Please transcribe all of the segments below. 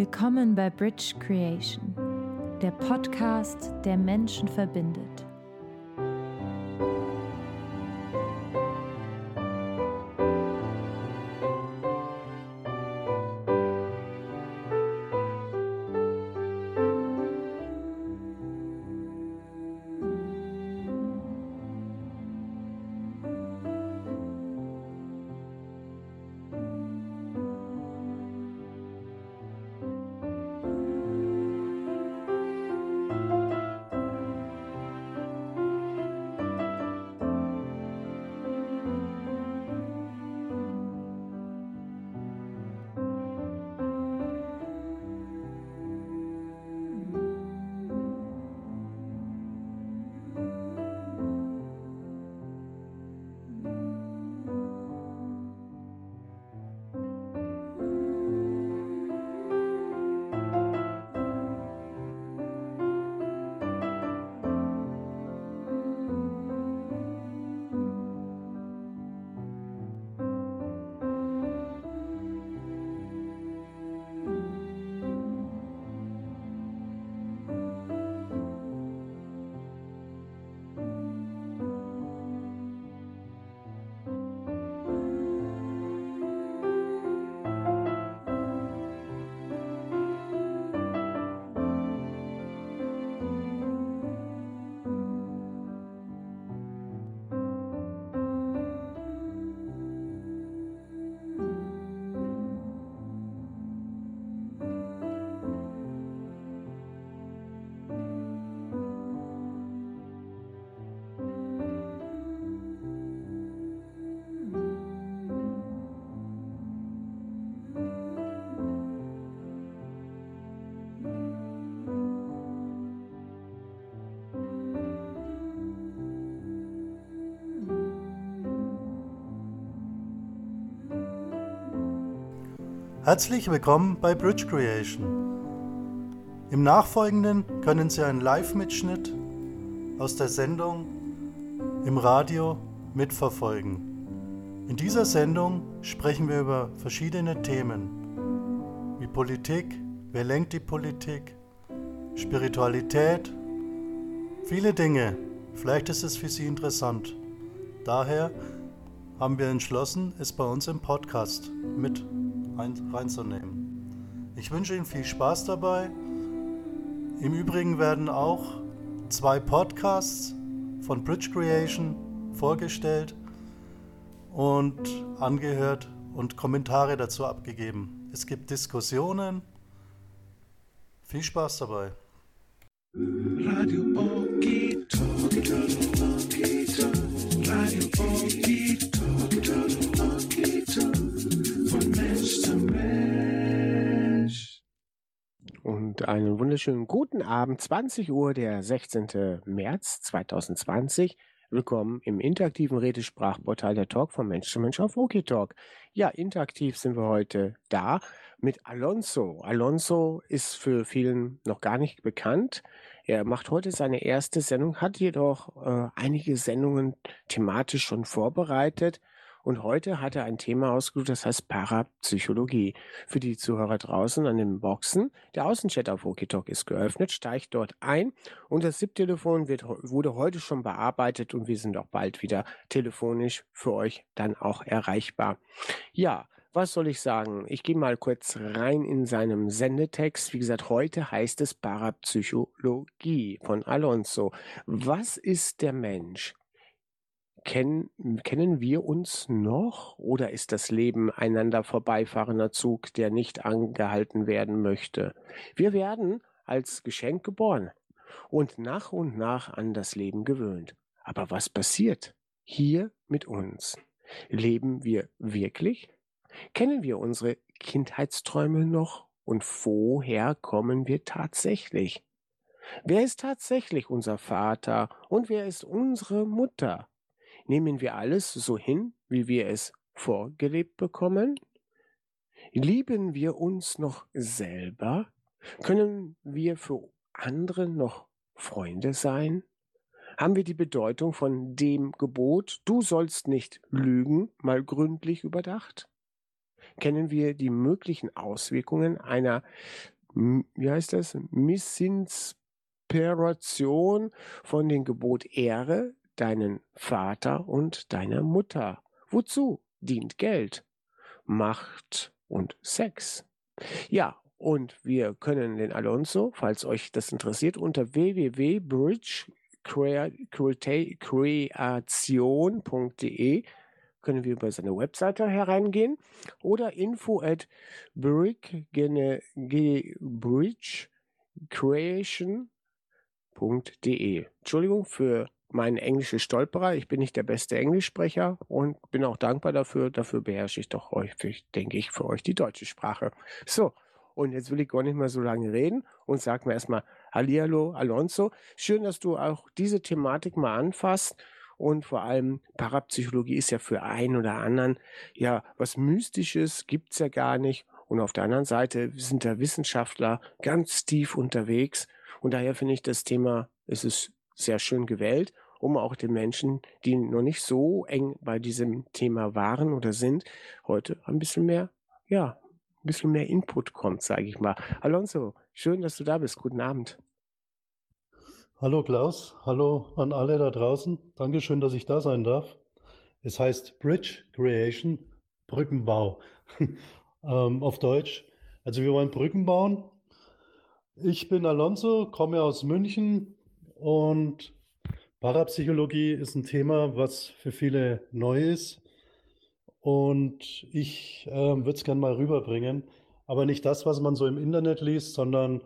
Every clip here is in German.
Willkommen bei Bridge Creation, der Podcast, der Menschen verbindet. Herzlich willkommen bei Bridge Creation. Im Nachfolgenden können Sie einen Live-Mitschnitt aus der Sendung im Radio mitverfolgen. In dieser Sendung sprechen wir über verschiedene Themen wie Politik, wer lenkt die Politik, Spiritualität, viele Dinge. Vielleicht ist es für Sie interessant. Daher haben wir entschlossen, es bei uns im Podcast mit reinzunehmen. Ich wünsche Ihnen viel Spaß dabei. Im Übrigen werden auch zwei Podcasts von Bridge Creation vorgestellt und angehört und Kommentare dazu abgegeben. Es gibt Diskussionen. Viel Spaß dabei. Radio Oki Radio Oki Und einen wunderschönen guten Abend, 20 Uhr, der 16. März 2020. Willkommen im interaktiven Redesprachportal der Talk von Mensch zu Mensch auf OKTalk. Ja, interaktiv sind wir heute da mit Alonso. Alonso ist für vielen noch gar nicht bekannt. Er macht heute seine erste Sendung, hat jedoch äh, einige Sendungen thematisch schon vorbereitet und heute hat er ein Thema ausgesucht, das heißt Parapsychologie. Für die Zuhörer draußen an den Boxen, der Außenchat auf Wokitalk ist geöffnet, steigt dort ein und das SIP-Telefon wurde heute schon bearbeitet und wir sind auch bald wieder telefonisch für euch dann auch erreichbar. Ja, was soll ich sagen? Ich gehe mal kurz rein in seinem Sendetext. Wie gesagt, heute heißt es Parapsychologie von Alonso. Was ist der Mensch? Kennen, kennen wir uns noch oder ist das Leben einander vorbeifahrender Zug, der nicht angehalten werden möchte? Wir werden als Geschenk geboren und nach und nach an das Leben gewöhnt. Aber was passiert hier mit uns? Leben wir wirklich? Kennen wir unsere Kindheitsträume noch? Und woher kommen wir tatsächlich? Wer ist tatsächlich unser Vater und wer ist unsere Mutter? Nehmen wir alles so hin, wie wir es vorgelebt bekommen? Lieben wir uns noch selber? Können wir für andere noch Freunde sein? Haben wir die Bedeutung von dem Gebot, du sollst nicht lügen, mal gründlich überdacht? kennen wir die möglichen Auswirkungen einer, wie heißt das, Missinspiration von dem Gebot Ehre deinen Vater und deine Mutter. Wozu dient Geld, Macht und Sex? Ja, und wir können den Alonso, falls euch das interessiert, unter www.bridgecreation.de können wir über seine Webseite hereingehen oder info at bridgecreation.de. Entschuldigung für meinen englischen Stolperer. Ich bin nicht der beste Englischsprecher und bin auch dankbar dafür. Dafür beherrsche ich doch häufig, denke ich, für euch die deutsche Sprache. So, und jetzt will ich gar nicht mehr so lange reden und sag mir erstmal Hallihallo, Alonso. Schön, dass du auch diese Thematik mal anfasst. Und vor allem Parapsychologie ist ja für einen oder anderen ja was Mystisches, gibt es ja gar nicht. Und auf der anderen Seite sind da Wissenschaftler ganz tief unterwegs. Und daher finde ich das Thema, es ist sehr schön gewählt, um auch den Menschen, die noch nicht so eng bei diesem Thema waren oder sind, heute ein bisschen mehr, ja, ein bisschen mehr Input kommt, sage ich mal. Alonso, schön, dass du da bist. Guten Abend. Hallo Klaus, hallo an alle da draußen. Dankeschön, dass ich da sein darf. Es heißt Bridge Creation, Brückenbau ähm, auf Deutsch. Also wir wollen Brücken bauen. Ich bin Alonso, komme aus München und Parapsychologie ist ein Thema, was für viele neu ist. Und ich äh, würde es gerne mal rüberbringen. Aber nicht das, was man so im Internet liest, sondern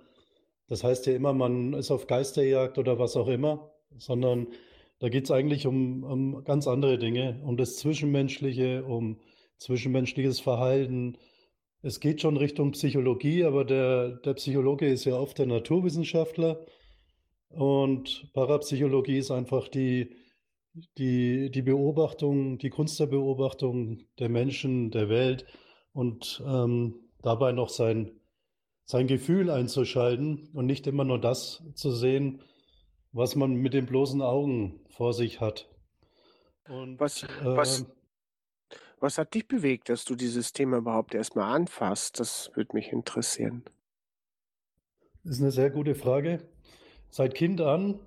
das heißt ja immer, man ist auf Geisterjagd oder was auch immer, sondern da geht es eigentlich um, um ganz andere Dinge, um das Zwischenmenschliche, um zwischenmenschliches Verhalten. Es geht schon Richtung Psychologie, aber der, der Psychologe ist ja oft der Naturwissenschaftler und Parapsychologie ist einfach die, die, die Beobachtung, die Kunst der Beobachtung der Menschen, der Welt und ähm, dabei noch sein, sein Gefühl einzuschalten und nicht immer nur das zu sehen, was man mit den bloßen Augen vor sich hat. Und, was, äh, was, was hat dich bewegt, dass du dieses Thema überhaupt erstmal anfasst? Das würde mich interessieren. Das ist eine sehr gute Frage. Seit Kind an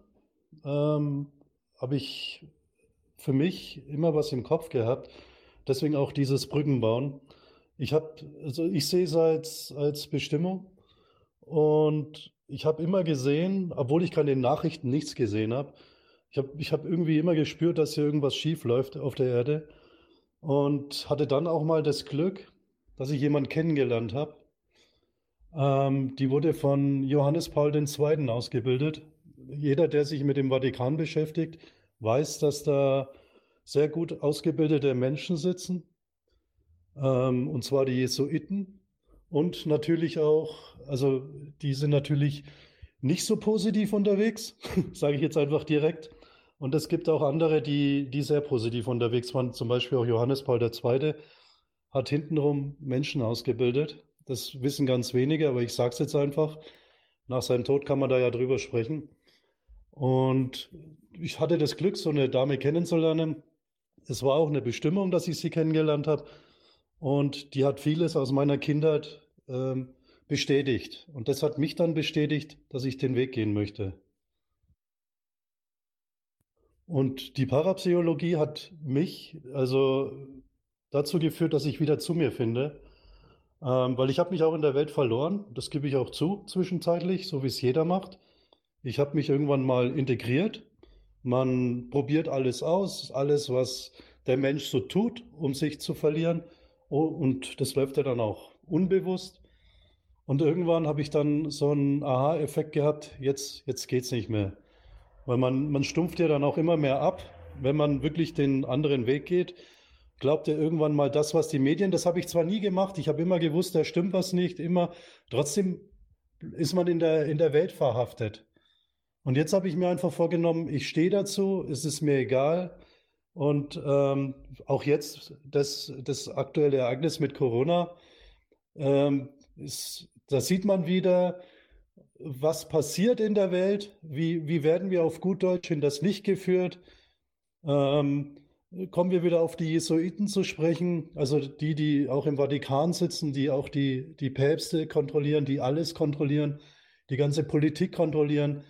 ähm, habe ich für mich immer was im Kopf gehabt. Deswegen auch dieses Brückenbauen. Ich habe, also ich sehe es als, als Bestimmung und ich habe immer gesehen, obwohl ich keine Nachrichten nichts gesehen habe, ich habe ich hab irgendwie immer gespürt, dass hier irgendwas schief läuft auf der Erde und hatte dann auch mal das Glück, dass ich jemanden kennengelernt habe. Ähm, die wurde von Johannes Paul II. ausgebildet. Jeder, der sich mit dem Vatikan beschäftigt, weiß, dass da sehr gut ausgebildete Menschen sitzen, ähm, und zwar die Jesuiten. Und natürlich auch, also die sind natürlich nicht so positiv unterwegs, sage ich jetzt einfach direkt. Und es gibt auch andere, die, die sehr positiv unterwegs waren. Zum Beispiel auch Johannes Paul II. hat hintenrum Menschen ausgebildet. Das wissen ganz wenige, aber ich sage es jetzt einfach. Nach seinem Tod kann man da ja drüber sprechen. Und ich hatte das Glück, so eine Dame kennenzulernen. Es war auch eine Bestimmung, dass ich sie kennengelernt habe. Und die hat vieles aus meiner Kindheit ähm, bestätigt. Und das hat mich dann bestätigt, dass ich den Weg gehen möchte. Und die Parapsychologie hat mich also dazu geführt, dass ich wieder zu mir finde. Ähm, weil ich habe mich auch in der Welt verloren. Das gebe ich auch zu, zwischenzeitlich, so wie es jeder macht. Ich habe mich irgendwann mal integriert. Man probiert alles aus, alles, was der Mensch so tut, um sich zu verlieren. Oh, und das läuft ja dann auch unbewusst. Und irgendwann habe ich dann so einen Aha-Effekt gehabt, jetzt, jetzt es nicht mehr. Weil man, man stumpft ja dann auch immer mehr ab, wenn man wirklich den anderen Weg geht. Glaubt er irgendwann mal das, was die Medien, das habe ich zwar nie gemacht, ich habe immer gewusst, da stimmt was nicht, immer. Trotzdem ist man in der, in der Welt verhaftet. Und jetzt habe ich mir einfach vorgenommen, ich stehe dazu, es ist mir egal. Und ähm, auch jetzt das, das aktuelle Ereignis mit Corona, ähm, da sieht man wieder, was passiert in der Welt, wie, wie werden wir auf gut Deutsch in das Licht geführt. Ähm, kommen wir wieder auf die Jesuiten zu sprechen, also die, die auch im Vatikan sitzen, die auch die, die Päpste kontrollieren, die alles kontrollieren, die ganze Politik kontrollieren.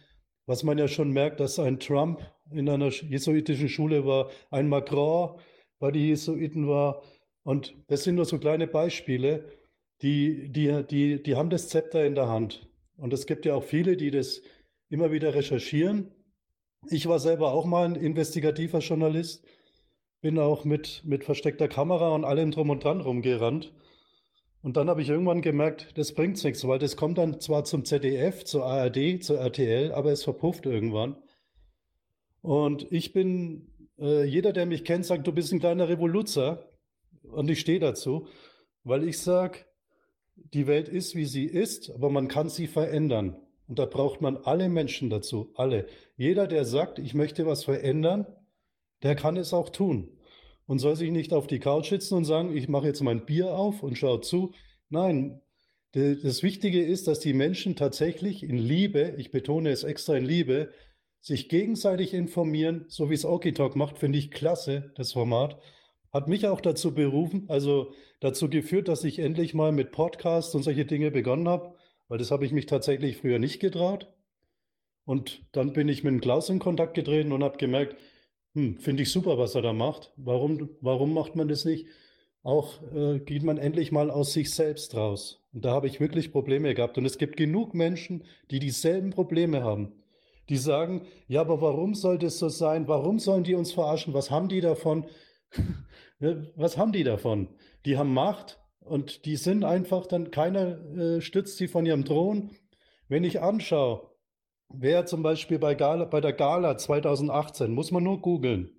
Was man ja schon merkt, dass ein Trump in einer jesuitischen Schule war, ein Macron bei den Jesuiten war. Und das sind nur so kleine Beispiele, die, die, die, die haben das Zepter in der Hand. Und es gibt ja auch viele, die das immer wieder recherchieren. Ich war selber auch mal ein investigativer Journalist bin auch mit, mit versteckter Kamera und allem drum und dran rumgerannt. Und dann habe ich irgendwann gemerkt, das bringt nichts, weil das kommt dann zwar zum ZDF, zur ARD, zur RTL, aber es verpufft irgendwann. Und ich bin, äh, jeder, der mich kennt, sagt, du bist ein kleiner Revoluzer. Und ich stehe dazu, weil ich sage, die Welt ist, wie sie ist, aber man kann sie verändern. Und da braucht man alle Menschen dazu, alle. Jeder, der sagt, ich möchte was verändern, der kann es auch tun und soll sich nicht auf die Couch sitzen und sagen, ich mache jetzt mein Bier auf und schaue zu. Nein, das Wichtige ist, dass die Menschen tatsächlich in Liebe, ich betone es extra in Liebe, sich gegenseitig informieren, so wie es Okitalk macht, finde ich klasse, das Format. Hat mich auch dazu berufen, also dazu geführt, dass ich endlich mal mit Podcasts und solche Dinge begonnen habe, weil das habe ich mich tatsächlich früher nicht getraut. Und dann bin ich mit Klaus in Kontakt getreten und habe gemerkt, hm, Finde ich super, was er da macht. Warum, warum macht man das nicht? Auch äh, geht man endlich mal aus sich selbst raus. Und da habe ich wirklich Probleme gehabt. Und es gibt genug Menschen, die dieselben Probleme haben. Die sagen, ja, aber warum soll das so sein? Warum sollen die uns verarschen? Was haben die davon? Was haben die davon? Die haben Macht und die sind einfach dann, keiner äh, stützt sie von ihrem Thron. Wenn ich anschaue, Wer zum Beispiel bei, Gala, bei der Gala 2018, muss man nur googeln,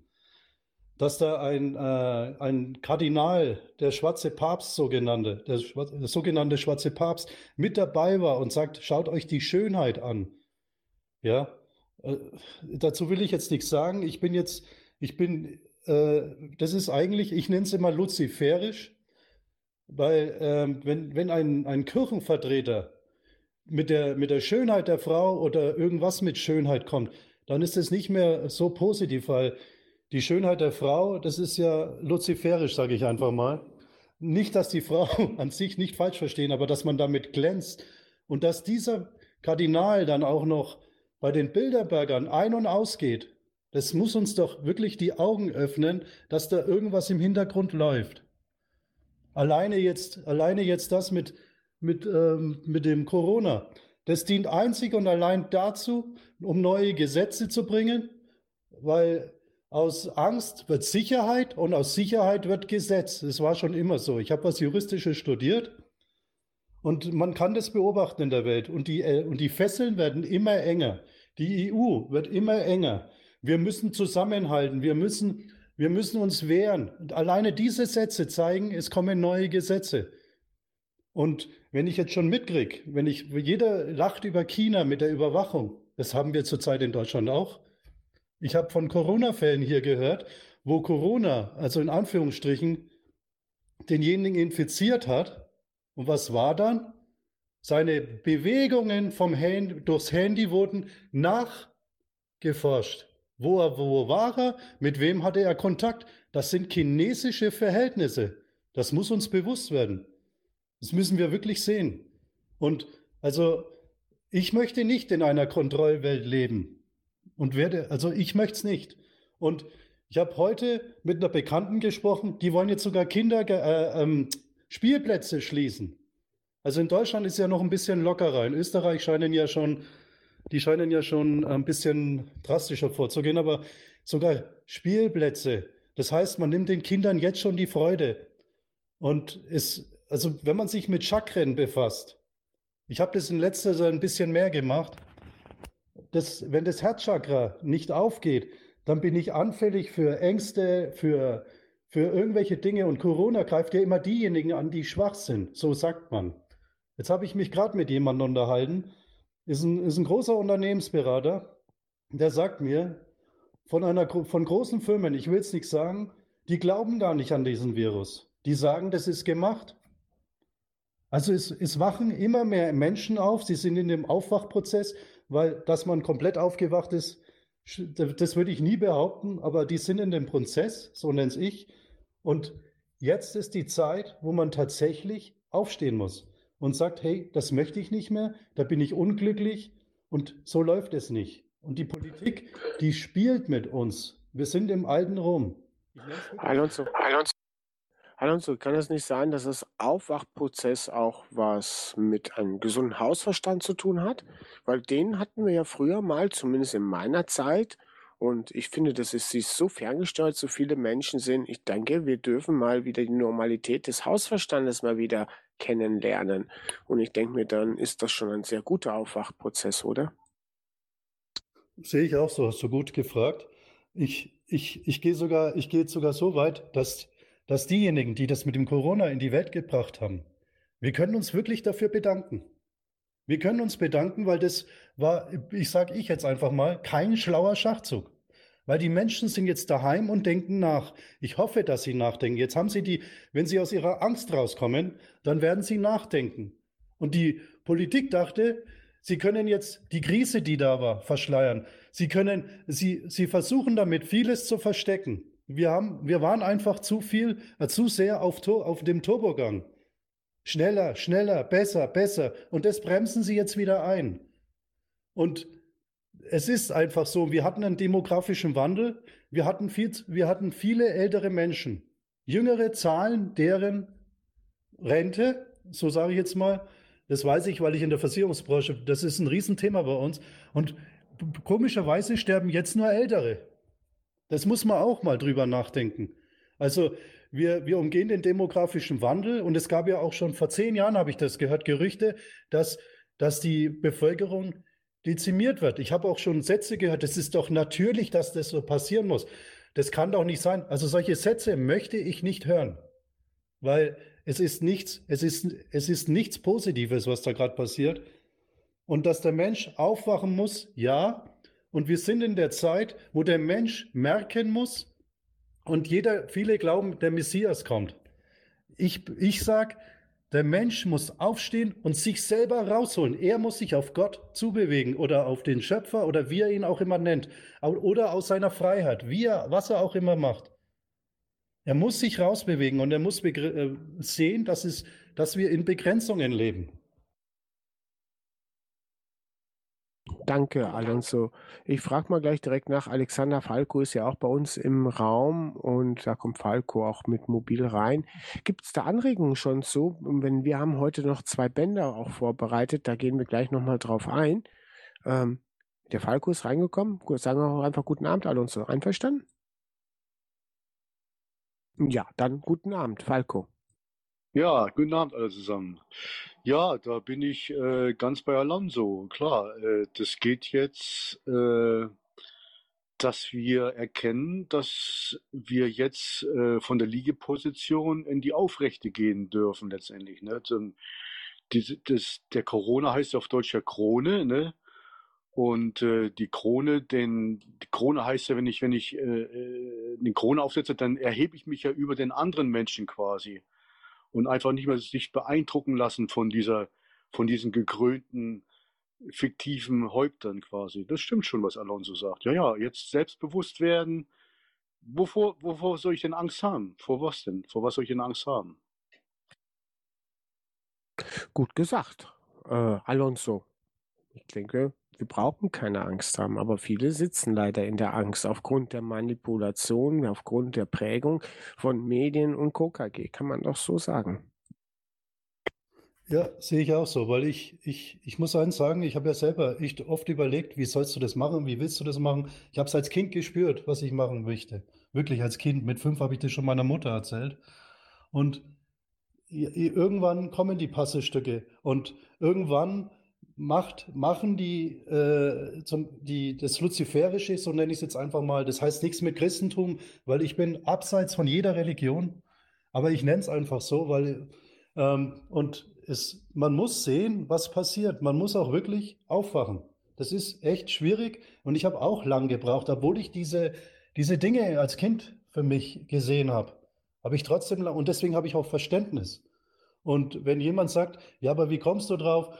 dass da ein, äh, ein Kardinal, der schwarze Papst sogenannte, der, der sogenannte schwarze Papst, mit dabei war und sagt, schaut euch die Schönheit an. Ja, äh, dazu will ich jetzt nichts sagen. Ich bin jetzt, ich bin, äh, das ist eigentlich, ich nenne es immer luziferisch, weil äh, wenn, wenn ein, ein Kirchenvertreter mit der, mit der Schönheit der Frau oder irgendwas mit Schönheit kommt, dann ist es nicht mehr so positiv, weil die Schönheit der Frau, das ist ja luziferisch, sage ich einfach mal. Nicht, dass die Frau an sich nicht falsch verstehen, aber dass man damit glänzt und dass dieser Kardinal dann auch noch bei den Bilderbergern ein- und ausgeht. Das muss uns doch wirklich die Augen öffnen, dass da irgendwas im Hintergrund läuft. Alleine jetzt, alleine jetzt das mit, mit, ähm, mit dem Corona. Das dient einzig und allein dazu, um neue Gesetze zu bringen, weil aus Angst wird Sicherheit und aus Sicherheit wird Gesetz. Das war schon immer so. Ich habe was Juristisches studiert und man kann das beobachten in der Welt. Und die, äh, und die Fesseln werden immer enger. Die EU wird immer enger. Wir müssen zusammenhalten. Wir müssen, wir müssen uns wehren. Und alleine diese Sätze zeigen, es kommen neue Gesetze. Und wenn ich jetzt schon mitkriege, wenn ich, jeder lacht über China mit der Überwachung, das haben wir zurzeit in Deutschland auch. Ich habe von Corona-Fällen hier gehört, wo Corona, also in Anführungsstrichen, denjenigen infiziert hat. Und was war dann? Seine Bewegungen vom Handy, durchs Handy wurden nachgeforscht. Wo, er, wo war er? Mit wem hatte er Kontakt? Das sind chinesische Verhältnisse. Das muss uns bewusst werden. Das müssen wir wirklich sehen. Und also ich möchte nicht in einer Kontrollwelt leben und werde, also ich möchte es nicht. Und ich habe heute mit einer Bekannten gesprochen, die wollen jetzt sogar Kinder äh, ähm, Spielplätze schließen. Also in Deutschland ist ja noch ein bisschen lockerer. In Österreich scheinen ja schon, die scheinen ja schon ein bisschen drastischer vorzugehen, aber sogar Spielplätze. Das heißt, man nimmt den Kindern jetzt schon die Freude. Und es, also wenn man sich mit Chakren befasst, ich habe das in letzter Zeit ein bisschen mehr gemacht, das, wenn das Herzchakra nicht aufgeht, dann bin ich anfällig für Ängste, für, für irgendwelche Dinge und Corona greift ja immer diejenigen an, die schwach sind, so sagt man. Jetzt habe ich mich gerade mit jemandem unterhalten, ist ein, ist ein großer Unternehmensberater, der sagt mir, von einer von großen Firmen, ich will es nicht sagen, die glauben gar nicht an diesen Virus. Die sagen, das ist gemacht. Also es, es wachen immer mehr Menschen auf, sie sind in dem Aufwachprozess, weil dass man komplett aufgewacht ist, das würde ich nie behaupten, aber die sind in dem Prozess, so nenne ich. Und jetzt ist die Zeit, wo man tatsächlich aufstehen muss und sagt, hey, das möchte ich nicht mehr, da bin ich unglücklich und so läuft es nicht. Und die Politik, die spielt mit uns. Wir sind im alten Rom. Alonso, Alonso, Alonso, kann es nicht sein, dass das Aufwachprozess auch was mit einem gesunden Hausverstand zu tun hat? Weil den hatten wir ja früher mal, zumindest in meiner Zeit. Und ich finde, dass es sich so ferngesteuert, so viele Menschen sind. Ich denke, wir dürfen mal wieder die Normalität des Hausverstandes mal wieder kennenlernen. Und ich denke mir, dann ist das schon ein sehr guter Aufwachprozess, oder? Sehe ich auch so, hast du gut gefragt. Ich, ich, ich gehe sogar, ich gehe sogar so weit, dass, dass diejenigen, die das mit dem Corona in die Welt gebracht haben, wir können uns wirklich dafür bedanken. Wir können uns bedanken, weil das war, ich sage ich jetzt einfach mal, kein schlauer Schachzug. Weil die Menschen sind jetzt daheim und denken nach. Ich hoffe, dass sie nachdenken. Jetzt haben sie die, wenn sie aus ihrer Angst rauskommen, dann werden sie nachdenken. Und die Politik dachte, sie können jetzt die Krise, die da war, verschleiern. Sie können, sie, sie versuchen damit vieles zu verstecken. Wir haben, wir waren einfach zu viel, äh, zu sehr auf, auf dem Turbogang. Schneller, schneller, besser, besser. Und das bremsen sie jetzt wieder ein. Und es ist einfach so, wir hatten einen demografischen Wandel, wir hatten, viel, wir hatten viele ältere Menschen. Jüngere zahlen deren Rente, so sage ich jetzt mal. Das weiß ich, weil ich in der Versicherungsbranche, das ist ein Riesenthema bei uns. Und komischerweise sterben jetzt nur Ältere. Das muss man auch mal drüber nachdenken. Also wir, wir umgehen den demografischen Wandel und es gab ja auch schon vor zehn Jahren, habe ich das gehört, Gerüchte, dass, dass die Bevölkerung dezimiert wird. Ich habe auch schon Sätze gehört, es ist doch natürlich, dass das so passieren muss. Das kann doch nicht sein. Also solche Sätze möchte ich nicht hören, weil es ist nichts, es ist, es ist nichts Positives, was da gerade passiert. Und dass der Mensch aufwachen muss, ja. Und wir sind in der Zeit, wo der Mensch merken muss, und jeder, viele glauben, der Messias kommt. Ich, ich sage, der Mensch muss aufstehen und sich selber rausholen. Er muss sich auf Gott zubewegen oder auf den Schöpfer oder wie er ihn auch immer nennt. Oder aus seiner Freiheit, wie er, was er auch immer macht. Er muss sich rausbewegen und er muss äh, sehen, dass, es, dass wir in Begrenzungen leben. Danke, Alonso. Ich frage mal gleich direkt nach. Alexander Falco ist ja auch bei uns im Raum und da kommt Falco auch mit mobil rein. Gibt es da Anregungen schon zu? Wenn wir haben heute noch zwei Bänder auch vorbereitet, da gehen wir gleich nochmal drauf ein. Ähm, der Falco ist reingekommen. Sagen wir auch einfach guten Abend, Alonso. Einverstanden? Ja, dann guten Abend, Falco. Ja, guten Abend alle zusammen. Ja, da bin ich äh, ganz bei Alonso. Klar, äh, das geht jetzt, äh, dass wir erkennen, dass wir jetzt äh, von der Liegeposition in die Aufrechte gehen dürfen letztendlich. Ne? Zum, das, der Corona heißt auf Deutsch ja Krone, ne? Und äh, die Krone, den, die Krone heißt ja, wenn ich, wenn ich äh, äh, den Krone aufsetze, dann erhebe ich mich ja über den anderen Menschen quasi und einfach nicht mehr sich beeindrucken lassen von dieser, von diesen gekrönten, fiktiven Häuptern quasi. Das stimmt schon, was Alonso sagt. Ja, ja, jetzt selbstbewusst werden. Wovor, wovor soll ich denn Angst haben? Vor was denn? Vor was soll ich denn Angst haben? Gut gesagt, äh, Alonso. Ich denke, wir brauchen keine Angst haben, aber viele sitzen leider in der Angst aufgrund der Manipulation, aufgrund der Prägung von Medien und KKG, kann man doch so sagen. Ja, sehe ich auch so, weil ich, ich, ich muss eins sagen, ich habe ja selber echt oft überlegt, wie sollst du das machen, wie willst du das machen? Ich habe es als Kind gespürt, was ich machen möchte. Wirklich als Kind. Mit fünf habe ich das schon meiner Mutter erzählt. Und irgendwann kommen die Passestücke und irgendwann macht, machen die, äh, zum, die das Luziferische, so nenne ich es jetzt einfach mal, das heißt nichts mit Christentum, weil ich bin abseits von jeder Religion, aber ich nenne es einfach so, weil ähm, und es, man muss sehen, was passiert. Man muss auch wirklich aufwachen. Das ist echt schwierig und ich habe auch lang gebraucht, obwohl ich diese, diese Dinge als Kind für mich gesehen habe. Habe ich trotzdem lang und deswegen habe ich auch Verständnis. Und wenn jemand sagt, ja, aber wie kommst du drauf?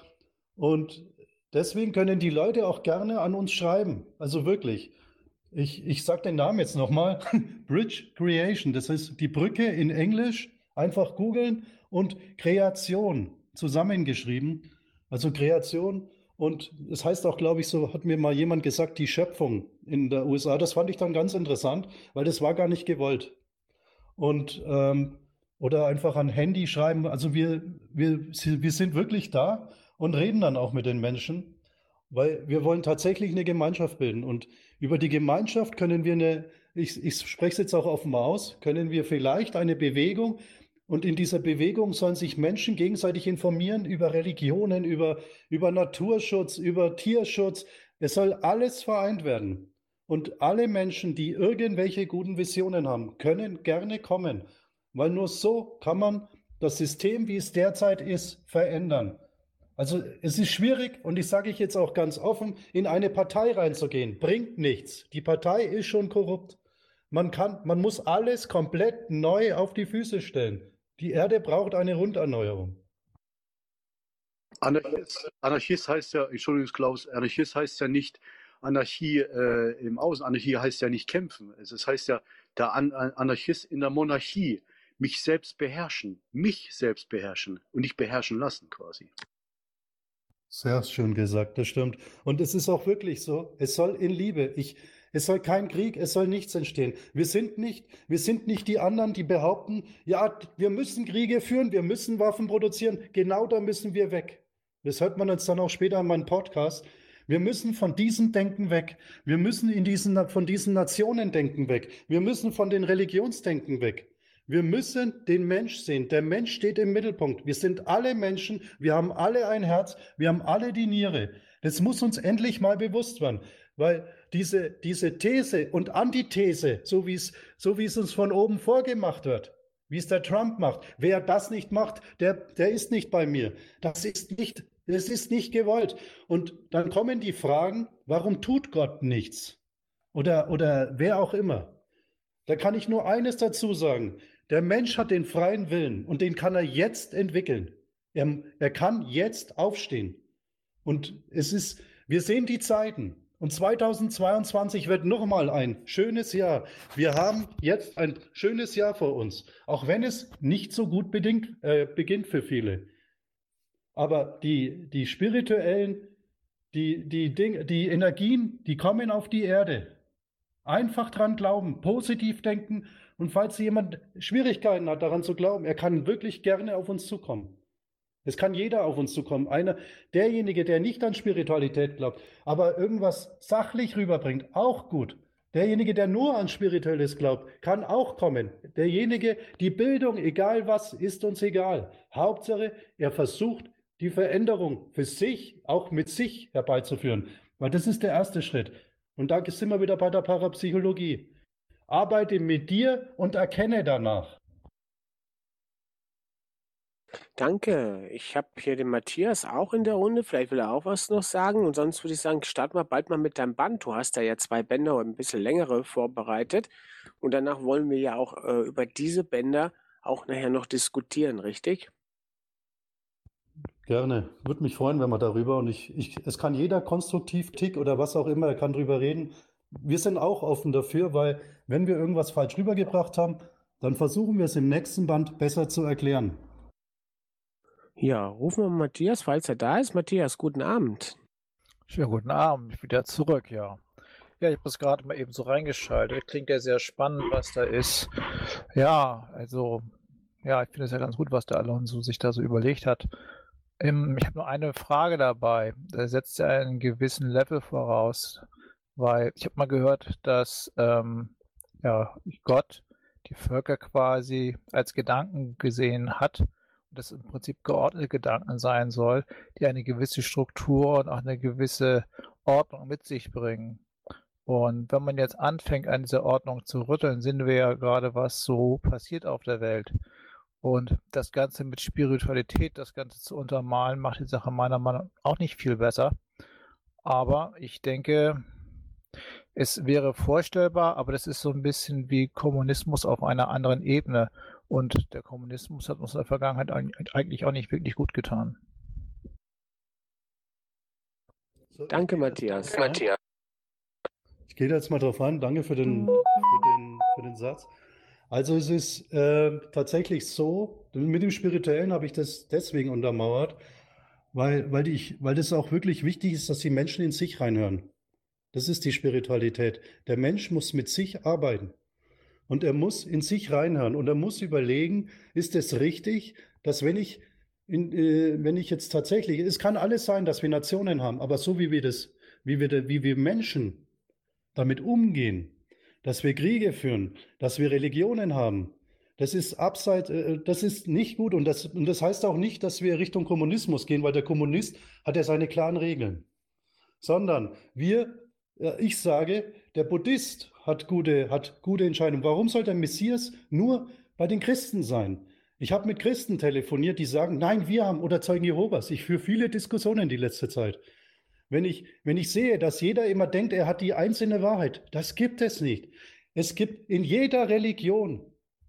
Und deswegen können die Leute auch gerne an uns schreiben. Also wirklich. Ich, ich sage den Namen jetzt nochmal. Bridge Creation, das ist die Brücke in Englisch. Einfach googeln und Kreation zusammengeschrieben. Also Kreation und es heißt auch, glaube ich, so hat mir mal jemand gesagt, die Schöpfung in der USA. Das fand ich dann ganz interessant, weil das war gar nicht gewollt. Und ähm, oder einfach an Handy schreiben. Also wir, wir, wir sind wirklich da und reden dann auch mit den Menschen, weil wir wollen tatsächlich eine Gemeinschaft bilden. Und über die Gemeinschaft können wir eine, ich, ich spreche es jetzt auch offen aus, können wir vielleicht eine Bewegung, und in dieser Bewegung sollen sich Menschen gegenseitig informieren über Religionen, über, über Naturschutz, über Tierschutz. Es soll alles vereint werden. Und alle Menschen, die irgendwelche guten Visionen haben, können gerne kommen, weil nur so kann man das System, wie es derzeit ist, verändern. Also es ist schwierig, und ich sage ich jetzt auch ganz offen, in eine Partei reinzugehen. Bringt nichts. Die Partei ist schon korrupt. Man, kann, man muss alles komplett neu auf die Füße stellen. Die Erde braucht eine Runderneuerung. Anarchist, Anarchist heißt ja, Entschuldigung, Klaus, Anarchist heißt ja nicht Anarchie äh, im Außen. Anarchie heißt ja nicht kämpfen. Es das heißt ja, der An Anarchist in der Monarchie, mich selbst beherrschen, mich selbst beherrschen und nicht beherrschen lassen quasi. Sehr schön gesagt, das stimmt. Und es ist auch wirklich so, es soll in Liebe. Ich, es soll kein Krieg, es soll nichts entstehen. Wir sind nicht, wir sind nicht die anderen, die behaupten, ja, wir müssen Kriege führen, wir müssen Waffen produzieren. Genau da müssen wir weg. Das hört man uns dann auch später in meinem Podcast. Wir müssen von diesem Denken weg. Wir müssen in diesen, von diesen Nationendenken weg. Wir müssen von den Religionsdenken weg. Wir müssen den Mensch sehen. Der Mensch steht im Mittelpunkt. Wir sind alle Menschen. Wir haben alle ein Herz. Wir haben alle die Niere. Das muss uns endlich mal bewusst werden. Weil diese, diese These und Antithese, so wie es, so wie es uns von oben vorgemacht wird, wie es der Trump macht, wer das nicht macht, der, der ist nicht bei mir. Das ist nicht, das ist nicht gewollt. Und dann kommen die Fragen, warum tut Gott nichts? Oder, oder wer auch immer. Da kann ich nur eines dazu sagen. Der Mensch hat den freien Willen und den kann er jetzt entwickeln. Er, er kann jetzt aufstehen. Und es ist, wir sehen die Zeiten. Und 2022 wird nochmal ein schönes Jahr. Wir haben jetzt ein schönes Jahr vor uns, auch wenn es nicht so gut bedingt, äh, beginnt für viele. Aber die, die spirituellen, die, die, Ding, die Energien, die kommen auf die Erde. Einfach dran glauben, positiv denken. Und falls jemand Schwierigkeiten hat, daran zu glauben, er kann wirklich gerne auf uns zukommen. Es kann jeder auf uns zukommen. Einer, derjenige, der nicht an Spiritualität glaubt, aber irgendwas sachlich rüberbringt, auch gut. Derjenige, der nur an Spirituelles glaubt, kann auch kommen. Derjenige, die Bildung, egal was, ist uns egal. Hauptsache, er versucht, die Veränderung für sich, auch mit sich herbeizuführen. Weil das ist der erste Schritt. Und da sind wir wieder bei der Parapsychologie. Arbeite mit dir und erkenne danach. Danke. Ich habe hier den Matthias auch in der Runde. Vielleicht will er auch was noch sagen. Und sonst würde ich sagen, start mal bald mal mit deinem Band. Du hast da ja zwei Bänder und ein bisschen längere vorbereitet. Und danach wollen wir ja auch äh, über diese Bänder auch nachher noch diskutieren, richtig? Gerne. Würde mich freuen, wenn wir darüber und ich, ich, es kann jeder konstruktiv Tick oder was auch immer, er kann drüber reden. Wir sind auch offen dafür, weil wenn wir irgendwas falsch rübergebracht haben, dann versuchen wir es im nächsten Band besser zu erklären. Ja, rufen wir Matthias, falls er da ist. Matthias, guten Abend. Schönen guten Abend, ich bin wieder zurück, ja. Ja, ich habe das gerade mal eben so reingeschaltet. Klingt ja sehr spannend, was da ist. Ja, also, ja, ich finde es ja ganz gut, was der Alonso sich da so überlegt hat. Ähm, ich habe nur eine Frage dabei. Da setzt ja einen gewissen Level voraus, weil ich habe mal gehört, dass ähm, ja, Gott die Völker quasi als Gedanken gesehen hat das im Prinzip geordnete Gedanken sein soll, die eine gewisse Struktur und auch eine gewisse Ordnung mit sich bringen. Und wenn man jetzt anfängt, an dieser Ordnung zu rütteln, sehen wir ja gerade, was so passiert auf der Welt. Und das Ganze mit Spiritualität, das Ganze zu untermalen, macht die Sache meiner Meinung nach auch nicht viel besser. Aber ich denke, es wäre vorstellbar, aber das ist so ein bisschen wie Kommunismus auf einer anderen Ebene. Und der Kommunismus hat uns in der Vergangenheit eigentlich auch nicht wirklich gut getan. Danke, Matthias. Matthias. Ich gehe jetzt mal drauf an. Danke für den, für den, für den Satz. Also es ist äh, tatsächlich so, mit dem Spirituellen habe ich das deswegen untermauert, weil, weil, ich, weil das auch wirklich wichtig ist, dass die Menschen in sich reinhören. Das ist die Spiritualität. Der Mensch muss mit sich arbeiten. Und er muss in sich reinhören und er muss überlegen, ist es richtig, dass wenn ich, in, äh, wenn ich jetzt tatsächlich, es kann alles sein, dass wir Nationen haben, aber so wie wir das, wie wir, wie wir Menschen damit umgehen, dass wir Kriege führen, dass wir Religionen haben, das ist abseits, äh, das ist nicht gut und das, und das heißt auch nicht, dass wir Richtung Kommunismus gehen, weil der Kommunist hat ja seine klaren Regeln, sondern wir, ich sage, der Buddhist hat gute, hat gute Entscheidungen. Warum soll der Messias nur bei den Christen sein? Ich habe mit Christen telefoniert, die sagen, nein, wir haben, oder Zeugen Jehovas. Ich führe viele Diskussionen die letzte Zeit. Wenn ich, wenn ich sehe, dass jeder immer denkt, er hat die einzelne Wahrheit, das gibt es nicht. Es gibt in jeder Religion,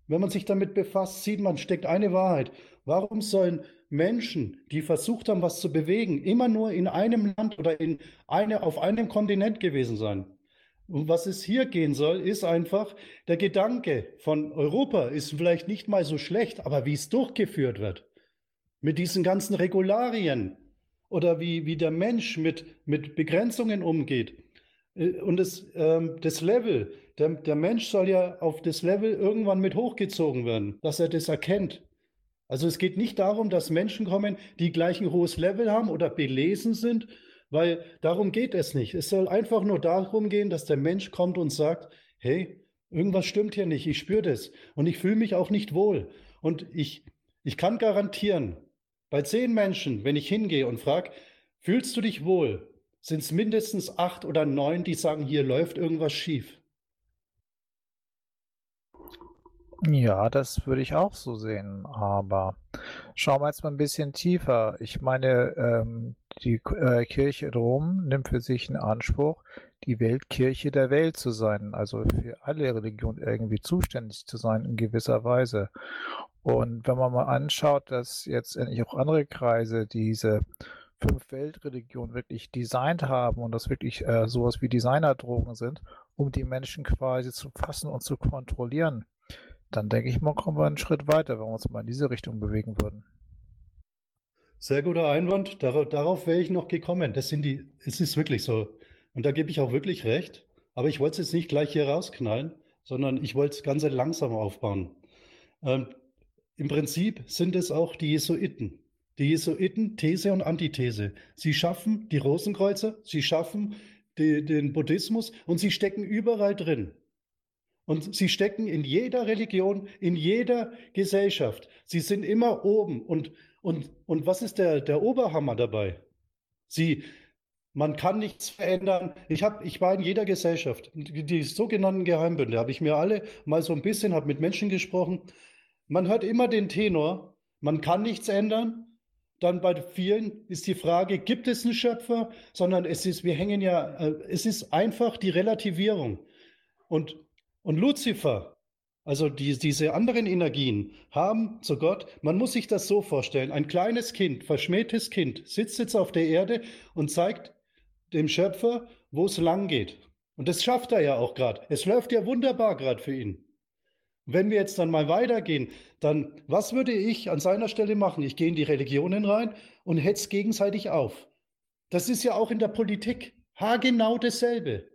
wenn man sich damit befasst, sieht man, steckt eine Wahrheit. Warum sollen Menschen, die versucht haben, was zu bewegen, immer nur in einem Land oder in eine, auf einem Kontinent gewesen sein? Um was es hier gehen soll, ist einfach, der Gedanke von Europa ist vielleicht nicht mal so schlecht, aber wie es durchgeführt wird, mit diesen ganzen Regularien oder wie, wie der Mensch mit, mit Begrenzungen umgeht. Äh, und das, ähm, das Level, der, der Mensch soll ja auf das Level irgendwann mit hochgezogen werden, dass er das erkennt. Also es geht nicht darum, dass Menschen kommen, die gleich ein hohes Level haben oder belesen sind, weil darum geht es nicht. Es soll einfach nur darum gehen, dass der Mensch kommt und sagt, hey, irgendwas stimmt hier nicht, ich spüre das und ich fühle mich auch nicht wohl. Und ich, ich kann garantieren, bei zehn Menschen, wenn ich hingehe und frage, fühlst du dich wohl, sind es mindestens acht oder neun, die sagen, hier läuft irgendwas schief. Ja, das würde ich auch so sehen. Aber schauen wir jetzt mal ein bisschen tiefer. Ich meine, ähm, die äh, Kirche Rom nimmt für sich in Anspruch, die Weltkirche der Welt zu sein, also für alle Religionen irgendwie zuständig zu sein in gewisser Weise. Und wenn man mal anschaut, dass jetzt endlich auch andere Kreise diese fünf Weltreligionen wirklich designt haben und das wirklich äh, sowas wie Designerdrogen sind, um die Menschen quasi zu fassen und zu kontrollieren, dann denke ich mal, kommen wir einen Schritt weiter, wenn wir uns mal in diese Richtung bewegen würden. Sehr guter Einwand. Darauf, darauf wäre ich noch gekommen. Das sind die, es ist wirklich so. Und da gebe ich auch wirklich recht. Aber ich wollte es jetzt nicht gleich hier rausknallen, sondern ich wollte es ganz langsam aufbauen. Ähm, Im Prinzip sind es auch die Jesuiten. Die Jesuiten, These und Antithese. Sie schaffen die Rosenkreuzer, sie schaffen die, den Buddhismus und sie stecken überall drin. Und sie stecken in jeder Religion, in jeder Gesellschaft. Sie sind immer oben. Und, und, und was ist der, der Oberhammer dabei? Sie, man kann nichts verändern. Ich, hab, ich war in jeder Gesellschaft. Die, die sogenannten Geheimbünde habe ich mir alle mal so ein bisschen, habe mit Menschen gesprochen. Man hört immer den Tenor, man kann nichts ändern. Dann bei vielen ist die Frage, gibt es einen Schöpfer? Sondern es ist, wir hängen ja, äh, es ist einfach die Relativierung. Und und Luzifer, also die, diese anderen Energien, haben zu Gott, man muss sich das so vorstellen, ein kleines Kind, verschmähtes Kind, sitzt jetzt auf der Erde und zeigt dem Schöpfer, wo es lang geht. Und das schafft er ja auch gerade. Es läuft ja wunderbar gerade für ihn. Wenn wir jetzt dann mal weitergehen, dann was würde ich an seiner Stelle machen? Ich gehe in die Religionen rein und hetze gegenseitig auf. Das ist ja auch in der Politik haargenau dasselbe.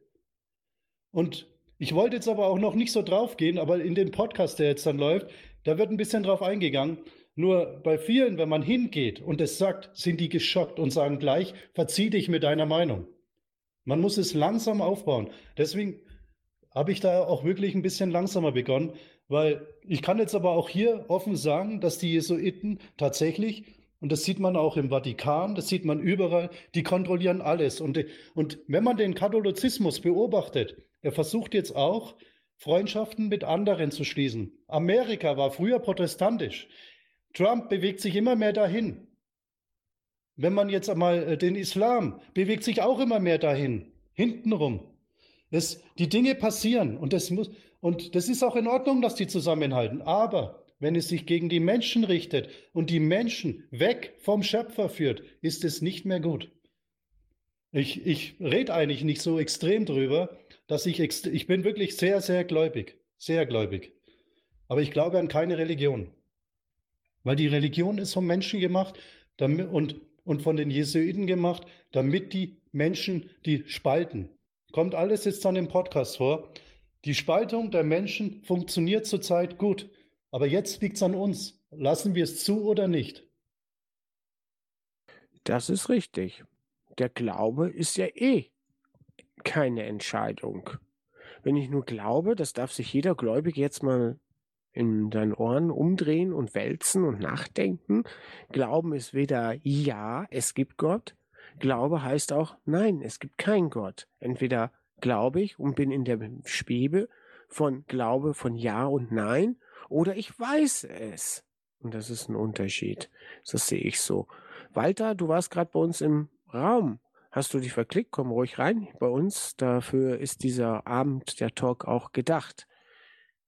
Und ich wollte jetzt aber auch noch nicht so drauf gehen, aber in dem Podcast, der jetzt dann läuft, da wird ein bisschen drauf eingegangen. Nur bei vielen, wenn man hingeht und es sagt, sind die geschockt und sagen gleich, verzieh dich mit deiner Meinung. Man muss es langsam aufbauen. Deswegen habe ich da auch wirklich ein bisschen langsamer begonnen, weil ich kann jetzt aber auch hier offen sagen, dass die Jesuiten tatsächlich, und das sieht man auch im Vatikan, das sieht man überall, die kontrollieren alles. Und, und wenn man den Katholizismus beobachtet, er versucht jetzt auch, Freundschaften mit anderen zu schließen. Amerika war früher protestantisch. Trump bewegt sich immer mehr dahin. Wenn man jetzt einmal äh, den Islam bewegt sich auch immer mehr dahin, hintenrum. Es, die Dinge passieren und das, muss, und das ist auch in Ordnung, dass die zusammenhalten. Aber wenn es sich gegen die Menschen richtet und die Menschen weg vom Schöpfer führt, ist es nicht mehr gut. Ich, ich rede eigentlich nicht so extrem drüber, dass ich, ich bin wirklich sehr, sehr gläubig, sehr gläubig. Aber ich glaube an keine Religion. Weil die Religion ist vom Menschen gemacht damit, und, und von den Jesuiten gemacht, damit die Menschen die spalten. Kommt alles jetzt dann im Podcast vor. Die Spaltung der Menschen funktioniert zurzeit gut. Aber jetzt liegt es an uns. Lassen wir es zu oder nicht? Das ist richtig. Der Glaube ist ja eh keine Entscheidung. Wenn ich nur glaube, das darf sich jeder Gläubige jetzt mal in deinen Ohren umdrehen und wälzen und nachdenken. Glauben ist weder ja, es gibt Gott. Glaube heißt auch nein, es gibt keinen Gott. Entweder glaube ich und bin in der Schwebe von Glaube von Ja und Nein oder ich weiß es. Und das ist ein Unterschied. Das sehe ich so. Walter, du warst gerade bei uns im Raum. Hast du dich verklickt? Komm ruhig rein bei uns. Dafür ist dieser Abend, der Talk auch gedacht.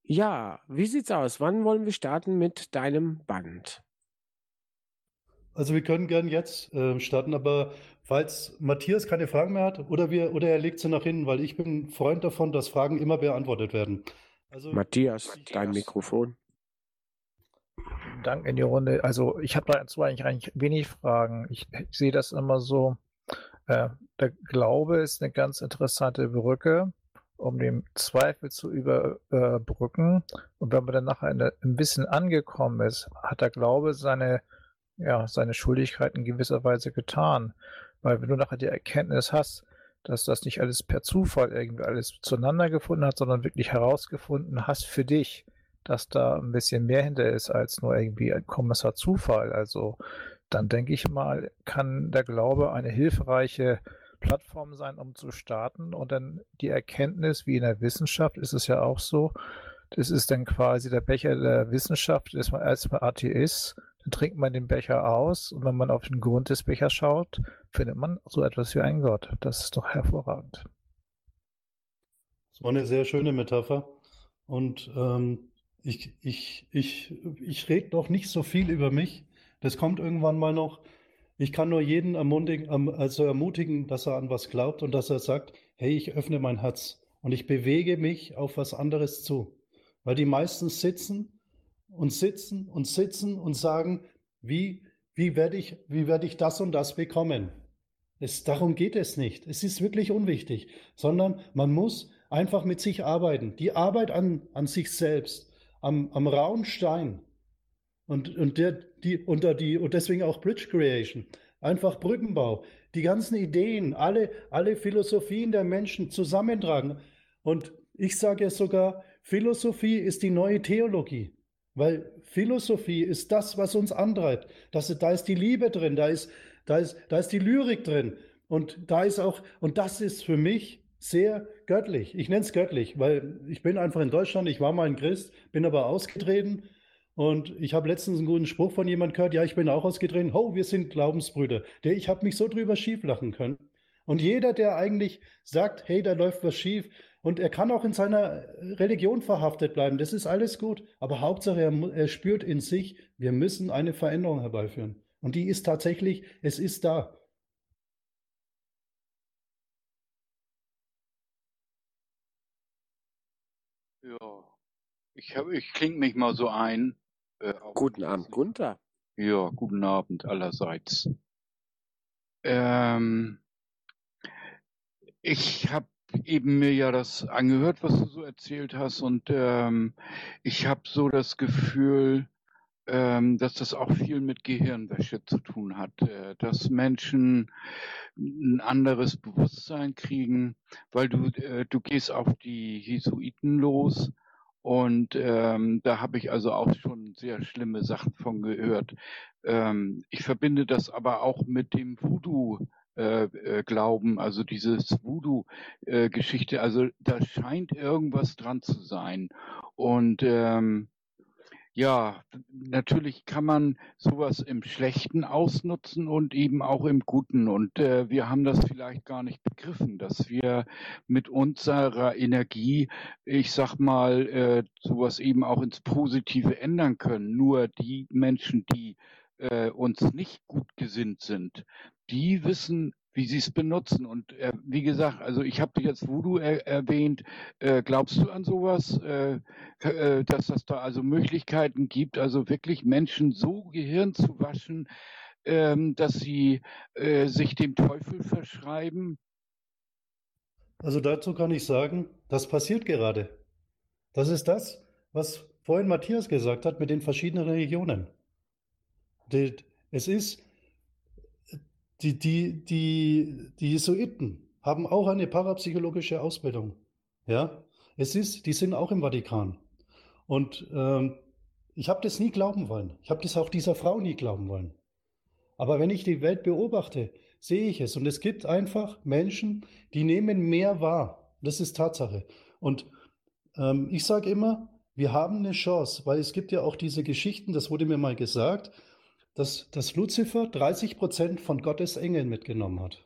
Ja, wie sieht's aus? Wann wollen wir starten mit deinem Band? Also wir können gern jetzt äh, starten, aber falls Matthias keine Fragen mehr hat oder wir oder er legt sie nach hinten, weil ich bin Freund davon, dass Fragen immer beantwortet werden. Also Matthias, dein Mikrofon. Dank in die Runde. Also ich habe dazu eigentlich, eigentlich wenig Fragen. Ich, ich, sehe das immer so. Äh, der Glaube ist eine ganz interessante Brücke, um den Zweifel zu überbrücken. Und wenn man dann nachher ein bisschen angekommen ist, hat der Glaube seine, ja, seine Schuldigkeit in gewisser Weise getan. Weil wenn du nachher die Erkenntnis hast, dass das nicht alles per Zufall irgendwie alles zueinander gefunden hat, sondern wirklich herausgefunden hast für dich, dass da ein bisschen mehr hinter ist als nur irgendwie ein Kommissar Zufall. Also dann denke ich mal, kann der Glaube eine hilfreiche Plattform sein, um zu starten. Und dann die Erkenntnis, wie in der Wissenschaft ist es ja auch so, das ist dann quasi der Becher der Wissenschaft, ist man erstmal Atheist, trinkt man den Becher aus und wenn man auf den Grund des Bechers schaut, findet man so etwas wie einen Gott. Das ist doch hervorragend. Das war eine sehr schöne Metapher. Und ähm, ich, ich, ich, ich rede noch nicht so viel über mich. Das kommt irgendwann mal noch. Ich kann nur jeden ermutigen, also ermutigen, dass er an was glaubt und dass er sagt, hey, ich öffne mein Herz und ich bewege mich auf was anderes zu. Weil die meisten sitzen und sitzen und sitzen und sagen, wie, wie werde ich, wie werde ich das und das bekommen? Es, darum geht es nicht. Es ist wirklich unwichtig, sondern man muss einfach mit sich arbeiten. Die Arbeit an, an sich selbst am, am rauen Stein. Und, und, der, die, unter die, und deswegen auch Bridge Creation. Einfach Brückenbau. Die ganzen Ideen, alle, alle Philosophien der Menschen zusammentragen. Und ich sage ja sogar, Philosophie ist die neue Theologie. Weil Philosophie ist das, was uns antreibt. Das, da ist die Liebe drin, da ist, da, ist, da ist die Lyrik drin. Und da ist auch, und das ist für mich sehr göttlich. Ich nenne es göttlich, weil ich bin einfach in Deutschland, ich war mal ein Christ, bin aber ausgetreten und ich habe letztens einen guten Spruch von jemand gehört, ja, ich bin auch ausgetreten, oh, wir sind Glaubensbrüder. Der, ich habe mich so drüber schief lachen können. Und jeder, der eigentlich sagt, hey, da läuft was schief, und er kann auch in seiner Religion verhaftet bleiben, das ist alles gut. Aber Hauptsache, er, er spürt in sich, wir müssen eine Veränderung herbeiführen. Und die ist tatsächlich, es ist da. Ich, hab, ich klinge mich mal so ein. Äh, guten Abend, Gunther. Ja, guten Abend allerseits. Ähm, ich habe eben mir ja das angehört, was du so erzählt hast, und ähm, ich habe so das Gefühl, ähm, dass das auch viel mit Gehirnwäsche zu tun hat, äh, dass Menschen ein anderes Bewusstsein kriegen, weil du äh, du gehst auf die Jesuiten los und ähm, da habe ich also auch schon sehr schlimme Sachen von gehört. Ähm, ich verbinde das aber auch mit dem Voodoo. Äh, äh, glauben, also dieses Voodoo-Geschichte, äh, also da scheint irgendwas dran zu sein. Und ähm, ja, natürlich kann man sowas im Schlechten ausnutzen und eben auch im Guten. Und äh, wir haben das vielleicht gar nicht begriffen, dass wir mit unserer Energie, ich sag mal, äh, sowas eben auch ins Positive ändern können. Nur die Menschen, die äh, uns nicht gut gesinnt sind, die wissen, wie sie es benutzen. Und äh, wie gesagt, also ich habe jetzt Voodoo er erwähnt. Äh, glaubst du an sowas, äh, äh, dass das da also Möglichkeiten gibt, also wirklich Menschen so Gehirn zu waschen, ähm, dass sie äh, sich dem Teufel verschreiben? Also dazu kann ich sagen, das passiert gerade. Das ist das, was vorhin Matthias gesagt hat mit den verschiedenen Religionen. Es ist, die, die, die, die Jesuiten haben auch eine parapsychologische Ausbildung. Ja, es ist, die sind auch im Vatikan. Und ähm, ich habe das nie glauben wollen. Ich habe das auch dieser Frau nie glauben wollen. Aber wenn ich die Welt beobachte, sehe ich es. Und es gibt einfach Menschen, die nehmen mehr wahr. Das ist Tatsache. Und ähm, ich sage immer, wir haben eine Chance, weil es gibt ja auch diese Geschichten, das wurde mir mal gesagt, dass, dass Luzifer 30 Prozent von Gottes Engeln mitgenommen hat.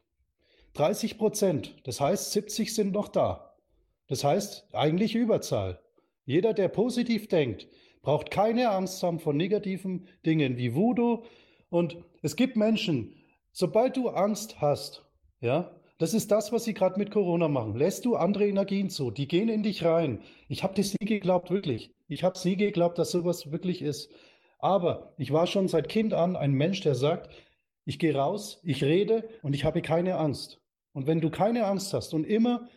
30 Prozent, das heißt 70 sind noch da. Das heißt eigentlich Überzahl. Jeder, der positiv denkt, braucht keine Angst haben vor negativen Dingen wie Voodoo. Und es gibt Menschen, sobald du Angst hast, ja, das ist das, was sie gerade mit Corona machen. Lässt du andere Energien zu, die gehen in dich rein. Ich habe das nie geglaubt, wirklich. Ich habe es nie geglaubt, dass sowas wirklich ist. Aber ich war schon seit Kind an ein Mensch, der sagt, ich gehe raus, ich rede und ich habe keine Angst. Und wenn du keine Angst hast und immer,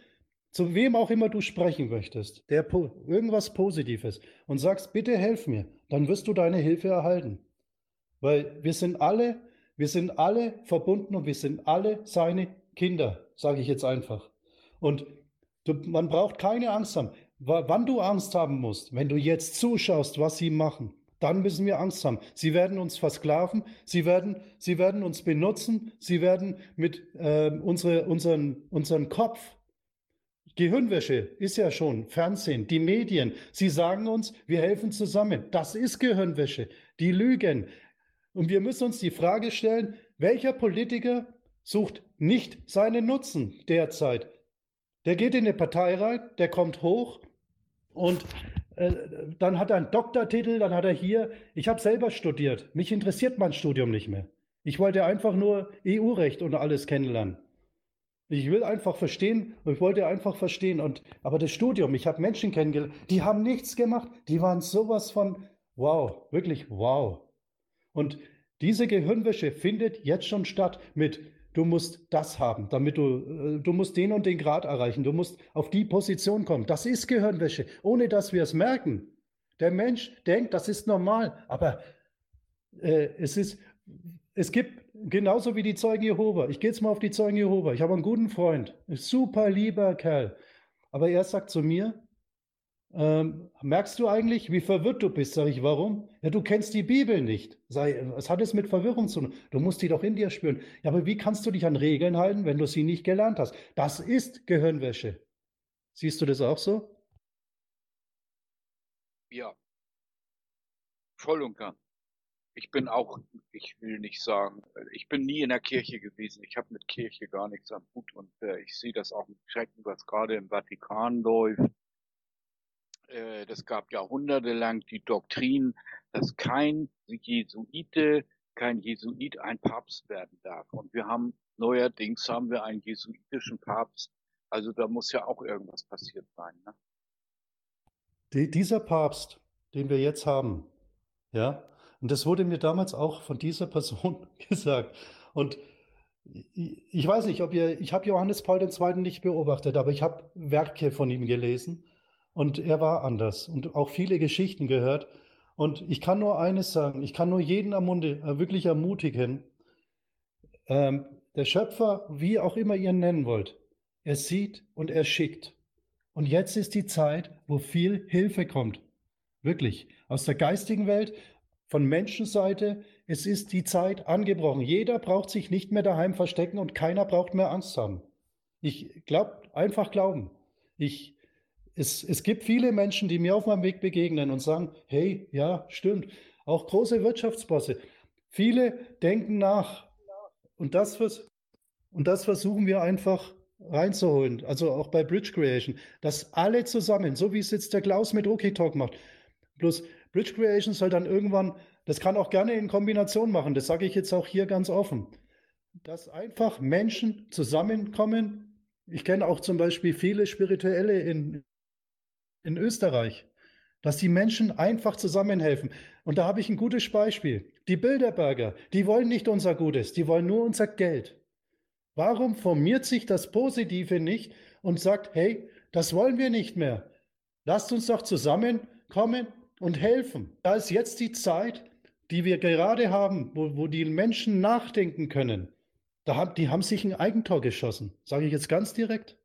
zu wem auch immer du sprechen möchtest, der po irgendwas Positives und sagst, bitte helf mir, dann wirst du deine Hilfe erhalten. Weil wir sind alle, wir sind alle verbunden und wir sind alle seine Kinder, sage ich jetzt einfach. Und du, man braucht keine Angst haben. Wann du Angst haben musst, wenn du jetzt zuschaust, was sie machen, dann müssen wir Angst haben. Sie werden uns versklaven, sie werden, sie werden uns benutzen, sie werden mit äh, unsere, unseren, unseren Kopf, Gehirnwäsche ist ja schon, Fernsehen, die Medien, sie sagen uns, wir helfen zusammen. Das ist Gehirnwäsche, die lügen. Und wir müssen uns die Frage stellen, welcher Politiker sucht nicht seinen Nutzen derzeit? Der geht in eine Partei rein, der kommt hoch und dann hat er einen Doktortitel, dann hat er hier, ich habe selber studiert, mich interessiert mein Studium nicht mehr. Ich wollte einfach nur EU-Recht und alles kennenlernen. Ich will einfach verstehen und ich wollte einfach verstehen. Und, aber das Studium, ich habe Menschen kennengelernt, die haben nichts gemacht, die waren sowas von wow, wirklich wow. Und diese Gehirnwäsche findet jetzt schon statt mit du musst das haben, damit du, äh, du musst den und den Grad erreichen, du musst auf die Position kommen. Das ist Gehirnwäsche, ohne dass wir es merken. Der Mensch denkt, das ist normal, aber äh, es ist, es gibt genauso wie die Zeugen Jehova. Ich gehe jetzt mal auf die Zeugen Jehova. Ich habe einen guten Freund, ein super lieber Kerl. Aber er sagt zu mir, ähm, merkst du eigentlich, wie verwirrt du bist? Sag ich, warum? Ja, du kennst die Bibel nicht. Sei, was hat es mit Verwirrung zu tun? Du musst die doch in dir spüren. Ja, aber wie kannst du dich an Regeln halten, wenn du sie nicht gelernt hast? Das ist Gehirnwäsche. Siehst du das auch so? Ja. Voll und ganz. Ich bin auch, ich will nicht sagen, ich bin nie in der Kirche gewesen. Ich habe mit Kirche gar nichts am Hut und äh, ich sehe das auch mit Schrecken, was gerade im Vatikan läuft das gab jahrhundertelang die Doktrin, dass kein Jesuite, kein Jesuit ein Papst werden darf. Und wir haben neuerdings haben wir einen jesuitischen Papst. Also da muss ja auch irgendwas passiert sein. Ne? Die, dieser Papst, den wir jetzt haben, ja, und das wurde mir damals auch von dieser Person gesagt. Und ich weiß nicht, ob ihr, ich habe Johannes Paul II. nicht beobachtet, aber ich habe Werke von ihm gelesen. Und er war anders und auch viele Geschichten gehört. Und ich kann nur eines sagen, ich kann nur jeden ermunde, äh, wirklich ermutigen, ähm, der Schöpfer, wie auch immer ihr ihn nennen wollt, er sieht und er schickt. Und jetzt ist die Zeit, wo viel Hilfe kommt. Wirklich. Aus der geistigen Welt, von Menschenseite. Es ist die Zeit angebrochen. Jeder braucht sich nicht mehr daheim verstecken und keiner braucht mehr Angst haben. Ich glaube, einfach glauben. Ich es, es gibt viele Menschen, die mir auf meinem Weg begegnen und sagen, hey, ja, stimmt. Auch große Wirtschaftsbosse. Viele denken nach. Und das, und das versuchen wir einfach reinzuholen. Also auch bei Bridge Creation. Dass alle zusammen, so wie es jetzt der Klaus mit OK Talk macht. Bloß Bridge Creation soll dann irgendwann, das kann auch gerne in Kombination machen. Das sage ich jetzt auch hier ganz offen. dass einfach Menschen zusammenkommen. Ich kenne auch zum Beispiel viele Spirituelle in, in Österreich, dass die Menschen einfach zusammenhelfen. Und da habe ich ein gutes Beispiel. Die Bilderberger, die wollen nicht unser Gutes, die wollen nur unser Geld. Warum formiert sich das Positive nicht und sagt, hey, das wollen wir nicht mehr. Lasst uns doch zusammenkommen und helfen. Da ist jetzt die Zeit, die wir gerade haben, wo, wo die Menschen nachdenken können. Da haben, die haben sich ein Eigentor geschossen, sage ich jetzt ganz direkt.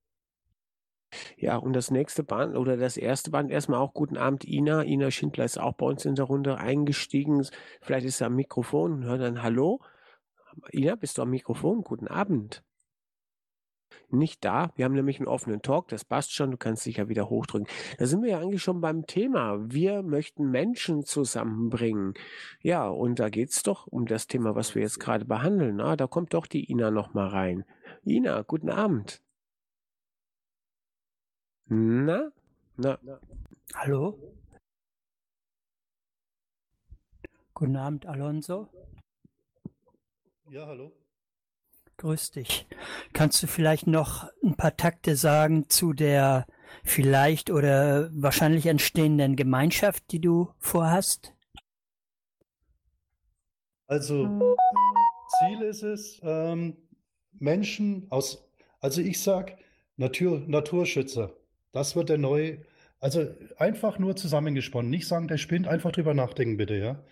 Ja, und das nächste Band oder das erste Band erstmal auch guten Abend, Ina. Ina Schindler ist auch bei uns in der Runde eingestiegen. Vielleicht ist er am Mikrofon und hört dann Hallo. Ina, bist du am Mikrofon? Guten Abend nicht da. Wir haben nämlich einen offenen Talk, das passt schon, du kannst dich ja wieder hochdrücken. Da sind wir ja eigentlich schon beim Thema. Wir möchten Menschen zusammenbringen. Ja, und da geht es doch um das Thema, was wir jetzt gerade behandeln. Ah, da kommt doch die Ina noch mal rein. Ina, guten Abend. Na? Na? Hallo? Guten Abend, Alonso. Ja, hallo. Grüß dich. Kannst du vielleicht noch ein paar Takte sagen zu der vielleicht oder wahrscheinlich entstehenden Gemeinschaft, die du vorhast? Also Ziel ist es, ähm, Menschen aus, also ich sag Natur, Naturschützer. Das wird der neue, also einfach nur zusammengesponnen. Nicht sagen, der spinnt, einfach drüber nachdenken bitte, ja.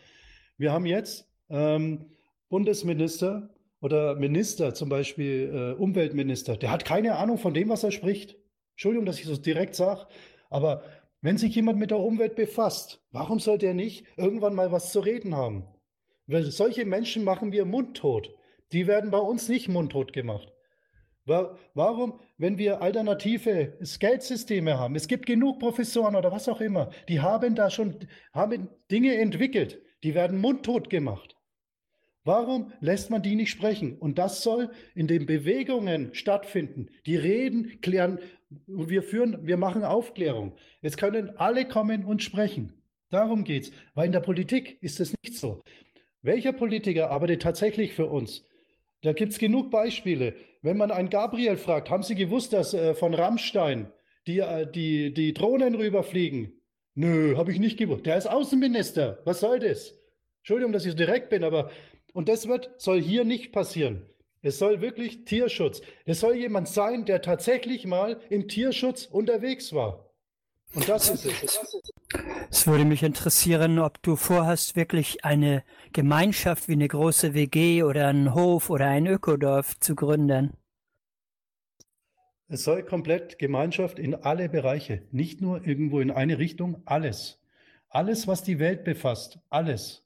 Wir haben jetzt ähm, Bundesminister, oder Minister, zum Beispiel äh, Umweltminister, der hat keine Ahnung von dem, was er spricht. Entschuldigung, dass ich so direkt sage, aber wenn sich jemand mit der Umwelt befasst, warum sollte er nicht irgendwann mal was zu reden haben? Weil solche Menschen machen wir mundtot. Die werden bei uns nicht mundtot gemacht. Warum, wenn wir alternative Geldsysteme haben, es gibt genug Professoren oder was auch immer, die haben da schon haben Dinge entwickelt, die werden mundtot gemacht. Warum lässt man die nicht sprechen? Und das soll in den Bewegungen stattfinden. Die reden, klären, wir führen, wir machen Aufklärung. Jetzt können alle kommen und sprechen. Darum geht's. Weil in der Politik ist es nicht so. Welcher Politiker arbeitet tatsächlich für uns? Da gibt es genug Beispiele. Wenn man einen Gabriel fragt, haben Sie gewusst, dass äh, von Rammstein die, äh, die, die Drohnen rüberfliegen? Nö, habe ich nicht gewusst. Der ist Außenminister. Was soll das? Entschuldigung, dass ich so direkt bin, aber und das wird, soll hier nicht passieren. Es soll wirklich Tierschutz. Es soll jemand sein, der tatsächlich mal im Tierschutz unterwegs war. Und das ist es. Es würde mich interessieren, ob du vorhast, wirklich eine Gemeinschaft wie eine große WG oder einen Hof oder ein Ökodorf zu gründen. Es soll komplett Gemeinschaft in alle Bereiche, nicht nur irgendwo in eine Richtung, alles. Alles, was die Welt befasst, alles.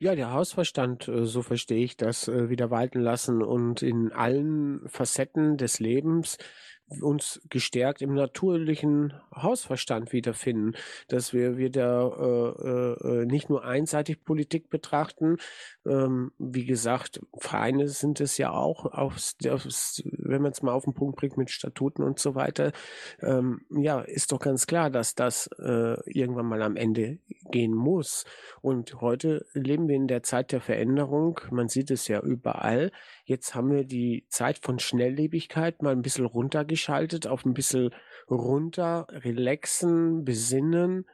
Ja, der Hausverstand, äh, so verstehe ich das, äh, wieder walten lassen und in allen Facetten des Lebens uns gestärkt im natürlichen Hausverstand wiederfinden, dass wir wieder äh, äh, nicht nur einseitig Politik betrachten. Ähm, wie gesagt, Vereine sind es ja auch, aufs, aufs, wenn man es mal auf den Punkt bringt mit Statuten und so weiter. Ähm, ja, ist doch ganz klar, dass das äh, irgendwann mal am Ende gehen muss. Und heute leben wir in der Zeit der Veränderung. Man sieht es ja überall. Jetzt haben wir die Zeit von Schnelllebigkeit mal ein bisschen runtergeschaltet, auf ein bisschen runter, relaxen, besinnen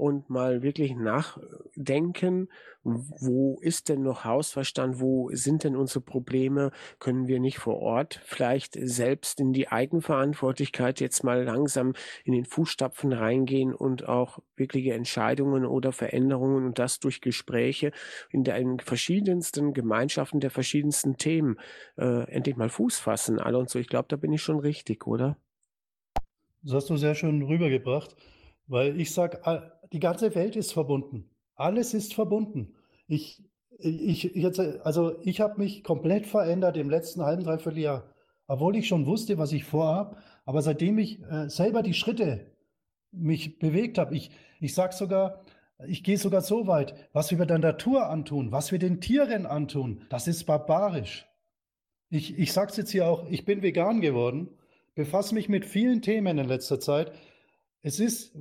und mal wirklich nachdenken, wo ist denn noch Hausverstand, wo sind denn unsere Probleme, können wir nicht vor Ort vielleicht selbst in die Eigenverantwortlichkeit jetzt mal langsam in den Fußstapfen reingehen und auch wirkliche Entscheidungen oder Veränderungen und das durch Gespräche in den verschiedensten Gemeinschaften der verschiedensten Themen äh, endlich mal Fuß fassen. Alonso, ich glaube, da bin ich schon richtig, oder? Das hast du sehr schön rübergebracht, weil ich sage, die ganze Welt ist verbunden. Alles ist verbunden. Ich, ich, jetzt, also ich habe mich komplett verändert im letzten halben, dreiviertel Jahr. Obwohl ich schon wusste, was ich vorhabe. Aber seitdem ich äh, selber die Schritte mich bewegt habe, ich, ich sage sogar, ich gehe sogar so weit, was wir der Natur antun, was wir den Tieren antun, das ist barbarisch. Ich, ich sage es jetzt hier auch, ich bin vegan geworden, befasse mich mit vielen Themen in letzter Zeit, es ist,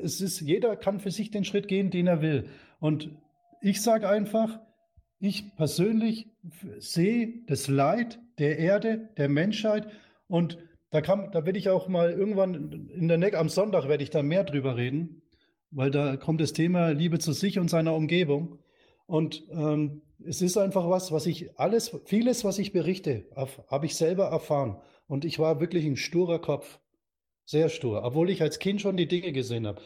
es ist, jeder kann für sich den Schritt gehen, den er will. Und ich sage einfach, ich persönlich sehe das Leid der Erde, der Menschheit und da, kann, da werde ich auch mal irgendwann in der Neck am Sonntag werde ich da mehr drüber reden, weil da kommt das Thema Liebe zu sich und seiner Umgebung. Und ähm, es ist einfach was, was ich alles, vieles, was ich berichte, habe ich selber erfahren. Und ich war wirklich ein sturer Kopf. Sehr stur, obwohl ich als Kind schon die Dinge gesehen habe.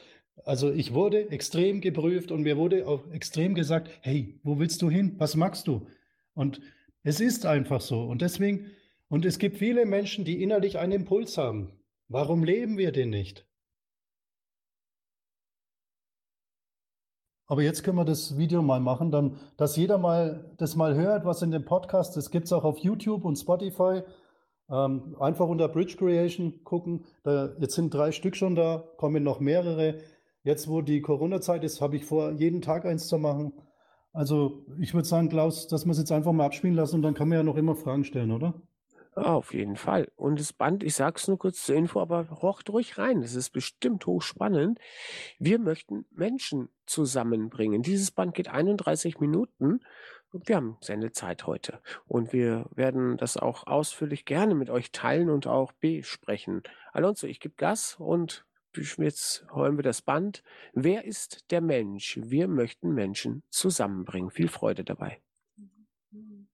Also ich wurde extrem geprüft und mir wurde auch extrem gesagt, hey, wo willst du hin? Was magst du? Und es ist einfach so. Und deswegen, und es gibt viele Menschen, die innerlich einen Impuls haben. Warum leben wir den nicht? Aber jetzt können wir das Video mal machen, dann, dass jeder mal das mal hört, was in dem Podcast, das gibt es auch auf YouTube und Spotify. Ähm, einfach unter Bridge Creation gucken. Da, jetzt sind drei Stück schon da, kommen noch mehrere. Jetzt, wo die Corona-Zeit ist, habe ich vor, jeden Tag eins zu machen. Also ich würde sagen, Klaus, dass wir es jetzt einfach mal abspielen lassen und dann kann man ja noch immer Fragen stellen, oder? Auf jeden Fall. Und das Band, ich sage es nur kurz zur Info, aber rocht ruhig rein. Das ist bestimmt hochspannend. Wir möchten Menschen zusammenbringen. Dieses Band geht 31 Minuten und wir haben Sendezeit heute. Und wir werden das auch ausführlich gerne mit euch teilen und auch besprechen. Alonso, ich gebe Gas und jetzt räumen wir das Band. Wer ist der Mensch? Wir möchten Menschen zusammenbringen. Viel Freude dabei. Willkommen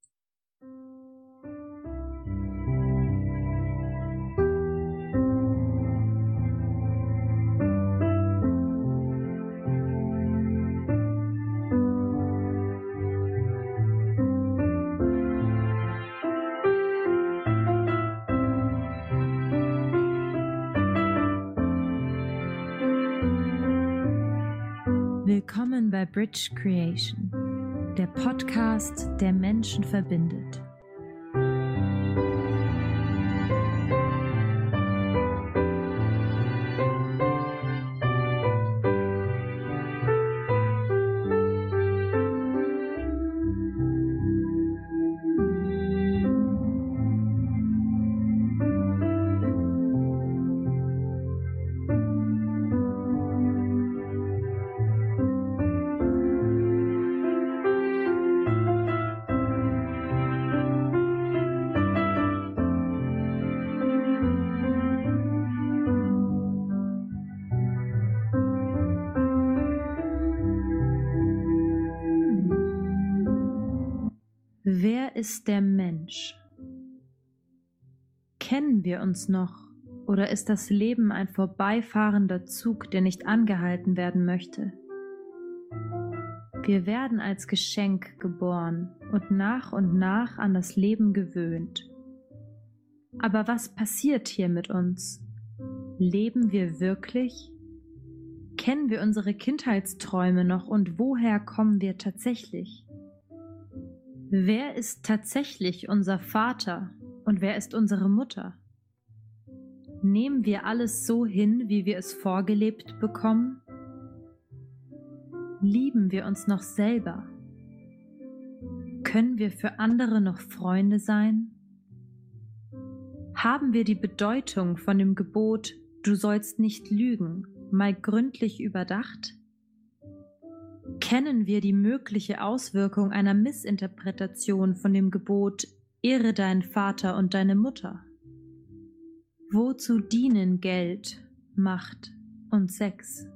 bei Bridge Creation, der Podcast, der Menschen verbindet. Ist der Mensch? Kennen wir uns noch oder ist das Leben ein vorbeifahrender Zug, der nicht angehalten werden möchte? Wir werden als Geschenk geboren und nach und nach an das Leben gewöhnt. Aber was passiert hier mit uns? Leben wir wirklich? Kennen wir unsere Kindheitsträume noch und woher kommen wir tatsächlich? Wer ist tatsächlich unser Vater und wer ist unsere Mutter? Nehmen wir alles so hin, wie wir es vorgelebt bekommen? Lieben wir uns noch selber? Können wir für andere noch Freunde sein? Haben wir die Bedeutung von dem Gebot Du sollst nicht lügen mal gründlich überdacht? Kennen wir die mögliche Auswirkung einer Missinterpretation von dem Gebot Ehre deinen Vater und deine Mutter? Wozu dienen Geld, Macht und Sex?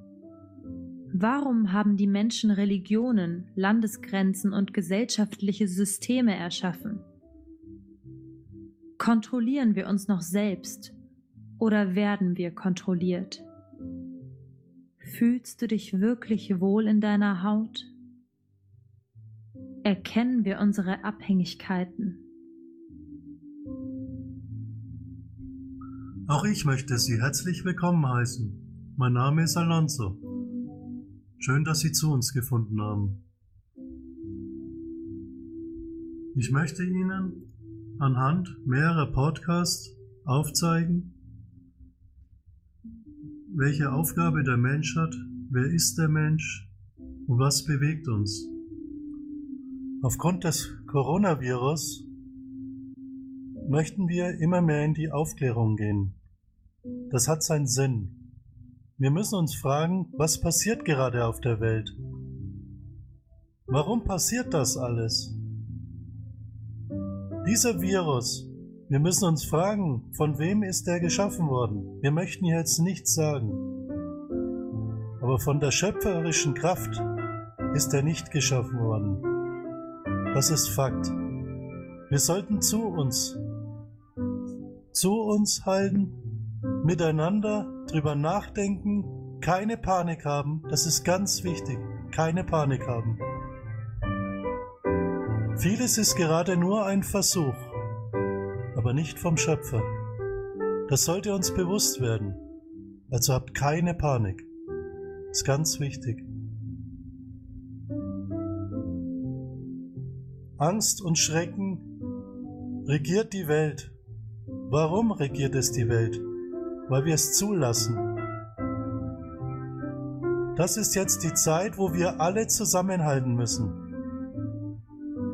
Warum haben die Menschen Religionen, Landesgrenzen und gesellschaftliche Systeme erschaffen? Kontrollieren wir uns noch selbst oder werden wir kontrolliert? Fühlst du dich wirklich wohl in deiner Haut? Erkennen wir unsere Abhängigkeiten? Auch ich möchte Sie herzlich willkommen heißen. Mein Name ist Alonso. Schön, dass Sie zu uns gefunden haben. Ich möchte Ihnen anhand mehrerer Podcasts aufzeigen, welche Aufgabe der Mensch hat, wer ist der Mensch und was bewegt uns. Aufgrund des Coronavirus möchten wir immer mehr in die Aufklärung gehen. Das hat seinen Sinn. Wir müssen uns fragen, was passiert gerade auf der Welt? Warum passiert das alles? Dieser Virus, wir müssen uns fragen, von wem ist er geschaffen worden? Wir möchten jetzt nichts sagen. Aber von der schöpferischen Kraft ist er nicht geschaffen worden. Das ist Fakt. Wir sollten zu uns, zu uns halten, miteinander drüber nachdenken, keine Panik haben, das ist ganz wichtig, keine Panik haben. Vieles ist gerade nur ein Versuch, aber nicht vom Schöpfer. Das sollte uns bewusst werden. Also habt keine Panik. Ist ganz wichtig. Angst und Schrecken regiert die Welt. Warum regiert es die Welt? Weil wir es zulassen. Das ist jetzt die Zeit, wo wir alle zusammenhalten müssen.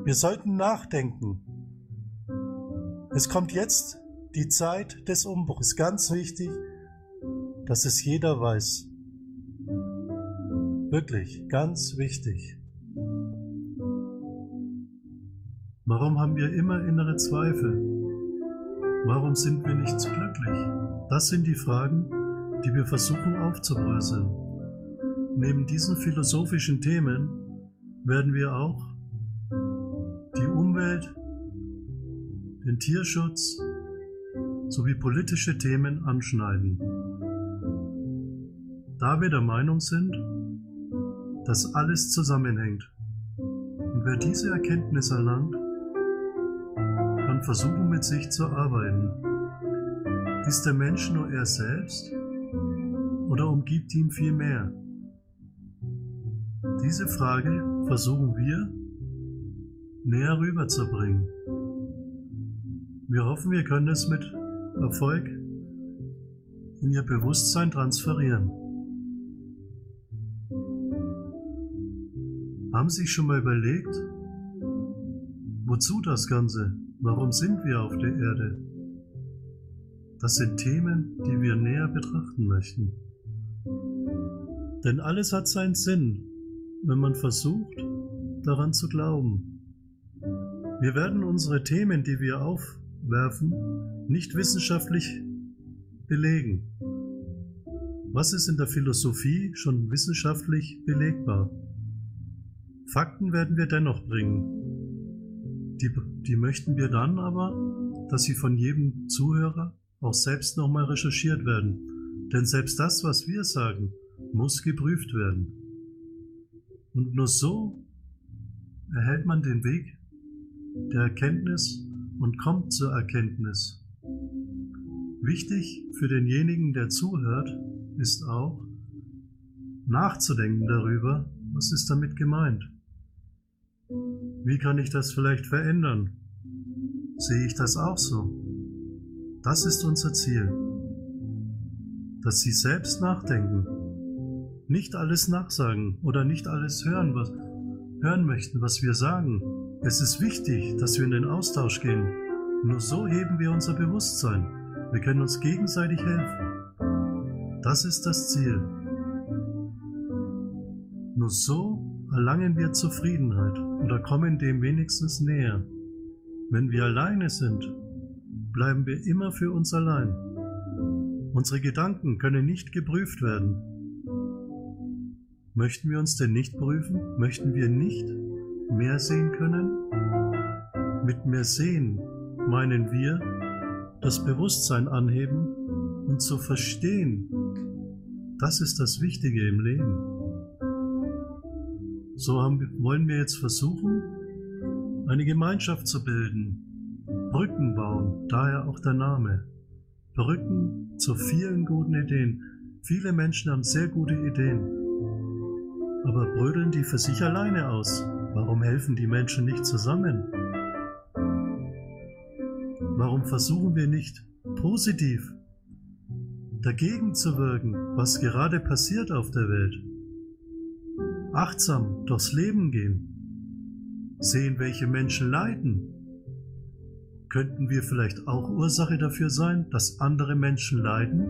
Wir sollten nachdenken. Es kommt jetzt die Zeit des Umbruchs. Ganz wichtig, dass es jeder weiß. Wirklich, ganz wichtig. Warum haben wir immer innere Zweifel? Warum sind wir nicht glücklich? Das sind die Fragen, die wir versuchen aufzubröseln. Neben diesen philosophischen Themen werden wir auch Umwelt, den Tierschutz sowie politische Themen anschneiden. Da wir der Meinung sind, dass alles zusammenhängt und wer diese Erkenntnis erlangt, kann versuchen mit sich zu arbeiten. Ist der Mensch nur er selbst oder umgibt ihn viel mehr? Diese Frage versuchen wir näher rüberzubringen. Wir hoffen, wir können es mit Erfolg in Ihr Bewusstsein transferieren. Haben Sie sich schon mal überlegt, wozu das Ganze? Warum sind wir auf der Erde? Das sind Themen, die wir näher betrachten möchten. Denn alles hat seinen Sinn, wenn man versucht, daran zu glauben. Wir werden unsere Themen, die wir aufwerfen, nicht wissenschaftlich belegen. Was ist in der Philosophie schon wissenschaftlich belegbar? Fakten werden wir dennoch bringen. Die, die möchten wir dann aber, dass sie von jedem Zuhörer auch selbst nochmal recherchiert werden. Denn selbst das, was wir sagen, muss geprüft werden. Und nur so erhält man den Weg der Erkenntnis und kommt zur Erkenntnis. Wichtig für denjenigen, der zuhört, ist auch, nachzudenken darüber, was ist damit gemeint. Wie kann ich das vielleicht verändern? Sehe ich das auch so? Das ist unser Ziel. Dass Sie selbst nachdenken, nicht alles nachsagen oder nicht alles hören, was hören möchten, was wir sagen, es ist wichtig, dass wir in den Austausch gehen. Nur so heben wir unser Bewusstsein. Wir können uns gegenseitig helfen. Das ist das Ziel. Nur so erlangen wir Zufriedenheit oder kommen dem wenigstens näher. Wenn wir alleine sind, bleiben wir immer für uns allein. Unsere Gedanken können nicht geprüft werden. Möchten wir uns denn nicht prüfen? Möchten wir nicht mehr sehen können? Mit mehr sehen meinen wir das Bewusstsein anheben und zu verstehen. Das ist das Wichtige im Leben. So haben, wollen wir jetzt versuchen, eine Gemeinschaft zu bilden, Brücken bauen, daher auch der Name. Brücken zu vielen guten Ideen. Viele Menschen haben sehr gute Ideen, aber brödeln die für sich alleine aus. Warum helfen die Menschen nicht zusammen? Warum versuchen wir nicht positiv dagegen zu wirken, was gerade passiert auf der Welt? Achtsam durchs Leben gehen, sehen, welche Menschen leiden. Könnten wir vielleicht auch Ursache dafür sein, dass andere Menschen leiden?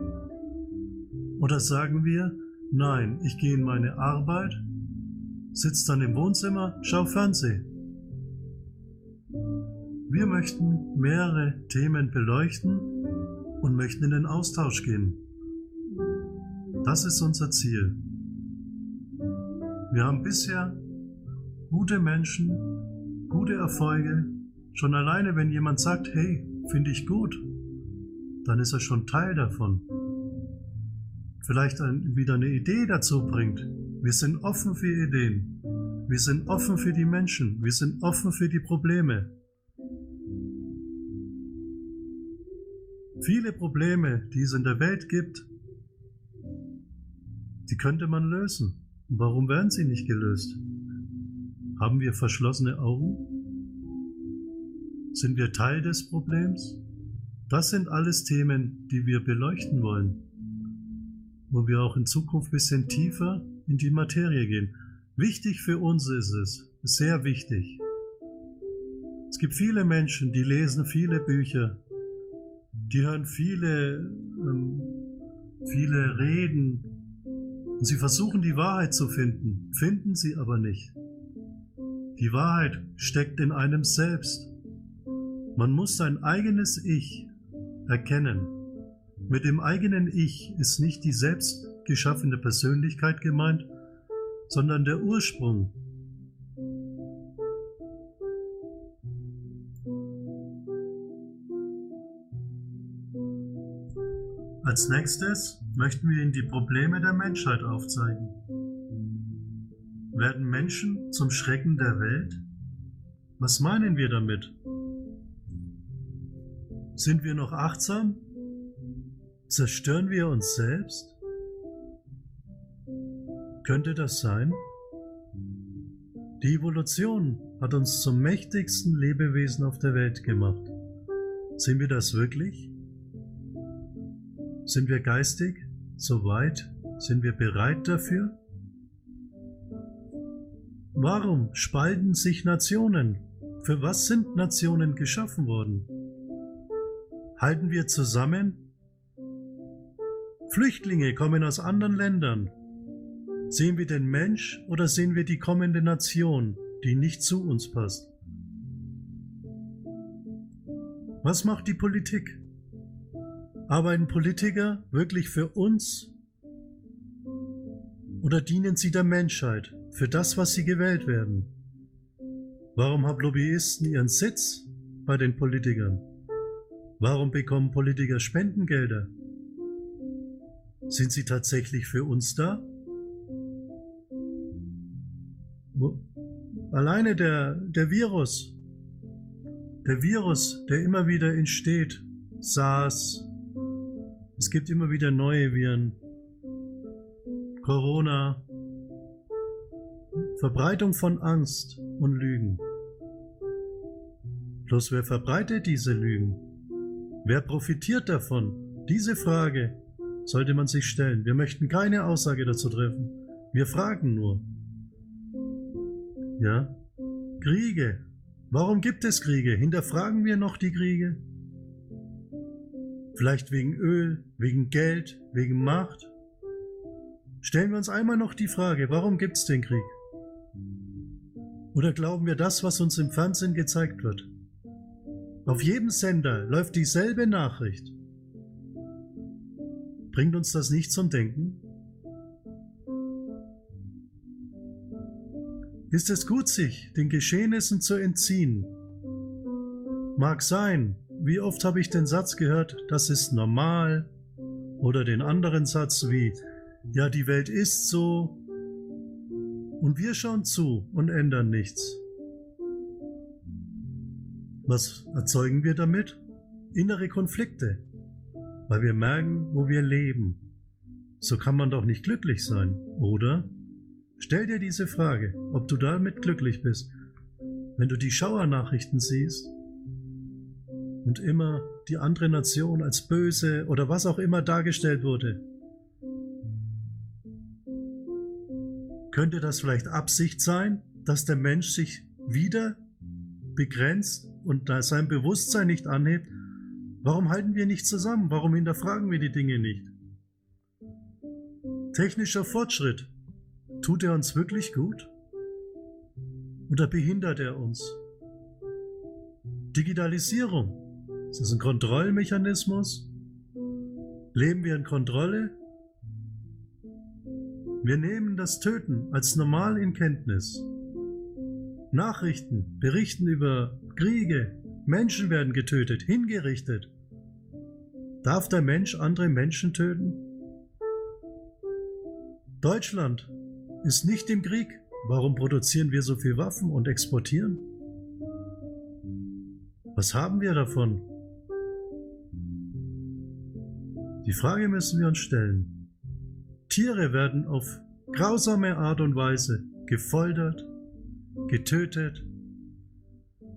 Oder sagen wir, nein, ich gehe in meine Arbeit, sitzt dann im Wohnzimmer, schau Fernsehen. Wir möchten mehrere Themen beleuchten und möchten in den Austausch gehen. Das ist unser Ziel. Wir haben bisher gute Menschen, gute Erfolge. Schon alleine, wenn jemand sagt, hey, finde ich gut, dann ist er schon Teil davon. Vielleicht ein, wieder eine Idee dazu bringt. Wir sind offen für Ideen. Wir sind offen für die Menschen. Wir sind offen für die Probleme. Viele Probleme, die es in der Welt gibt, die könnte man lösen. Warum werden sie nicht gelöst? Haben wir verschlossene Augen? Sind wir Teil des Problems? Das sind alles Themen, die wir beleuchten wollen, wo wir auch in Zukunft ein bisschen tiefer in die Materie gehen. Wichtig für uns ist es, sehr wichtig. Es gibt viele Menschen, die lesen viele Bücher, die hören viele, ähm, viele Reden, und sie versuchen die Wahrheit zu finden, finden sie aber nicht. Die Wahrheit steckt in einem selbst. Man muss sein eigenes Ich erkennen. Mit dem eigenen Ich ist nicht die selbst geschaffene Persönlichkeit gemeint, sondern der Ursprung. Als nächstes möchten wir Ihnen die Probleme der Menschheit aufzeigen. Werden Menschen zum Schrecken der Welt? Was meinen wir damit? Sind wir noch achtsam? Zerstören wir uns selbst? Könnte das sein? Die Evolution hat uns zum mächtigsten Lebewesen auf der Welt gemacht. Sind wir das wirklich? Sind wir geistig so weit? Sind wir bereit dafür? Warum spalten sich Nationen? Für was sind Nationen geschaffen worden? Halten wir zusammen? Flüchtlinge kommen aus anderen Ländern. Sehen wir den Mensch oder sehen wir die kommende Nation, die nicht zu uns passt? Was macht die Politik? Arbeiten Politiker wirklich für uns? Oder dienen sie der Menschheit, für das, was sie gewählt werden? Warum haben Lobbyisten ihren Sitz bei den Politikern? Warum bekommen Politiker Spendengelder? Sind sie tatsächlich für uns da? Alleine der, der Virus, der Virus, der immer wieder entsteht, SARS, es gibt immer wieder neue Viren. Corona. Verbreitung von Angst und Lügen. Bloß wer verbreitet diese Lügen? Wer profitiert davon? Diese Frage sollte man sich stellen. Wir möchten keine Aussage dazu treffen. Wir fragen nur. Ja? Kriege. Warum gibt es Kriege? Hinterfragen wir noch die Kriege? Vielleicht wegen Öl, wegen Geld, wegen Macht? Stellen wir uns einmal noch die Frage, warum gibt es den Krieg? Oder glauben wir das, was uns im Fernsehen gezeigt wird? Auf jedem Sender läuft dieselbe Nachricht. Bringt uns das nicht zum Denken? Ist es gut, sich den Geschehnissen zu entziehen? Mag sein, wie oft habe ich den Satz gehört, das ist normal? Oder den anderen Satz wie, ja, die Welt ist so. Und wir schauen zu und ändern nichts. Was erzeugen wir damit? Innere Konflikte, weil wir merken, wo wir leben. So kann man doch nicht glücklich sein, oder? Stell dir diese Frage, ob du damit glücklich bist. Wenn du die Schauernachrichten siehst, und immer die andere Nation als böse oder was auch immer dargestellt wurde. Könnte das vielleicht Absicht sein, dass der Mensch sich wieder begrenzt und sein Bewusstsein nicht anhebt? Warum halten wir nicht zusammen? Warum hinterfragen wir die Dinge nicht? Technischer Fortschritt, tut er uns wirklich gut? oder behindert er uns? Digitalisierung, ist das ein Kontrollmechanismus? Leben wir in Kontrolle? Wir nehmen das Töten als normal in Kenntnis. Nachrichten berichten über Kriege, Menschen werden getötet, hingerichtet. Darf der Mensch andere Menschen töten? Deutschland ist nicht im Krieg. Warum produzieren wir so viel Waffen und exportieren? Was haben wir davon? Die Frage müssen wir uns stellen. Tiere werden auf grausame Art und Weise gefoltert, getötet,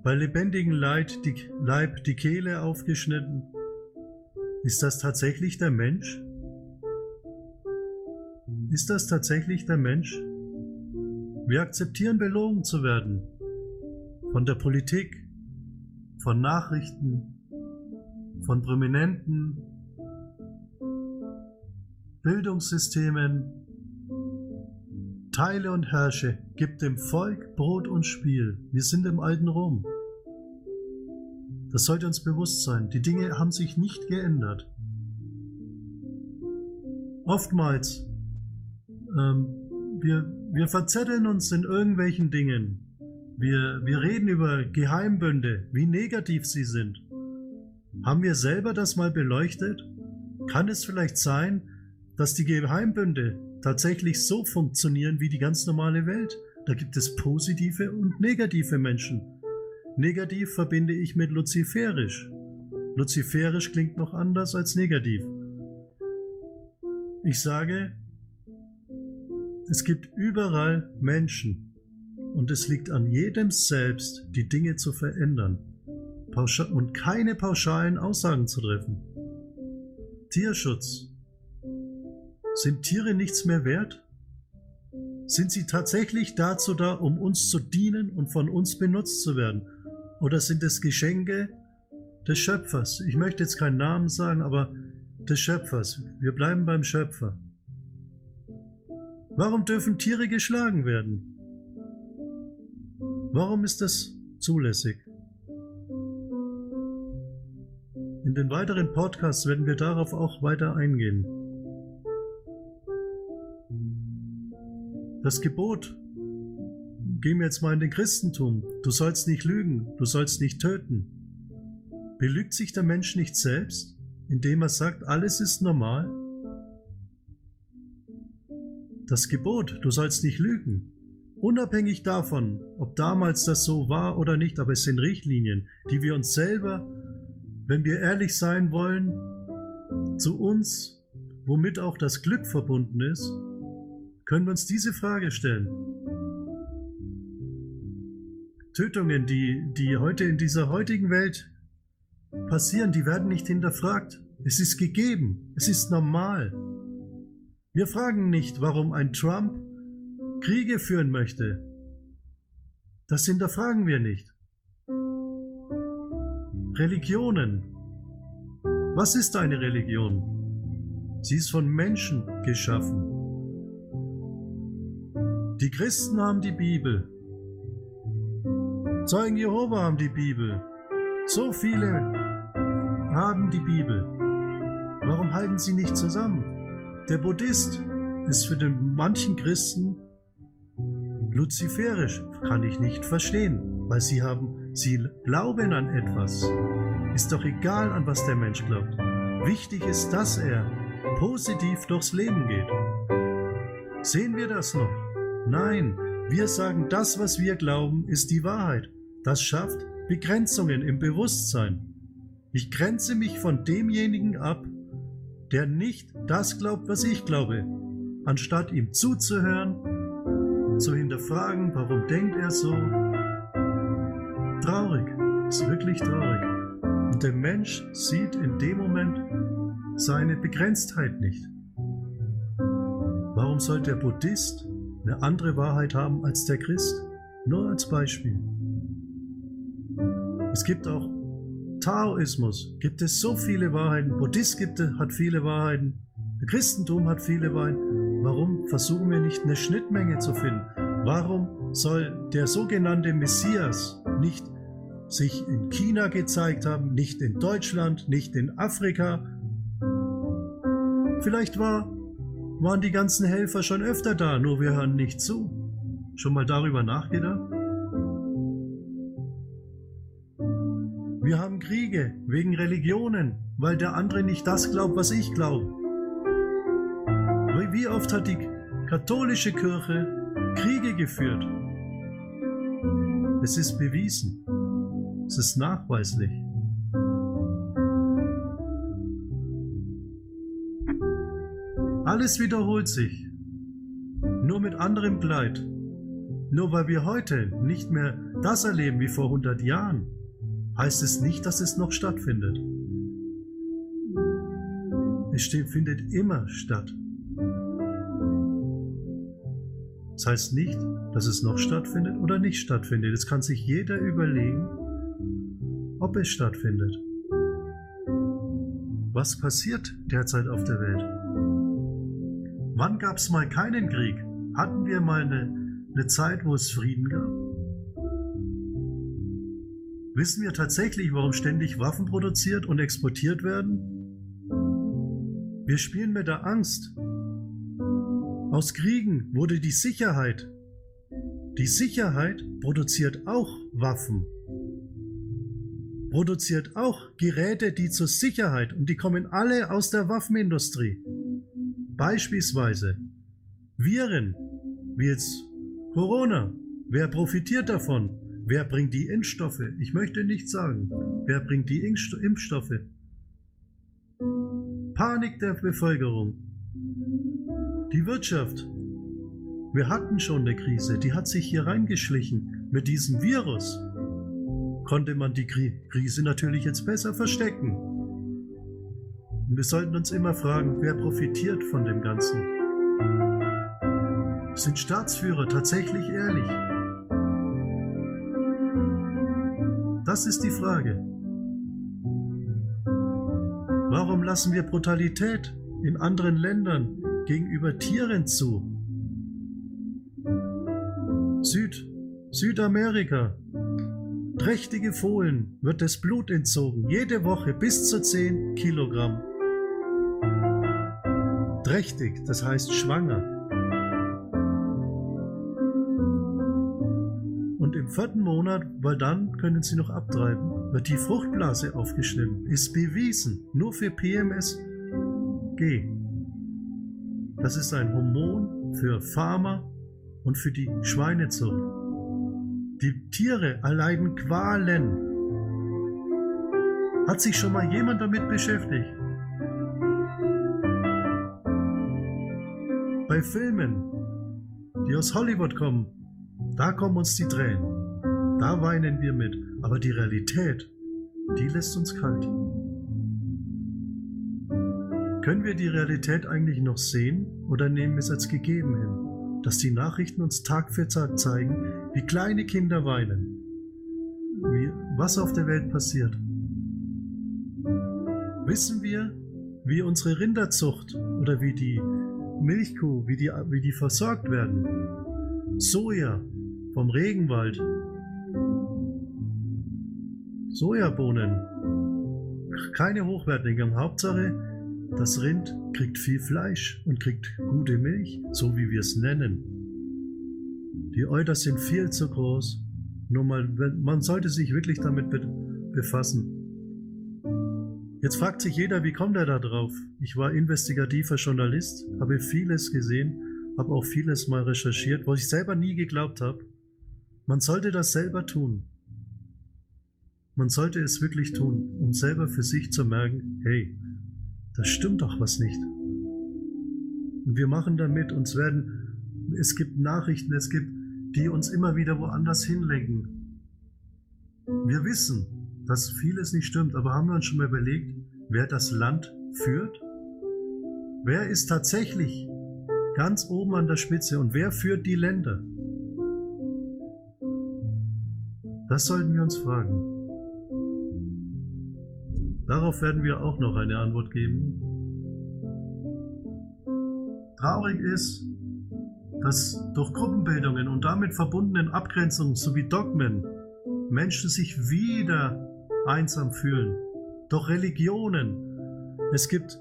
bei lebendigem Leid die, Leib die Kehle aufgeschnitten. Ist das tatsächlich der Mensch? Ist das tatsächlich der Mensch? Wir akzeptieren belogen zu werden. Von der Politik, von Nachrichten, von Prominenten, Bildungssystemen. Teile und herrsche, gib dem Volk Brot und Spiel. Wir sind im alten Rom. Das sollte uns bewusst sein. Die Dinge haben sich nicht geändert. Oftmals, ähm, wir, wir verzetteln uns in irgendwelchen Dingen. Wir, wir reden über Geheimbünde, wie negativ sie sind. Haben wir selber das mal beleuchtet? Kann es vielleicht sein, dass die Geheimbünde tatsächlich so funktionieren wie die ganz normale Welt? Da gibt es positive und negative Menschen. Negativ verbinde ich mit luziferisch. Luziferisch klingt noch anders als negativ. Ich sage, es gibt überall Menschen und es liegt an jedem selbst, die Dinge zu verändern und keine pauschalen Aussagen zu treffen. Tierschutz. Sind Tiere nichts mehr wert? Sind sie tatsächlich dazu da, um uns zu dienen und von uns benutzt zu werden? Oder sind es Geschenke des Schöpfers? Ich möchte jetzt keinen Namen sagen, aber des Schöpfers. Wir bleiben beim Schöpfer. Warum dürfen Tiere geschlagen werden? Warum ist das zulässig? In den weiteren Podcasts werden wir darauf auch weiter eingehen. Das Gebot, gehen wir jetzt mal in den Christentum, du sollst nicht lügen, du sollst nicht töten. Belügt sich der Mensch nicht selbst, indem er sagt, alles ist normal? Das Gebot, du sollst nicht lügen, unabhängig davon, ob damals das so war oder nicht, aber es sind Richtlinien, die wir uns selber, wenn wir ehrlich sein wollen, zu uns, womit auch das Glück verbunden ist, können wir uns diese Frage stellen. Tötungen, die, die heute in dieser heutigen Welt passieren, die werden nicht hinterfragt. Es ist gegeben, es ist normal. Wir fragen nicht, warum ein Trump Kriege führen möchte. Das hinterfragen wir nicht. Religionen. Was ist eine Religion? Sie ist von Menschen geschaffen. Die Christen haben die Bibel. Zeugen Jehova haben die Bibel. So viele haben die Bibel. Warum halten sie nicht zusammen? Der Buddhist ist für den manchen Christen luziferisch, kann ich nicht verstehen, weil sie haben, sie glauben an etwas. Ist doch egal, an was der Mensch glaubt. Wichtig ist, dass er positiv durchs Leben geht. Sehen wir das noch? Nein, wir sagen, das, was wir glauben, ist die Wahrheit. Das schafft Begrenzungen im Bewusstsein. Ich grenze mich von demjenigen ab, der nicht das glaubt, was ich glaube, anstatt ihm zuzuhören, zu hinterfragen, warum denkt er so. Traurig, ist wirklich traurig. Und der Mensch sieht in dem Moment seine Begrenztheit nicht. Warum soll der Buddhist eine andere Wahrheit haben als der Christ? Nur als Beispiel. Es gibt auch Taoismus gibt es so viele Wahrheiten, Buddhist gibt, hat viele Wahrheiten, Christentum hat viele Wahrheiten. Warum versuchen wir nicht eine Schnittmenge zu finden? Warum soll der sogenannte Messias nicht sich in China gezeigt haben, nicht in Deutschland, nicht in Afrika? Vielleicht war, waren die ganzen Helfer schon öfter da, nur wir hören nicht zu. Schon mal darüber nachgedacht? Wir haben Kriege wegen Religionen, weil der andere nicht das glaubt, was ich glaube. Wie oft hat die katholische Kirche Kriege geführt? Es ist bewiesen. Es ist nachweislich. Alles wiederholt sich, nur mit anderem Kleid. Nur weil wir heute nicht mehr das erleben wie vor 100 Jahren, heißt es nicht, dass es noch stattfindet. Es findet immer statt. Das heißt nicht, dass es noch stattfindet oder nicht stattfindet. Es kann sich jeder überlegen, ob es stattfindet. Was passiert derzeit auf der Welt? Wann gab es mal keinen Krieg? Hatten wir mal eine, eine Zeit, wo es Frieden gab? Wissen wir tatsächlich, warum ständig Waffen produziert und exportiert werden? Wir spielen mit der Angst. Aus Kriegen wurde die Sicherheit. Die Sicherheit produziert auch Waffen. Produziert auch Geräte, die zur Sicherheit und die kommen alle aus der Waffenindustrie. Beispielsweise Viren, wie jetzt Corona. Wer profitiert davon? Wer bringt die Impfstoffe? Ich möchte nicht sagen. Wer bringt die Impfstoffe? Panik der Bevölkerung. Die Wirtschaft. Wir hatten schon eine Krise, die hat sich hier reingeschlichen. Mit diesem Virus konnte man die Krise natürlich jetzt besser verstecken. Und wir sollten uns immer fragen, wer profitiert von dem Ganzen? Sind Staatsführer tatsächlich ehrlich? Das ist die Frage. Warum lassen wir Brutalität in anderen Ländern gegenüber Tieren zu? Süd, Südamerika. Trächtige Fohlen wird das Blut entzogen, jede Woche bis zu 10 Kilogramm. Trächtig, das heißt schwanger. Vierten Monat, weil dann können sie noch abtreiben, wird die Fruchtblase aufgeschnitten. Ist bewiesen, nur für PMSG. Das ist ein Hormon für Farmer und für die Schweinezucht. Die Tiere erleiden Qualen. Hat sich schon mal jemand damit beschäftigt? Bei Filmen, die aus Hollywood kommen, da kommen uns die Tränen. Da weinen wir mit, aber die Realität, die lässt uns kalt. Können wir die Realität eigentlich noch sehen oder nehmen wir es als gegeben hin, dass die Nachrichten uns Tag für Tag zeigen, wie kleine Kinder weinen, wie, was auf der Welt passiert? Wissen wir, wie unsere Rinderzucht oder wie die Milchkuh, wie die, wie die versorgt werden? Soja vom Regenwald, Sojabohnen. Keine hochwertigen. Hauptsache, das Rind kriegt viel Fleisch und kriegt gute Milch, so wie wir es nennen. Die Euter sind viel zu groß. Nur mal, man sollte sich wirklich damit befassen. Jetzt fragt sich jeder, wie kommt er da drauf? Ich war investigativer Journalist, habe vieles gesehen, habe auch vieles mal recherchiert, wo ich selber nie geglaubt habe. Man sollte das selber tun. Man sollte es wirklich tun, um selber für sich zu merken, hey, da stimmt doch was nicht. Und wir machen damit, uns werden, es gibt Nachrichten, es gibt, die uns immer wieder woanders hinlenken. Wir wissen, dass vieles nicht stimmt, aber haben wir uns schon mal überlegt, wer das Land führt? Wer ist tatsächlich ganz oben an der Spitze und wer führt die Länder? Das sollten wir uns fragen. Darauf werden wir auch noch eine Antwort geben. Traurig ist, dass durch Gruppenbildungen und damit verbundenen Abgrenzungen sowie Dogmen Menschen sich wieder einsam fühlen. Doch Religionen, es gibt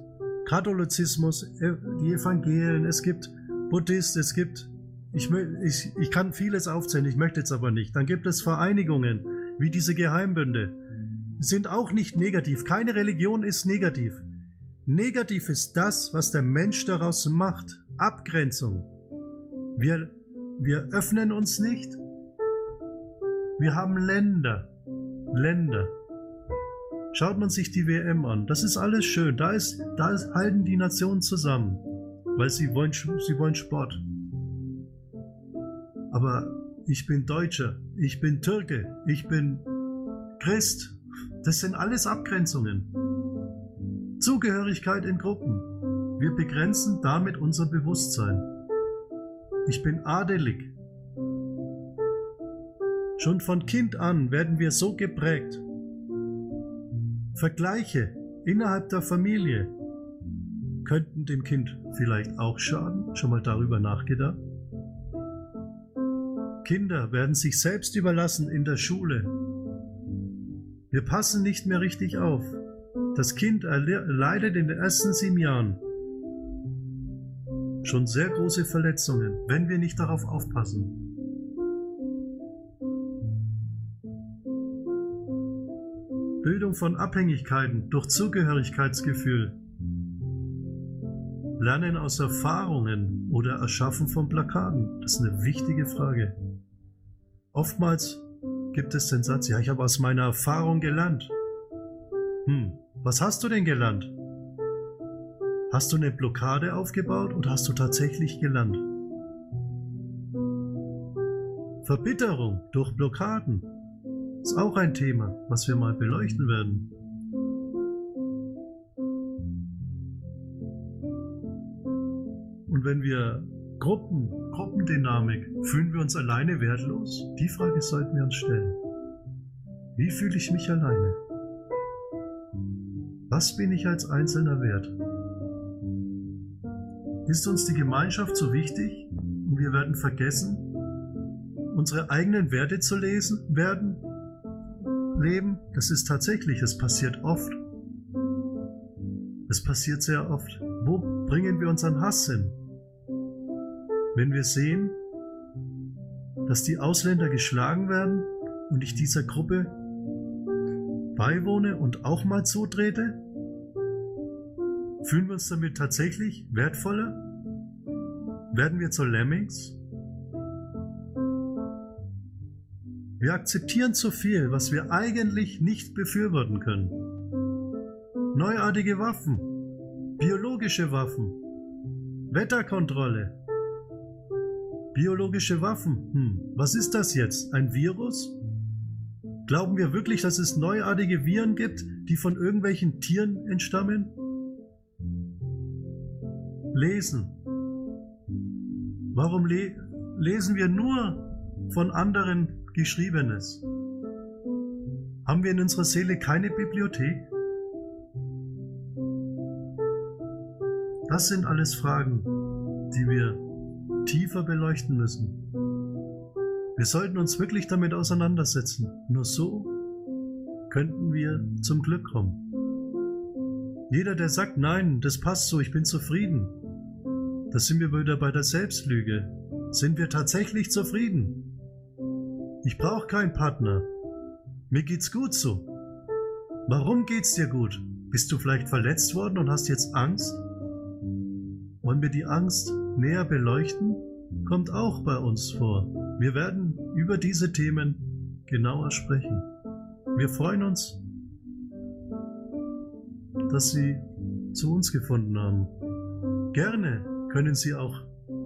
Katholizismus, äh, die Evangelien, es gibt Buddhist, es gibt, ich, ich, ich kann vieles aufzählen, ich möchte jetzt aber nicht. Dann gibt es Vereinigungen, wie diese Geheimbünde, sind auch nicht negativ. Keine Religion ist negativ. Negativ ist das, was der Mensch daraus macht. Abgrenzung. Wir, wir öffnen uns nicht. Wir haben Länder. Länder. Schaut man sich die WM an, das ist alles schön. Da, ist, da ist, halten die Nationen zusammen, weil sie wollen, sie wollen Sport. Aber ich bin Deutscher, ich bin Türke, ich bin Christ. Das sind alles Abgrenzungen. Zugehörigkeit in Gruppen. Wir begrenzen damit unser Bewusstsein. Ich bin adelig. Schon von Kind an werden wir so geprägt. Vergleiche innerhalb der Familie könnten dem Kind vielleicht auch schaden. Schon mal darüber nachgedacht? Kinder werden sich selbst überlassen in der Schule. Wir passen nicht mehr richtig auf. Das Kind erleidet in den ersten sieben Jahren schon sehr große Verletzungen, wenn wir nicht darauf aufpassen. Bildung von Abhängigkeiten durch Zugehörigkeitsgefühl, Lernen aus Erfahrungen oder Erschaffen von Plakaten, das ist eine wichtige Frage. Oftmals gibt es den Satz, ja, ich habe aus meiner Erfahrung gelernt. Hm, was hast du denn gelernt? Hast du eine Blockade aufgebaut oder hast du tatsächlich gelernt? Verbitterung durch Blockaden ist auch ein Thema, was wir mal beleuchten werden. Und wenn wir Gruppen, Gruppendynamik, fühlen wir uns alleine wertlos? Die Frage sollten wir uns stellen. Wie fühle ich mich alleine? Was bin ich als Einzelner wert? Ist uns die Gemeinschaft so wichtig und wir werden vergessen, unsere eigenen Werte zu lesen werden, leben? Das ist tatsächlich, es passiert oft. Es passiert sehr oft. Wo bringen wir unseren Hass hin? Wenn wir sehen, dass die Ausländer geschlagen werden und ich dieser Gruppe beiwohne und auch mal zutrete, Fühlen wir uns damit tatsächlich wertvoller? Werden wir zu Lemmings? Wir akzeptieren zu viel, was wir eigentlich nicht befürworten können. Neuartige Waffen, biologische Waffen, Wetterkontrolle, biologische Waffen. Hm, was ist das jetzt? Ein Virus? Glauben wir wirklich, dass es neuartige Viren gibt, die von irgendwelchen Tieren entstammen? lesen. Warum le lesen wir nur von anderen Geschriebenes? Haben wir in unserer Seele keine Bibliothek? Das sind alles Fragen, die wir tiefer beleuchten müssen. Wir sollten uns wirklich damit auseinandersetzen. Nur so könnten wir zum Glück kommen. Jeder, der sagt, nein, das passt so, ich bin zufrieden, da sind wir wieder bei der Selbstlüge. Sind wir tatsächlich zufrieden? Ich brauche keinen Partner. Mir geht's gut so. Warum geht's dir gut? Bist du vielleicht verletzt worden und hast jetzt Angst? Wollen wir die Angst näher beleuchten? Kommt auch bei uns vor. Wir werden über diese Themen genauer sprechen. Wir freuen uns, dass Sie zu uns gefunden haben. Gerne können Sie auch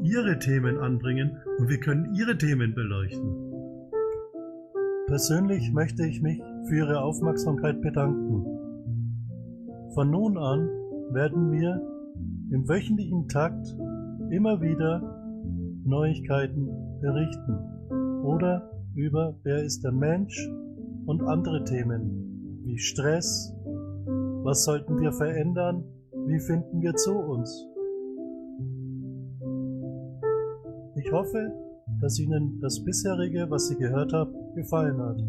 Ihre Themen anbringen und wir können Ihre Themen beleuchten. Persönlich möchte ich mich für Ihre Aufmerksamkeit bedanken. Von nun an werden wir im wöchentlichen Takt immer wieder Neuigkeiten berichten oder über wer ist der Mensch und andere Themen wie Stress, was sollten wir verändern, wie finden wir zu uns. hoffe, dass Ihnen das bisherige, was Sie gehört haben, gefallen hat.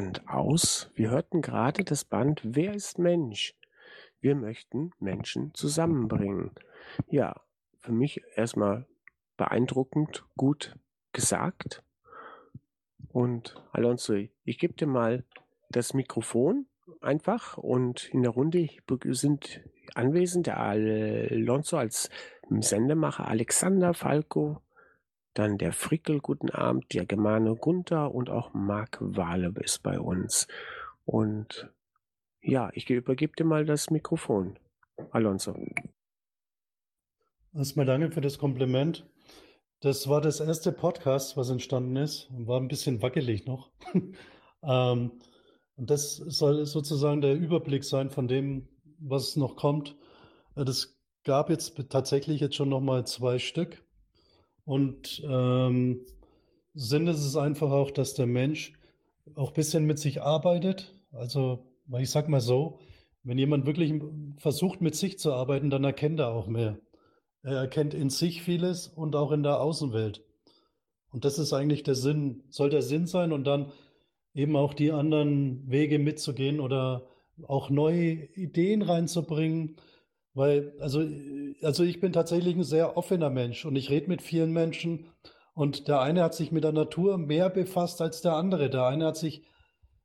Band aus. Wir hörten gerade das Band Wer ist Mensch? Wir möchten Menschen zusammenbringen. Ja, für mich erstmal beeindruckend gut gesagt. Und Alonso, ich gebe dir mal das Mikrofon einfach und in der Runde sind anwesend der Alonso als Sendemacher, Alexander Falco, dann der Frickel, guten Abend, der Germane Gunther und auch Marc Wale ist bei uns. Und ja, ich übergebe dir mal das Mikrofon. Alonso. Erstmal danke für das Kompliment. Das war das erste Podcast, was entstanden ist. War ein bisschen wackelig noch. ähm, und das soll sozusagen der Überblick sein von dem, was noch kommt. Äh, das gab jetzt tatsächlich jetzt schon noch mal zwei Stück. Und ähm, Sinn ist es einfach auch, dass der Mensch auch ein bisschen mit sich arbeitet. Also, ich sag mal so, wenn jemand wirklich versucht, mit sich zu arbeiten, dann erkennt er auch mehr. Er erkennt in sich vieles und auch in der Außenwelt. Und das ist eigentlich der Sinn, soll der Sinn sein und dann eben auch die anderen Wege mitzugehen oder auch neue Ideen reinzubringen, weil, also, also ich bin tatsächlich ein sehr offener Mensch und ich rede mit vielen Menschen und der eine hat sich mit der Natur mehr befasst als der andere. Der eine hat sich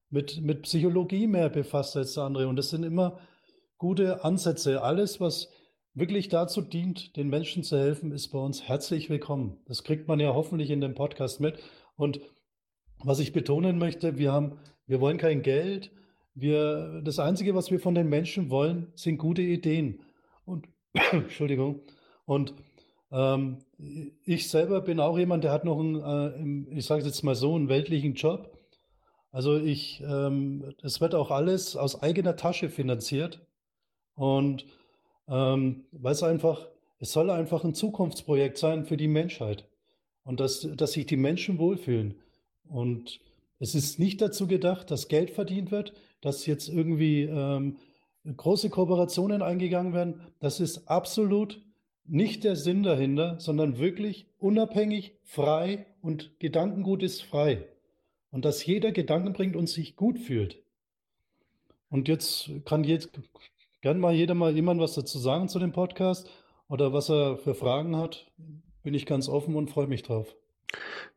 mit, mit Psychologie mehr befasst als der andere. Und das sind immer gute Ansätze. Alles, was wirklich dazu dient, den Menschen zu helfen, ist bei uns herzlich willkommen. Das kriegt man ja hoffentlich in dem Podcast mit. Und was ich betonen möchte, wir haben, wir wollen kein Geld. Wir, das Einzige, was wir von den Menschen wollen, sind gute Ideen. Entschuldigung. Und ähm, ich selber bin auch jemand, der hat noch einen, äh, ich sage jetzt mal so, einen weltlichen Job. Also ich, ähm, es wird auch alles aus eigener Tasche finanziert. Und ähm, weil es einfach, es soll einfach ein Zukunftsprojekt sein für die Menschheit. Und dass, dass sich die Menschen wohlfühlen. Und es ist nicht dazu gedacht, dass Geld verdient wird, dass jetzt irgendwie ähm, große Kooperationen eingegangen werden. Das ist absolut nicht der Sinn dahinter, sondern wirklich unabhängig, frei und Gedankengut ist frei. Und dass jeder Gedanken bringt und sich gut fühlt. Und jetzt kann jetzt gern mal jeder mal jemand was dazu sagen zu dem Podcast oder was er für Fragen hat. Bin ich ganz offen und freue mich drauf.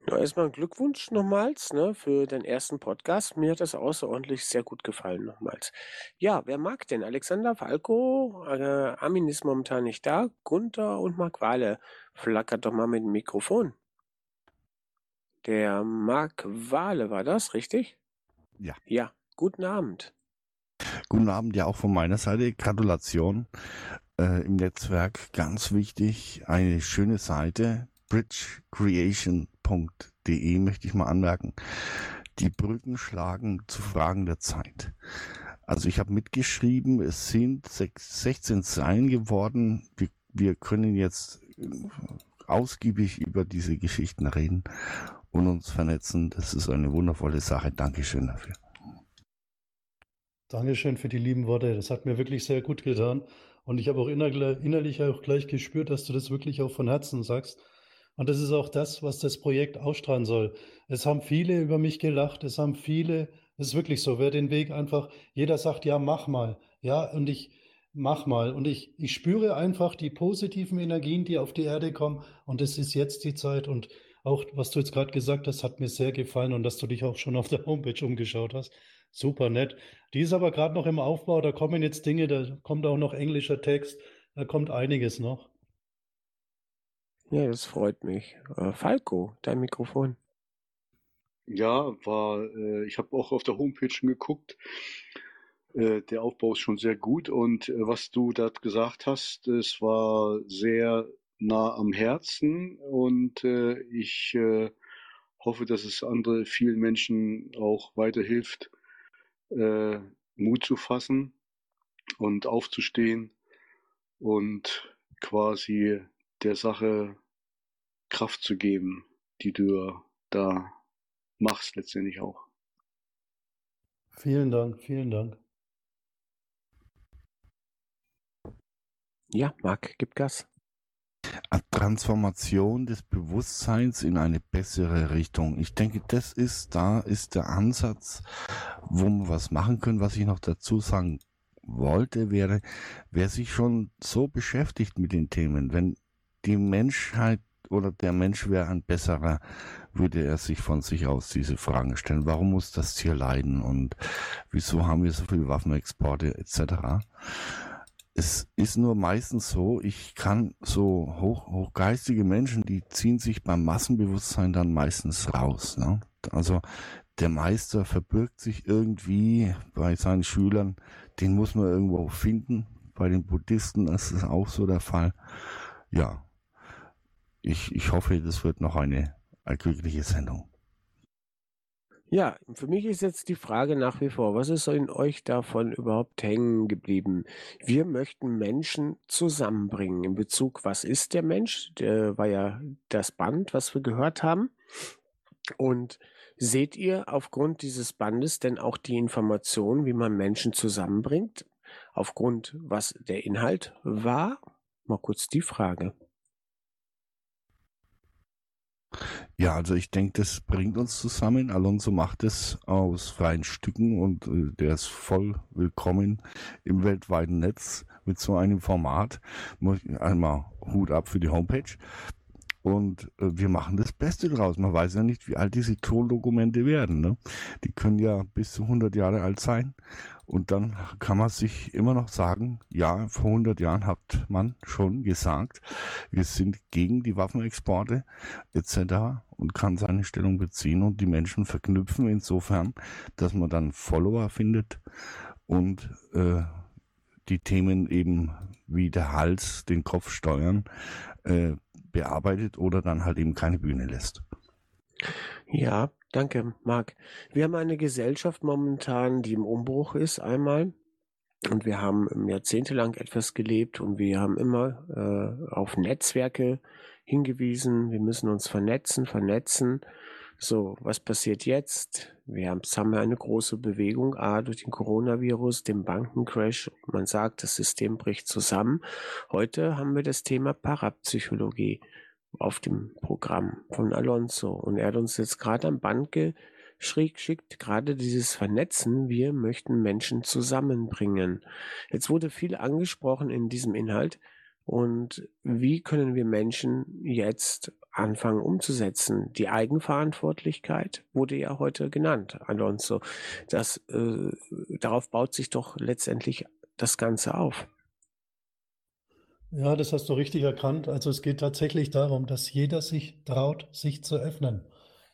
Ja, erstmal Glückwunsch nochmals ne, für den ersten Podcast. Mir hat das außerordentlich sehr gut gefallen nochmals. Ja, wer mag denn? Alexander Falco, äh, Armin ist momentan nicht da, Gunther und Marc Wale. Flackert doch mal mit dem Mikrofon. Der Marc Wale war das, richtig? Ja. Ja, guten Abend. Guten Abend, ja auch von meiner Seite. Gratulation äh, im Netzwerk. Ganz wichtig, eine schöne Seite, bridgecreation.de möchte ich mal anmerken. Die Brücken schlagen zu Fragen der Zeit. Also ich habe mitgeschrieben, es sind 16 Zeilen geworden. Wir, wir können jetzt ausgiebig über diese Geschichten reden und uns vernetzen. Das ist eine wundervolle Sache. Dankeschön dafür. Dankeschön für die lieben Worte. Das hat mir wirklich sehr gut getan. Und ich habe auch innerlich auch gleich gespürt, dass du das wirklich auch von Herzen sagst. Und das ist auch das, was das Projekt ausstrahlen soll. Es haben viele über mich gelacht. Es haben viele, es ist wirklich so, wer den Weg einfach, jeder sagt, ja, mach mal. Ja, und ich, mach mal. Und ich, ich spüre einfach die positiven Energien, die auf die Erde kommen. Und es ist jetzt die Zeit. Und auch, was du jetzt gerade gesagt hast, hat mir sehr gefallen und dass du dich auch schon auf der Homepage umgeschaut hast. Super nett. Die ist aber gerade noch im Aufbau. Da kommen jetzt Dinge, da kommt auch noch englischer Text. Da kommt einiges noch. Ja, das freut mich. Äh, Falco, dein Mikrofon. Ja, war, äh, ich habe auch auf der Homepage schon geguckt. Äh, der Aufbau ist schon sehr gut und äh, was du da gesagt hast, es war sehr nah am Herzen und äh, ich äh, hoffe, dass es andere vielen Menschen auch weiterhilft, Mut zu fassen und aufzustehen und quasi der Sache Kraft zu geben, die du da machst letztendlich auch. Vielen Dank, vielen Dank. Ja, Marc, gib Gas. Transformation des Bewusstseins in eine bessere Richtung. Ich denke, das ist, da ist der Ansatz, wo wir was machen können. Was ich noch dazu sagen wollte, wäre, wer sich schon so beschäftigt mit den Themen, wenn die Menschheit oder der Mensch wäre ein besserer, würde er sich von sich aus diese Fragen stellen. Warum muss das Tier leiden und wieso haben wir so viele Waffenexporte etc es ist nur meistens so, ich kann so hoch, hochgeistige Menschen, die ziehen sich beim Massenbewusstsein dann meistens raus. Ne? Also der Meister verbirgt sich irgendwie bei seinen Schülern, den muss man irgendwo finden. Bei den Buddhisten ist es auch so der Fall. Ja, ich, ich hoffe, das wird noch eine glückliche Sendung. Ja, für mich ist jetzt die Frage nach wie vor, was ist in euch davon überhaupt hängen geblieben? Wir möchten Menschen zusammenbringen in Bezug, was ist der Mensch? Der war ja das Band, was wir gehört haben. Und seht ihr aufgrund dieses Bandes denn auch die Information, wie man Menschen zusammenbringt? Aufgrund, was der Inhalt war? Mal kurz die Frage. Ja, also ich denke, das bringt uns zusammen. Alonso macht es aus freien Stücken und äh, der ist voll willkommen im weltweiten Netz mit so einem Format. Einmal Hut ab für die Homepage. Und äh, wir machen das Beste draus. Man weiß ja nicht, wie alt diese Tondokumente werden. Ne? Die können ja bis zu 100 Jahre alt sein. Und dann kann man sich immer noch sagen, ja, vor 100 Jahren hat man schon gesagt, wir sind gegen die Waffenexporte etc. und kann seine Stellung beziehen und die Menschen verknüpfen insofern, dass man dann Follower findet und äh, die Themen eben wie der Hals, den Kopf steuern, äh, bearbeitet oder dann halt eben keine Bühne lässt. Ja, danke, Marc. Wir haben eine Gesellschaft momentan, die im Umbruch ist, einmal. Und wir haben jahrzehntelang etwas gelebt und wir haben immer äh, auf Netzwerke hingewiesen. Wir müssen uns vernetzen, vernetzen. So, was passiert jetzt? Wir haben, haben eine große Bewegung, A, durch den Coronavirus, den Bankencrash. Man sagt, das System bricht zusammen. Heute haben wir das Thema Parapsychologie auf dem Programm von Alonso. Und er hat uns jetzt gerade am Band geschickt, gerade dieses Vernetzen. Wir möchten Menschen zusammenbringen. Jetzt wurde viel angesprochen in diesem Inhalt. Und wie können wir Menschen jetzt anfangen umzusetzen? Die Eigenverantwortlichkeit wurde ja heute genannt, Alonso. Das, äh, darauf baut sich doch letztendlich das Ganze auf. Ja, das hast du richtig erkannt. Also es geht tatsächlich darum, dass jeder sich traut, sich zu öffnen.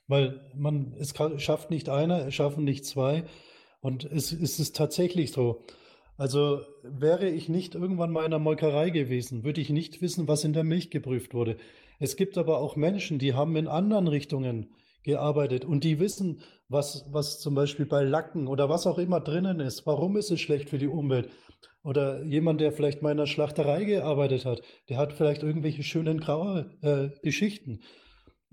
Weil man, es schafft nicht einer, es schaffen nicht zwei. Und es, es ist tatsächlich so. Also wäre ich nicht irgendwann mal in der Molkerei gewesen, würde ich nicht wissen, was in der Milch geprüft wurde. Es gibt aber auch Menschen, die haben in anderen Richtungen gearbeitet und die wissen, was, was zum Beispiel bei Lacken oder was auch immer drinnen ist. Warum ist es schlecht für die Umwelt? Oder jemand, der vielleicht mal in einer Schlachterei gearbeitet hat, der hat vielleicht irgendwelche schönen graue äh, Geschichten.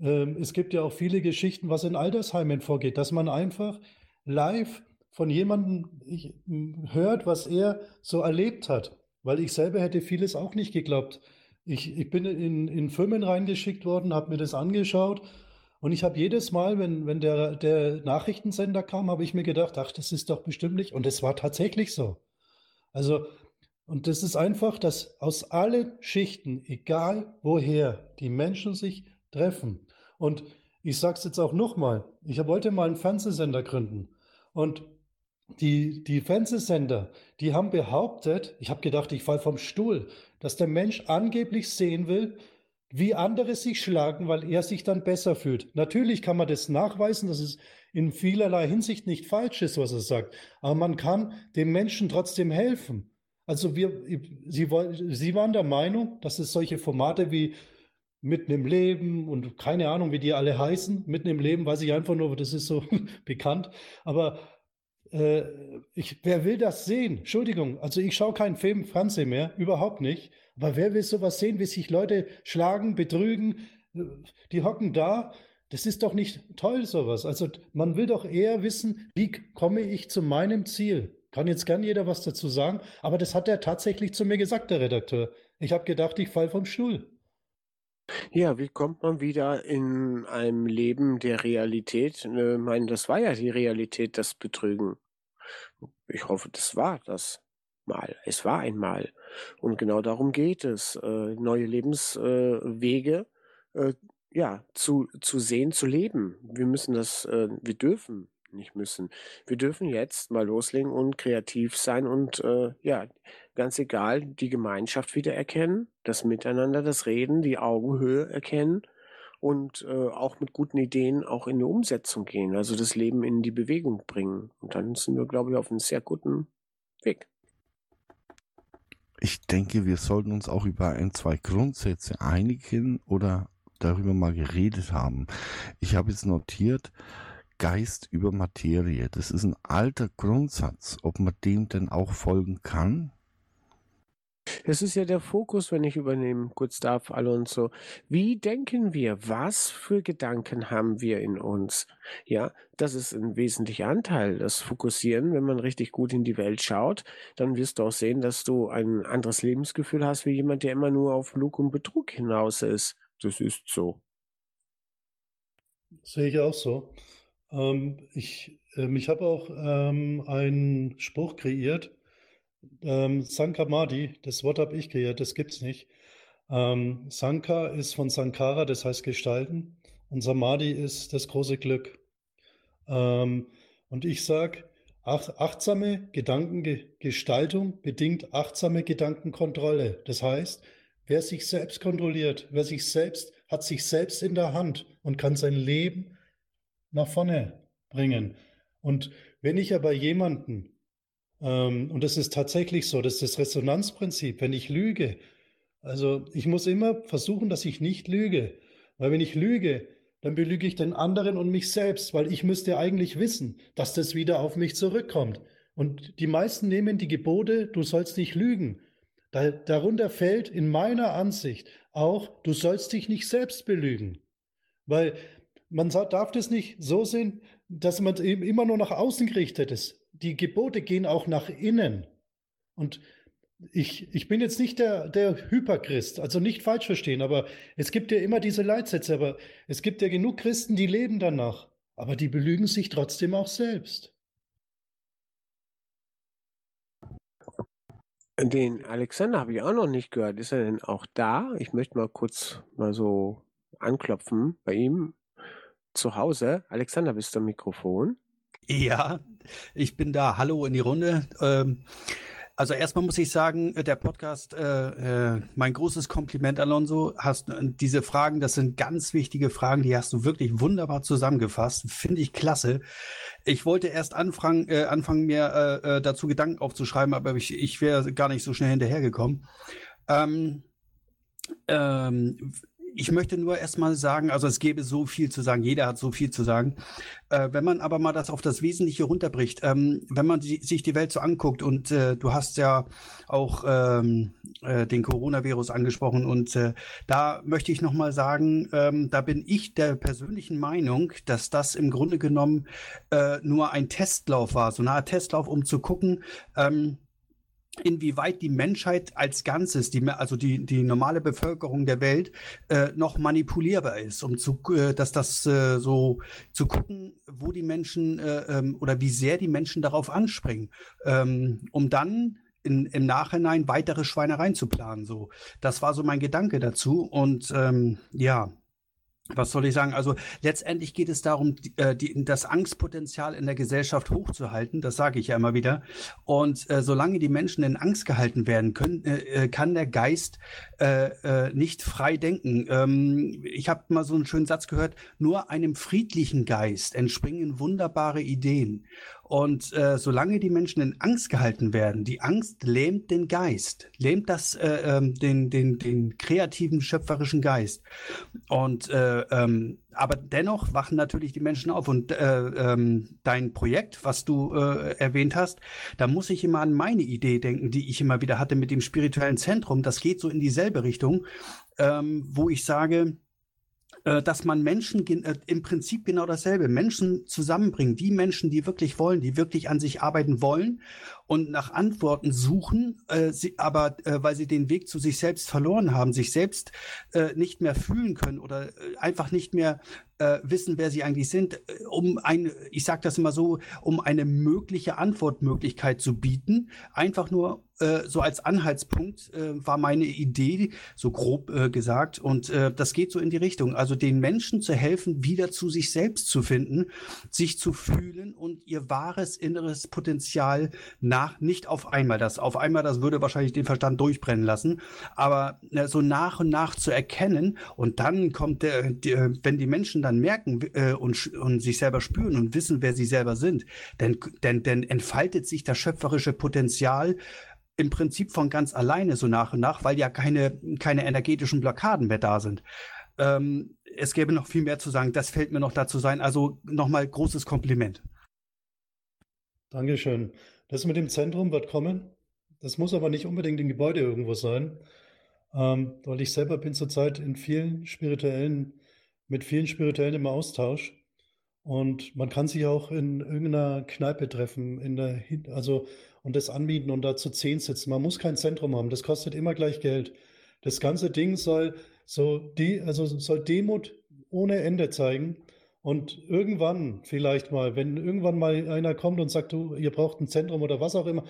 Ähm, es gibt ja auch viele Geschichten, was in Altersheimen vorgeht, dass man einfach live von jemandem hört, was er so erlebt hat. Weil ich selber hätte vieles auch nicht geglaubt. Ich, ich bin in, in Firmen reingeschickt worden, habe mir das angeschaut und ich habe jedes Mal, wenn, wenn der, der Nachrichtensender kam, habe ich mir gedacht, ach, das ist doch bestimmt nicht. Und es war tatsächlich so. Also, und das ist einfach, dass aus allen Schichten, egal woher, die Menschen sich treffen. Und ich sage es jetzt auch nochmal, ich wollte mal einen Fernsehsender gründen. Und die, die Fernsehsender, die haben behauptet, ich habe gedacht, ich falle vom Stuhl, dass der Mensch angeblich sehen will, wie andere sich schlagen, weil er sich dann besser fühlt. Natürlich kann man das nachweisen, dass es in vielerlei Hinsicht nicht falsch ist, was er sagt. Aber man kann dem Menschen trotzdem helfen. Also wir, Sie, Sie waren der Meinung, dass es solche Formate wie Mitten im Leben und keine Ahnung, wie die alle heißen. Mitten im Leben weiß ich einfach nur, das ist so bekannt. Aber äh, ich, wer will das sehen? Entschuldigung, also ich schaue keinen Film, Fernsehen mehr, überhaupt nicht. Aber wer will sowas sehen, wie sich Leute schlagen, betrügen? Die hocken da. Das ist doch nicht toll, sowas. Also man will doch eher wissen, wie komme ich zu meinem Ziel? Kann jetzt gern jeder was dazu sagen, aber das hat er tatsächlich zu mir gesagt, der Redakteur. Ich habe gedacht, ich fall vom Stuhl. Ja, wie kommt man wieder in einem Leben der Realität? Ich meine, das war ja die Realität, das Betrügen. Ich hoffe, das war das mal. Es war einmal. Und genau darum geht es, äh, neue Lebenswege äh, äh, ja, zu, zu sehen, zu leben. Wir müssen das, äh, wir dürfen nicht müssen. Wir dürfen jetzt mal loslegen und kreativ sein und äh, ja, ganz egal, die Gemeinschaft wieder erkennen, das Miteinander, das Reden, die Augenhöhe erkennen und äh, auch mit guten Ideen auch in die Umsetzung gehen, also das Leben in die Bewegung bringen. Und dann sind wir, glaube ich, auf einem sehr guten Weg. Ich denke, wir sollten uns auch über ein, zwei Grundsätze einigen oder darüber mal geredet haben. Ich habe jetzt notiert, Geist über Materie. Das ist ein alter Grundsatz. Ob man dem denn auch folgen kann? Das ist ja der Fokus, wenn ich übernehmen darf, Alonso. Wie denken wir? Was für Gedanken haben wir in uns? Ja, das ist ein wesentlicher Anteil. Das Fokussieren, wenn man richtig gut in die Welt schaut, dann wirst du auch sehen, dass du ein anderes Lebensgefühl hast, wie jemand, der immer nur auf Lug und Betrug hinaus ist. Das ist so. Sehe ich auch so. Ähm, ich ähm, ich habe auch ähm, einen Spruch kreiert, ähm, Sankamadi, das Wort habe ich kreiert, das gibt es nicht. Ähm, Sanka ist von Sankara, das heißt Gestalten, und Samadhi ist das große Glück. Ähm, und ich sage, ach, achtsame Gedankengestaltung bedingt achtsame Gedankenkontrolle. Das heißt, wer sich selbst kontrolliert, wer sich selbst hat sich selbst in der Hand und kann sein Leben nach vorne bringen. Und wenn ich aber jemanden und das ist tatsächlich so, das ist das Resonanzprinzip. Wenn ich lüge, also ich muss immer versuchen, dass ich nicht lüge. Weil wenn ich lüge, dann belüge ich den anderen und mich selbst, weil ich müsste eigentlich wissen, dass das wieder auf mich zurückkommt. Und die meisten nehmen die Gebote, du sollst nicht lügen. Da, darunter fällt in meiner Ansicht auch, du sollst dich nicht selbst belügen. Weil man darf das nicht so sehen, dass man eben immer nur nach außen gerichtet ist die Gebote gehen auch nach innen. Und ich, ich bin jetzt nicht der, der Hyperchrist, also nicht falsch verstehen, aber es gibt ja immer diese Leitsätze, aber es gibt ja genug Christen, die leben danach, aber die belügen sich trotzdem auch selbst. Den Alexander habe ich auch noch nicht gehört. Ist er denn auch da? Ich möchte mal kurz mal so anklopfen bei ihm zu Hause. Alexander, bist du am Mikrofon? Ja, ich bin da. Hallo in die Runde. Ähm, Also erstmal muss ich sagen, der Podcast, äh, äh, mein großes Kompliment, Alonso. Hast äh, diese Fragen, das sind ganz wichtige Fragen, die hast du wirklich wunderbar zusammengefasst. Finde ich klasse. Ich wollte erst anfangen, äh, anfangen mir äh, äh, dazu Gedanken aufzuschreiben, aber ich, ich wäre gar nicht so schnell hinterhergekommen. Ähm, ähm, ich möchte nur erstmal sagen, also es gäbe so viel zu sagen, jeder hat so viel zu sagen. Äh, wenn man aber mal das auf das Wesentliche runterbricht, ähm, wenn man die, sich die Welt so anguckt und äh, du hast ja auch ähm, äh, den Coronavirus angesprochen und äh, da möchte ich nochmal sagen, ähm, da bin ich der persönlichen Meinung, dass das im Grunde genommen äh, nur ein Testlauf war, so eine Art Testlauf, um zu gucken, ähm, inwieweit die Menschheit als Ganzes, die, also die, die normale Bevölkerung der Welt, äh, noch manipulierbar ist, um zu, äh, dass das äh, so zu gucken, wo die Menschen äh, ähm, oder wie sehr die Menschen darauf anspringen, ähm, um dann in, im Nachhinein weitere Schweinereien zu planen. So, das war so mein Gedanke dazu und ähm, ja, was soll ich sagen? Also letztendlich geht es darum, äh, die, das Angstpotenzial in der Gesellschaft hochzuhalten. Das sage ich ja immer wieder. Und äh, solange die Menschen in Angst gehalten werden können, äh, äh kann der Geist äh, äh, nicht frei denken. Ähm, ich habe mal so einen schönen Satz gehört: Nur einem friedlichen Geist entspringen wunderbare Ideen. Und äh, solange die Menschen in Angst gehalten werden, die Angst lähmt den Geist, lähmt das äh, ähm, den, den, den kreativen, schöpferischen Geist. Und äh, ähm, aber dennoch wachen natürlich die Menschen auf. Und äh, ähm, dein Projekt, was du äh, erwähnt hast, da muss ich immer an meine Idee denken, die ich immer wieder hatte mit dem spirituellen Zentrum. Das geht so in dieselbe Richtung, ähm, wo ich sage, dass man Menschen äh, im Prinzip genau dasselbe, Menschen zusammenbringen, die Menschen, die wirklich wollen, die wirklich an sich arbeiten wollen und nach Antworten suchen, äh, sie, aber äh, weil sie den Weg zu sich selbst verloren haben, sich selbst äh, nicht mehr fühlen können oder äh, einfach nicht mehr äh, wissen, wer sie eigentlich sind, äh, um ein, ich sage das immer so, um eine mögliche Antwortmöglichkeit zu bieten, einfach nur so als Anhaltspunkt war meine Idee, so grob gesagt. Und das geht so in die Richtung. Also den Menschen zu helfen, wieder zu sich selbst zu finden, sich zu fühlen und ihr wahres inneres Potenzial nach, nicht auf einmal. Das auf einmal, das würde wahrscheinlich den Verstand durchbrennen lassen, aber äh, so nach und nach zu erkennen und dann kommt der, der wenn die Menschen dann merken äh, und, und sich selber spüren und wissen, wer sie selber sind, dann, dann, dann entfaltet sich das schöpferische Potenzial im Prinzip von ganz alleine so nach und nach, weil ja keine, keine energetischen Blockaden mehr da sind. Ähm, es gäbe noch viel mehr zu sagen, das fällt mir noch dazu sein. Also nochmal großes Kompliment. Dankeschön. Das mit dem Zentrum wird kommen. Das muss aber nicht unbedingt ein Gebäude irgendwo sein, ähm, weil ich selber bin zurzeit in vielen spirituellen, mit vielen spirituellen im Austausch. Und man kann sich auch in irgendeiner Kneipe treffen, in der, also und das anbieten und da zu zehn sitzen. Man muss kein Zentrum haben, das kostet immer gleich Geld. Das ganze Ding soll so die, also soll Demut ohne Ende zeigen. Und irgendwann, vielleicht mal, wenn irgendwann mal einer kommt und sagt, du, ihr braucht ein Zentrum oder was auch immer,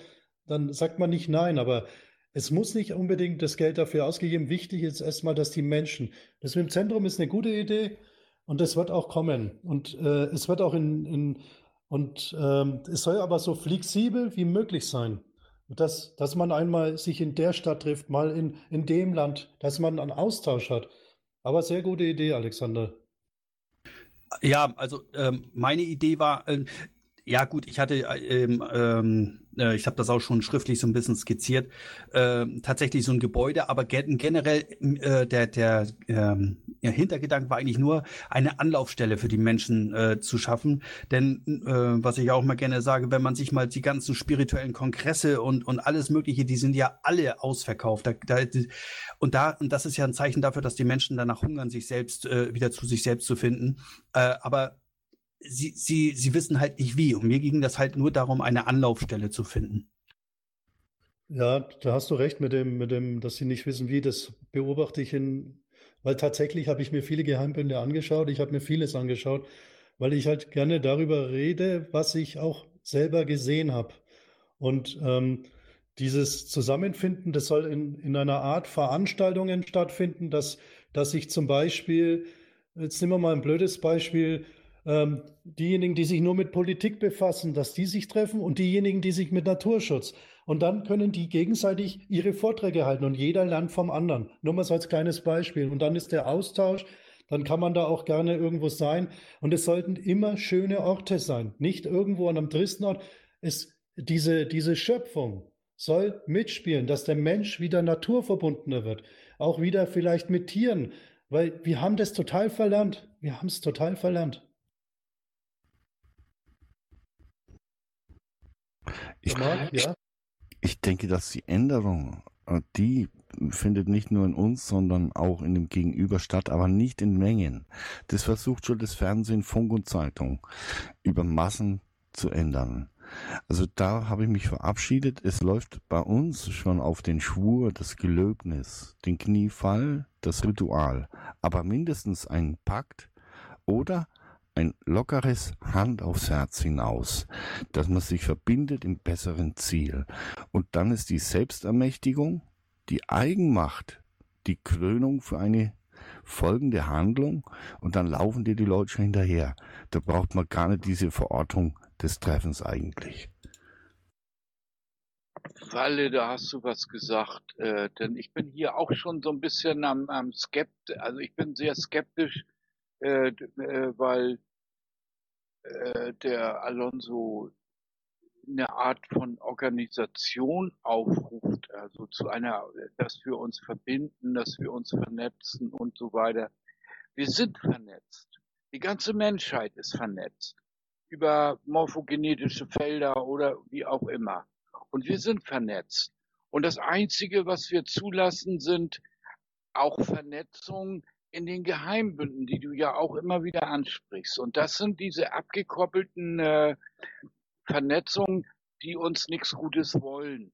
dann sagt man nicht nein, aber es muss nicht unbedingt das Geld dafür ausgegeben. Wichtig ist erstmal, dass die Menschen, das mit dem Zentrum ist eine gute Idee und das wird auch kommen. Und äh, es wird auch in, in und ähm, es soll aber so flexibel wie möglich sein. Dass, dass man einmal sich in der Stadt trifft, mal in, in dem Land, dass man einen Austausch hat. Aber sehr gute Idee, Alexander. Ja, also ähm, meine Idee war, äh, ja gut, ich hatte ähm, ähm, äh, ich habe das auch schon schriftlich so ein bisschen skizziert, äh, tatsächlich so ein Gebäude, aber generell äh, der, der ähm, ja, Hintergedanke war eigentlich nur, eine Anlaufstelle für die Menschen äh, zu schaffen. Denn äh, was ich auch mal gerne sage, wenn man sich mal die ganzen spirituellen Kongresse und, und alles Mögliche, die sind ja alle ausverkauft. Da, da, und da, und das ist ja ein Zeichen dafür, dass die Menschen danach hungern, sich selbst äh, wieder zu sich selbst zu finden. Äh, aber sie, sie, sie wissen halt nicht wie. Und mir ging das halt nur darum, eine Anlaufstelle zu finden. Ja, da hast du recht mit dem, mit dem, dass sie nicht wissen wie. Das beobachte ich in, weil tatsächlich habe ich mir viele Geheimbünde angeschaut. Ich habe mir vieles angeschaut, weil ich halt gerne darüber rede, was ich auch selber gesehen habe. Und ähm, dieses Zusammenfinden, das soll in, in einer Art Veranstaltungen stattfinden, dass, dass ich zum Beispiel, jetzt nehmen wir mal ein blödes Beispiel, ähm, diejenigen, die sich nur mit Politik befassen, dass die sich treffen und diejenigen, die sich mit Naturschutz. Und dann können die gegenseitig ihre Vorträge halten und jeder lernt vom anderen. Nur mal so als kleines Beispiel. Und dann ist der Austausch, dann kann man da auch gerne irgendwo sein. Und es sollten immer schöne Orte sein, nicht irgendwo an einem tristen Ort. Es, diese, diese Schöpfung soll mitspielen, dass der Mensch wieder naturverbundener wird, auch wieder vielleicht mit Tieren, weil wir haben das total verlernt. Wir haben es total verlernt. Ich, ja? ich denke, dass die Änderung, äh, die findet nicht nur in uns, sondern auch in dem Gegenüber statt, aber nicht in Mengen. Das versucht schon das Fernsehen, Funk und Zeitung über Massen zu ändern. Also da habe ich mich verabschiedet. Es läuft bei uns schon auf den Schwur, das Gelöbnis, den Kniefall, das Ritual, aber mindestens ein Pakt oder ein lockeres Hand aufs Herz hinaus, dass man sich verbindet im besseren Ziel. Und dann ist die Selbstermächtigung, die Eigenmacht, die Krönung für eine folgende Handlung und dann laufen dir die Leute schon hinterher. Da braucht man gar nicht diese Verortung des Treffens eigentlich. Walle, da hast du was gesagt, äh, denn ich bin hier auch schon so ein bisschen am, am Skept, also ich bin sehr skeptisch, äh, äh, weil äh, der Alonso eine Art von Organisation aufruft, also zu einer, dass wir uns verbinden, dass wir uns vernetzen und so weiter. Wir sind vernetzt. Die ganze Menschheit ist vernetzt über morphogenetische Felder oder wie auch immer. Und wir sind vernetzt. Und das Einzige, was wir zulassen, sind auch Vernetzungen in den Geheimbünden, die du ja auch immer wieder ansprichst. Und das sind diese abgekoppelten äh, Vernetzungen, die uns nichts Gutes wollen.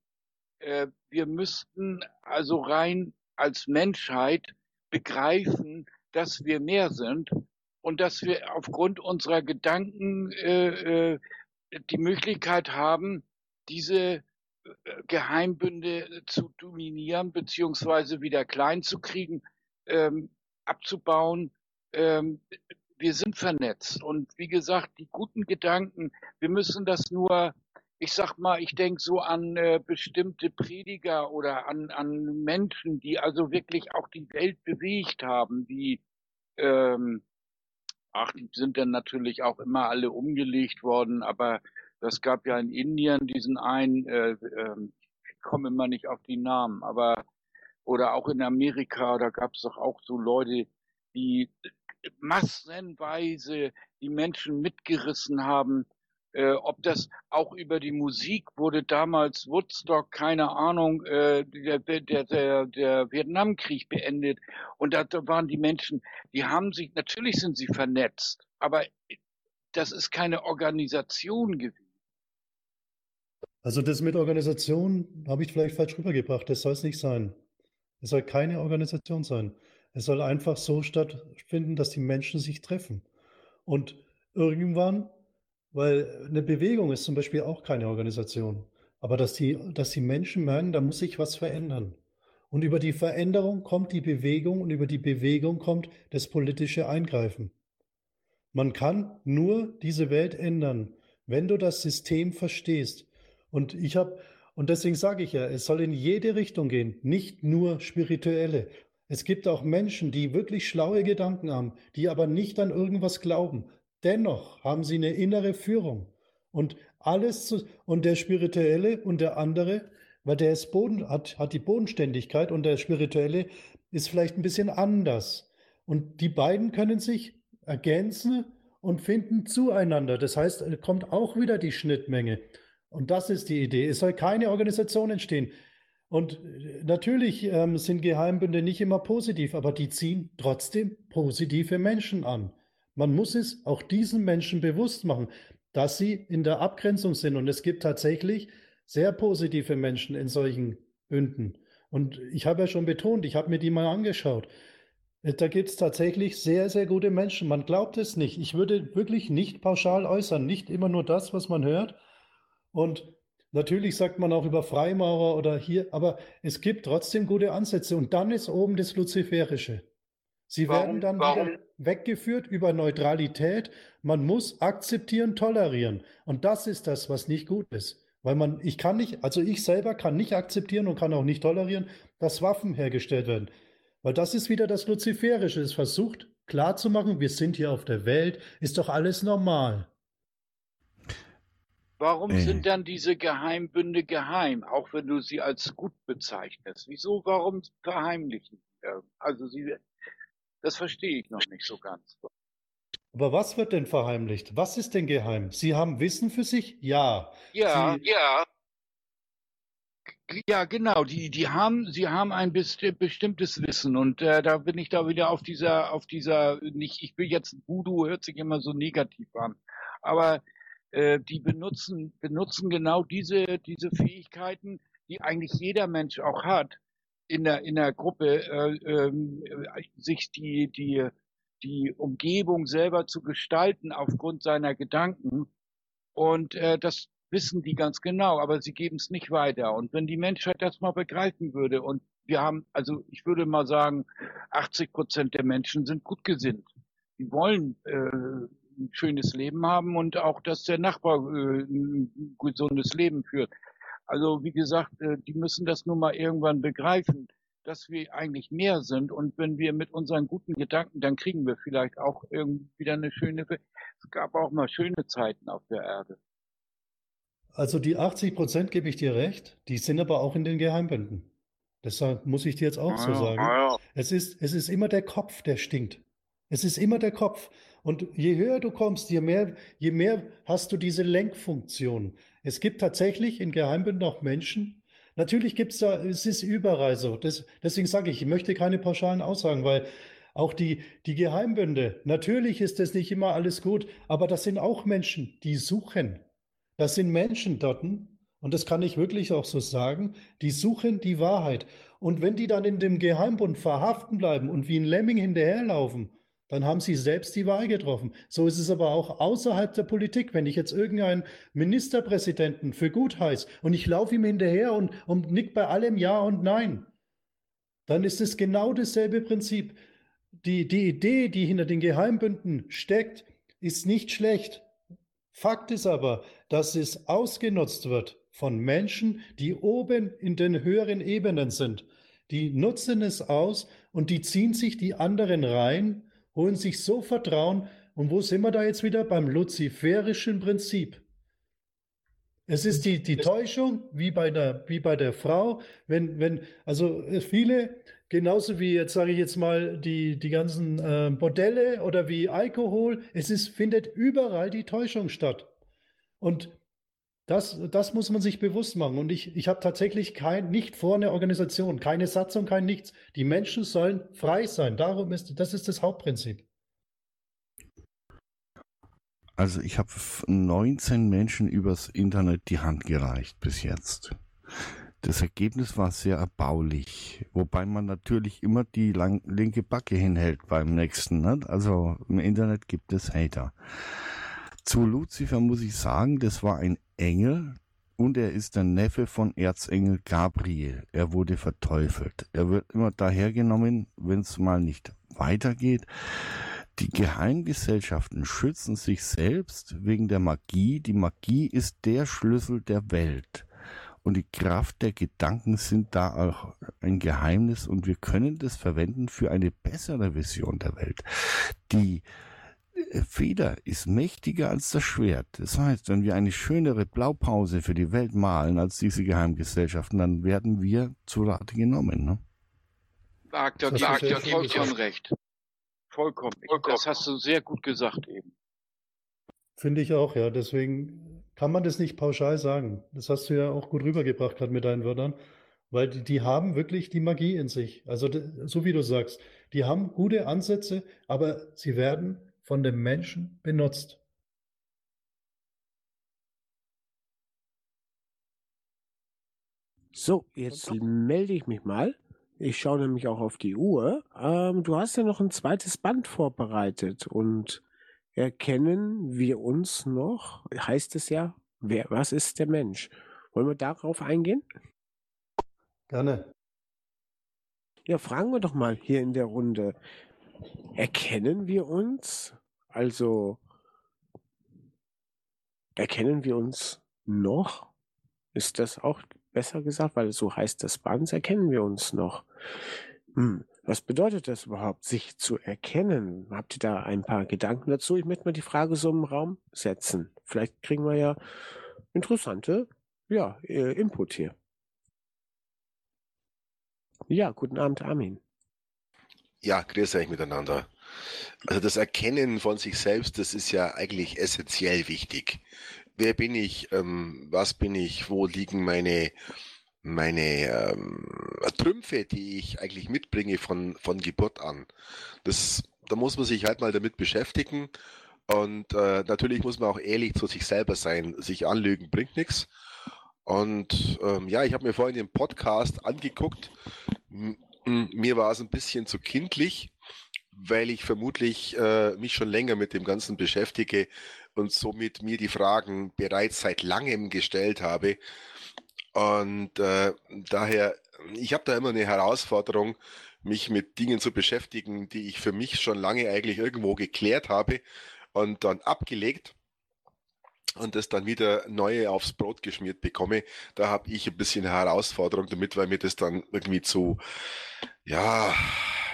Äh, wir müssten also rein als Menschheit begreifen, dass wir mehr sind und dass wir aufgrund unserer Gedanken äh, äh, die Möglichkeit haben, diese äh, Geheimbünde zu dominieren beziehungsweise wieder klein zu kriegen, ähm, abzubauen. Ähm, wir sind vernetzt und wie gesagt, die guten Gedanken, wir müssen das nur, ich sag mal, ich denke so an äh, bestimmte Prediger oder an, an Menschen, die also wirklich auch die Welt bewegt haben, wie ähm, Ach, die sind dann natürlich auch immer alle umgelegt worden, aber das gab ja in Indien diesen einen, äh, äh, ich komme immer nicht auf die Namen, aber oder auch in Amerika, da gab es doch auch so Leute, die massenweise die Menschen mitgerissen haben äh, ob das auch über die Musik wurde damals Woodstock, keine Ahnung, äh, der, der, der, der Vietnamkrieg beendet. Und da, da waren die Menschen, die haben sich, natürlich sind sie vernetzt, aber das ist keine Organisation gewesen. Also das mit Organisation habe ich vielleicht falsch rübergebracht. Das soll es nicht sein. Es soll keine Organisation sein. Es soll einfach so stattfinden, dass die Menschen sich treffen. Und irgendwann weil eine Bewegung ist zum Beispiel auch keine Organisation. Aber dass die, dass die Menschen merken, da muss sich was verändern. Und über die Veränderung kommt die Bewegung und über die Bewegung kommt das politische Eingreifen. Man kann nur diese Welt ändern, wenn du das System verstehst. Und ich habe, und deswegen sage ich ja, es soll in jede Richtung gehen, nicht nur spirituelle. Es gibt auch Menschen, die wirklich schlaue Gedanken haben, die aber nicht an irgendwas glauben, Dennoch haben sie eine innere Führung und alles zu, und der spirituelle und der andere, weil der ist Boden, hat, hat die Bodenständigkeit und der spirituelle ist vielleicht ein bisschen anders. Und die beiden können sich ergänzen und finden zueinander. Das heißt, kommt auch wieder die Schnittmenge. Und das ist die Idee. Es soll keine Organisation entstehen. Und natürlich ähm, sind Geheimbünde nicht immer positiv, aber die ziehen trotzdem positive Menschen an. Man muss es auch diesen Menschen bewusst machen, dass sie in der Abgrenzung sind. Und es gibt tatsächlich sehr positive Menschen in solchen Bünden. Und ich habe ja schon betont, ich habe mir die mal angeschaut. Äh, da gibt es tatsächlich sehr, sehr gute Menschen. Man glaubt es nicht. Ich würde wirklich nicht pauschal äußern, nicht immer nur das, was man hört. Und natürlich sagt man auch über Freimaurer oder hier, aber es gibt trotzdem gute Ansätze. Und dann ist oben das Luziferische. Sie warum, werden dann warum? wieder weggeführt über Neutralität. Man muss akzeptieren, tolerieren. Und das ist das, was nicht gut ist. Weil man, ich kann nicht, also ich selber kann nicht akzeptieren und kann auch nicht tolerieren, dass Waffen hergestellt werden. Weil das ist wieder das Luziferische. Es versucht klarzumachen, wir sind hier auf der Welt, ist doch alles normal. Warum Äh. sind dann diese Geheimbünde geheim, auch wenn du sie als gut bezeichnest? Wieso, warum verheimlichen? Also sie, das verstehe ich noch nicht so ganz. Aber was wird denn verheimlicht? Was ist denn geheim? Sie haben Wissen für sich? Ja. Ja, Sie- ja. Ja, genau. Die, die haben, sie haben ein besti bestimmtes Wissen und äh, da bin ich da wieder auf dieser, auf dieser, nicht, ich will jetzt Voodoo hört sich immer so negativ an, aber äh, die benutzen, benutzen genau diese, diese Fähigkeiten, die eigentlich jeder Mensch auch hat, in der, in der Gruppe, äh, äh, sich die, die, die Umgebung selber zu gestalten aufgrund seiner Gedanken. Und äh, das wissen die ganz genau, aber sie geben es nicht weiter. Und wenn die Menschheit das mal begreifen würde, und wir haben, also ich würde mal sagen, 80 Prozent der Menschen sind gut gesinnt. Die wollen äh, ein schönes Leben haben und auch, dass der Nachbar äh, ein gesundes Leben führt. Also wie gesagt, äh, die müssen das nur mal irgendwann begreifen, dass wir eigentlich mehr sind. Und wenn wir mit unseren guten Gedanken, dann kriegen wir vielleicht auch irgendwie wieder eine schöne. Es gab auch mal schöne Zeiten auf der Erde. Also die 80 Prozent gebe ich dir recht, die sind aber auch in den Geheimbünden. Deshalb muss ich dir jetzt auch so Ah ja, sagen. ah ja. Es ist, es ist immer der Kopf, der stinkt. Es ist immer der Kopf. Und je höher du kommst, je mehr, je mehr hast du diese Lenkfunktion. Es gibt tatsächlich in Geheimbünden auch Menschen. Natürlich gibt es da, es ist überall so. Das, deswegen sage ich, ich möchte keine pauschalen Aussagen, weil auch die, die Geheimbünde, natürlich ist das nicht immer alles gut, aber das sind auch Menschen, die suchen. Das sind Menschen dort, und das kann ich wirklich auch so sagen, die suchen die Wahrheit. Und wenn die dann in dem Geheimbund verhaften bleiben und wie ein Lemming hinterherlaufen, dann haben sie selbst die Wahl getroffen. So ist es aber auch außerhalb der Politik. Wenn ich jetzt irgendeinen Ministerpräsidenten für gut heiße und ich laufe ihm hinterher und, und nick bei allem Ja und Nein, dann ist es genau dasselbe Prinzip. Die, die Idee, die hinter den Geheimbünden steckt, ist nicht schlecht. Fakt ist aber, dass es ausgenutzt wird von Menschen, die oben in den höheren Ebenen sind. Die nutzen es aus und die ziehen sich die anderen rein, holen sich so Vertrauen. Und wo sind wir da jetzt wieder? Beim luziferischen Prinzip. Es ist die, die Täuschung, wie bei der, wie bei der Frau, wenn, wenn, also äh, viele, genauso wie jetzt sage ich jetzt mal die, die ganzen äh, Bordelle oder wie Alkohol, es ist, findet überall die Täuschung statt. Und das, das muss man sich bewusst machen. Und ich, ich habe tatsächlich kein, nicht vor eine Organisation, keine Satzung, kein nichts. Die Menschen sollen frei sein. Darum ist, das ist das Hauptprinzip. Also ich habe 19 Menschen übers Internet die Hand gereicht bis jetzt. Das Ergebnis war sehr erbaulich, wobei man natürlich immer die lang, linke Backe hinhält beim nächsten. Ne? Also im Internet gibt es Hater. Zu Lucifer muss ich sagen, das war ein Engel und er ist der Neffe von Erzengel Gabriel. Er wurde verteufelt. Er wird immer dahergenommen, wenn es mal nicht weitergeht. Die Geheimgesellschaften schützen sich selbst wegen der Magie. Die Magie ist der Schlüssel der Welt. Und die Kraft der Gedanken sind da auch ein Geheimnis und wir können das verwenden für eine bessere Vision der Welt. Die Feder ist mächtiger als das Schwert. Das heißt, wenn wir eine schönere Blaupause für die Welt malen als diese Geheimgesellschaften, dann werden wir zu Rate genommen. Ne? Da ich dir ja- vollkommen recht. Vollkommen. Das hast du sehr gut gesagt eben. Finde ich auch, ja. Deswegen kann man das nicht pauschal sagen. Das hast du ja auch gut rübergebracht gerade mit deinen Wörtern, weil die, die haben wirklich die Magie in sich. Also so wie du sagst, die haben gute Ansätze, aber sie werden von dem Menschen benutzt. So, jetzt melde ich mich mal. Ich schaue nämlich auch auf die Uhr. Ähm, du hast ja noch ein zweites Band vorbereitet und erkennen wir uns noch, heißt es ja, wer, was ist der Mensch? Wollen wir darauf eingehen? Gerne. Ja, fragen wir doch mal hier in der Runde. Erkennen wir uns? Also, erkennen wir uns noch? Ist das auch besser gesagt, weil so heißt das Bands, erkennen wir uns noch. Hm, was bedeutet das überhaupt, sich zu erkennen? Habt ihr da ein paar Gedanken dazu? Ich möchte mal die Frage so im Raum setzen. Vielleicht kriegen wir ja interessante ja, äh, Input hier. Ja, guten Abend, Armin. Ja, grüß euch miteinander. Also das Erkennen von sich selbst, das ist ja eigentlich essentiell wichtig. Wer bin ich? Ähm, was bin ich? Wo liegen meine meine ähm, Trümpfe, die ich eigentlich mitbringe von, von Geburt an. Das, da muss man sich halt mal damit beschäftigen. Und äh, natürlich muss man auch ehrlich zu sich selber sein. Sich anlügen bringt nichts. Und ähm, ja, ich habe mir vorhin den Podcast angeguckt. M mir war es ein bisschen zu kindlich, weil ich vermutlich äh, mich schon länger mit dem Ganzen beschäftige und somit mir die Fragen bereits seit langem gestellt habe. Und äh, daher, ich habe da immer eine Herausforderung, mich mit Dingen zu beschäftigen, die ich für mich schon lange eigentlich irgendwo geklärt habe und dann abgelegt und das dann wieder neue aufs Brot geschmiert bekomme. Da habe ich ein bisschen Herausforderung damit, weil mir das dann irgendwie zu, ja,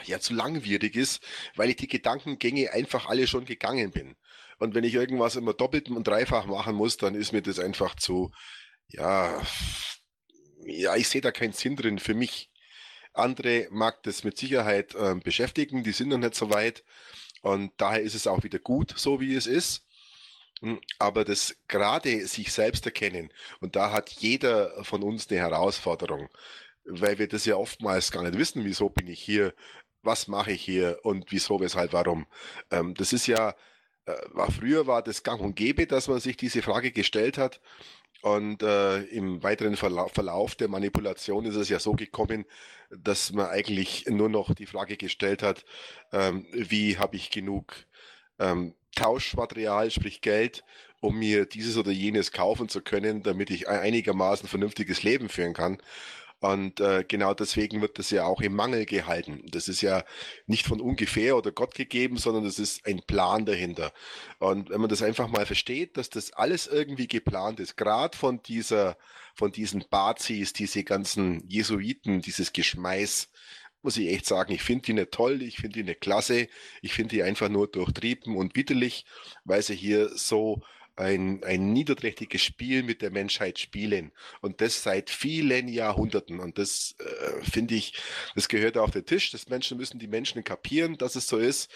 ja, zu langwierig ist, weil ich die Gedankengänge einfach alle schon gegangen bin. Und wenn ich irgendwas immer doppelt und dreifach machen muss, dann ist mir das einfach zu, ja, ja, ich sehe da keinen Sinn drin für mich. Andere mag das mit Sicherheit äh, beschäftigen, die sind noch nicht so weit. Und daher ist es auch wieder gut, so wie es ist. Hm, aber das gerade sich selbst erkennen, und da hat jeder von uns eine Herausforderung, weil wir das ja oftmals gar nicht wissen, wieso bin ich hier, was mache ich hier und wieso, weshalb, warum. Ähm, das ist ja, äh, war früher war das gang und gäbe, dass man sich diese Frage gestellt hat. Und äh, im weiteren Verlauf, Verlauf der Manipulation ist es ja so gekommen, dass man eigentlich nur noch die Frage gestellt hat, ähm, wie habe ich genug ähm, Tauschmaterial, sprich Geld, um mir dieses oder jenes kaufen zu können, damit ich einigermaßen vernünftiges Leben führen kann. Und äh, genau deswegen wird das ja auch im Mangel gehalten. Das ist ja nicht von ungefähr oder Gott gegeben, sondern das ist ein Plan dahinter. Und wenn man das einfach mal versteht, dass das alles irgendwie geplant ist, gerade von dieser, von diesen Bazis, diese ganzen Jesuiten, dieses Geschmeiß, muss ich echt sagen, ich finde die nicht toll, ich finde die nicht klasse, ich finde die einfach nur durchtrieben und widerlich, weil sie hier so ein, ein niederträchtiges Spiel mit der Menschheit spielen. Und das seit vielen Jahrhunderten. Und das äh, finde ich, das gehört auf den Tisch. Das Menschen müssen die Menschen kapieren, dass es so ist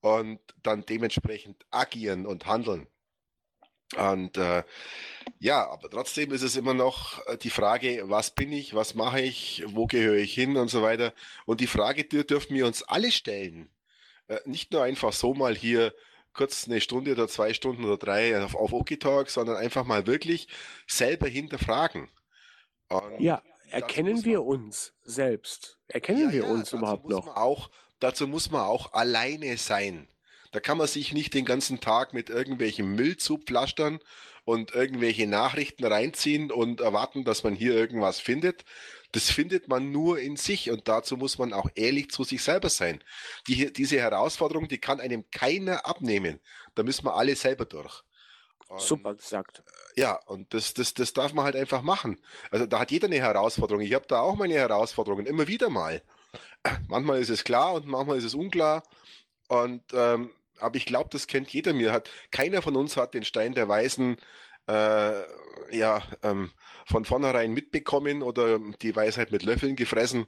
und dann dementsprechend agieren und handeln. Und äh, ja, aber trotzdem ist es immer noch äh, die Frage, was bin ich, was mache ich, wo gehöre ich hin und so weiter. Und die Frage dürfen wir uns alle stellen. Äh, nicht nur einfach so mal hier kurz eine Stunde oder zwei Stunden oder drei auf, auf Okitalk, sondern einfach mal wirklich selber hinterfragen. Und ja, erkennen wir uns selbst? Erkennen ja, wir ja, uns überhaupt noch? Auch, dazu muss man auch alleine sein. Da kann man sich nicht den ganzen Tag mit irgendwelchem Müll zupflastern und irgendwelche Nachrichten reinziehen und erwarten, dass man hier irgendwas findet, das findet man nur in sich und dazu muss man auch ehrlich zu sich selber sein. Die, diese Herausforderung, die kann einem keiner abnehmen. Da müssen wir alle selber durch. Und, Super gesagt. Ja, und das, das, das darf man halt einfach machen. Also da hat jeder eine Herausforderung. Ich habe da auch meine Herausforderungen, immer wieder mal. Manchmal ist es klar und manchmal ist es unklar. Und ähm, aber ich glaube, das kennt jeder. Mir hat keiner von uns hat den Stein der Weisen äh, ja, ähm, von vornherein mitbekommen oder die Weisheit mit Löffeln gefressen,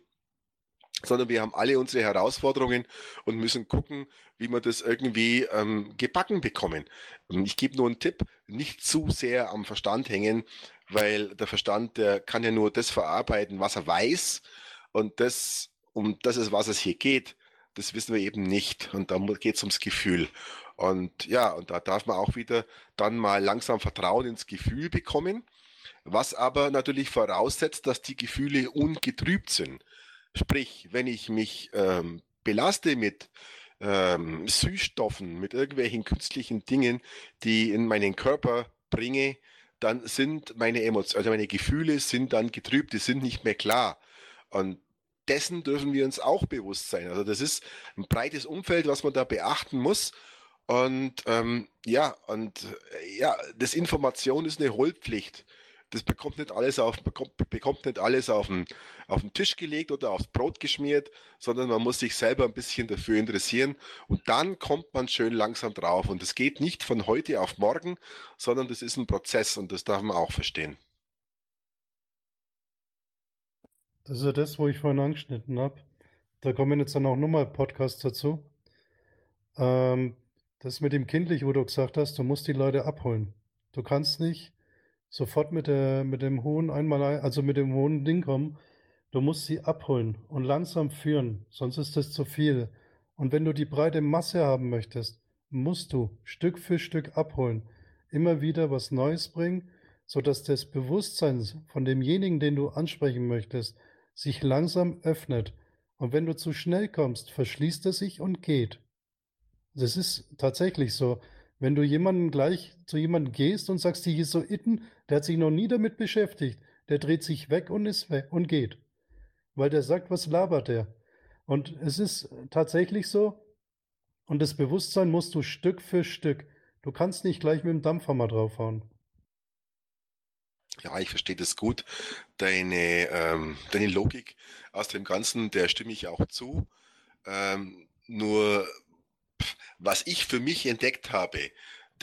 sondern wir haben alle unsere Herausforderungen und müssen gucken, wie wir das irgendwie ähm, gebacken bekommen. Ich gebe nur einen Tipp, nicht zu sehr am Verstand hängen, weil der Verstand, der kann ja nur das verarbeiten, was er weiß und das, um das ist, was es hier geht, das wissen wir eben nicht und da geht es ums Gefühl. Und ja, und da darf man auch wieder dann mal langsam Vertrauen ins Gefühl bekommen, was aber natürlich voraussetzt, dass die Gefühle ungetrübt sind. Sprich, wenn ich mich ähm, belaste mit ähm, Süßstoffen, mit irgendwelchen künstlichen Dingen, die in meinen Körper bringe, dann sind meine Emotionen, also meine Gefühle sind dann getrübt, die sind nicht mehr klar. Und dessen dürfen wir uns auch bewusst sein. Also das ist ein breites Umfeld, was man da beachten muss. Und ähm, ja, und äh, ja, das Information ist eine Hohlpflicht. das bekommt nicht alles auf, bekommt, bekommt nicht alles auf den, auf den Tisch gelegt oder aufs Brot geschmiert, sondern man muss sich selber ein bisschen dafür interessieren und dann kommt man schön langsam drauf. Und es geht nicht von heute auf morgen, sondern das ist ein Prozess und das darf man auch verstehen. Das ist ja das, wo ich vorhin angeschnitten habe. Da kommen jetzt dann auch nochmal Podcasts dazu. Ähm, das mit dem Kindlich, wo du gesagt hast, du musst die Leute abholen. Du kannst nicht sofort mit der, mit dem hohen einmal, also mit dem hohen Ding kommen. Du musst sie abholen und langsam führen, sonst ist das zu viel. Und wenn du die breite Masse haben möchtest, musst du Stück für Stück abholen, immer wieder was Neues bringen, sodass das Bewusstsein von demjenigen, den du ansprechen möchtest, sich langsam öffnet. Und wenn du zu schnell kommst, verschließt er sich und geht. Das ist tatsächlich so. Wenn du jemanden gleich zu jemandem gehst und sagst, die Jesuiten, der hat sich noch nie damit beschäftigt, der dreht sich weg und ist weg und geht. Weil der sagt, was labert der? Und es ist tatsächlich so, und das Bewusstsein musst du Stück für Stück. Du kannst nicht gleich mit dem Dampfhammer draufhauen. Ja, ich verstehe das gut. Deine, ähm, deine Logik aus dem Ganzen, der stimme ich auch zu. Ähm, nur was ich für mich entdeckt habe,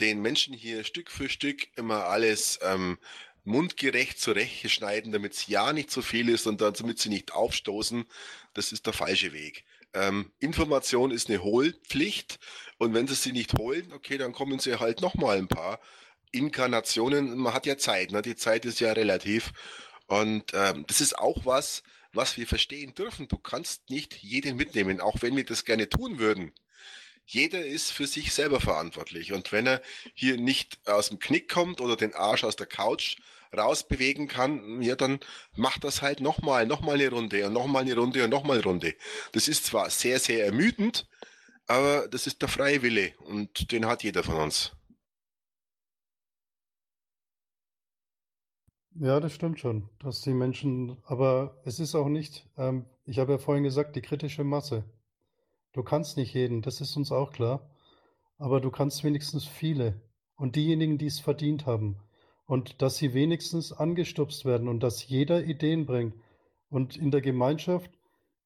den Menschen hier Stück für Stück immer alles ähm, mundgerecht zurechtschneiden, damit es ja nicht zu viel ist und dann, damit sie nicht aufstoßen, das ist der falsche Weg. Ähm, Information ist eine Hohlpflicht und wenn sie sie nicht holen, okay, dann kommen sie halt nochmal ein paar Inkarnationen. Man hat ja Zeit, ne? die Zeit ist ja relativ und ähm, das ist auch was, was wir verstehen dürfen. Du kannst nicht jeden mitnehmen, auch wenn wir das gerne tun würden. Jeder ist für sich selber verantwortlich. Und wenn er hier nicht aus dem Knick kommt oder den Arsch aus der Couch rausbewegen kann, ja, dann macht das halt nochmal, nochmal eine Runde und nochmal eine Runde und nochmal eine Runde. Das ist zwar sehr, sehr ermüdend, aber das ist der freie Wille und den hat jeder von uns. Ja, das stimmt schon, dass die Menschen, aber es ist auch nicht, ähm, ich habe ja vorhin gesagt, die kritische Masse. Du kannst nicht jeden, das ist uns auch klar, aber du kannst wenigstens viele und diejenigen, die es verdient haben und dass sie wenigstens angestupst werden und dass jeder Ideen bringt und in der Gemeinschaft,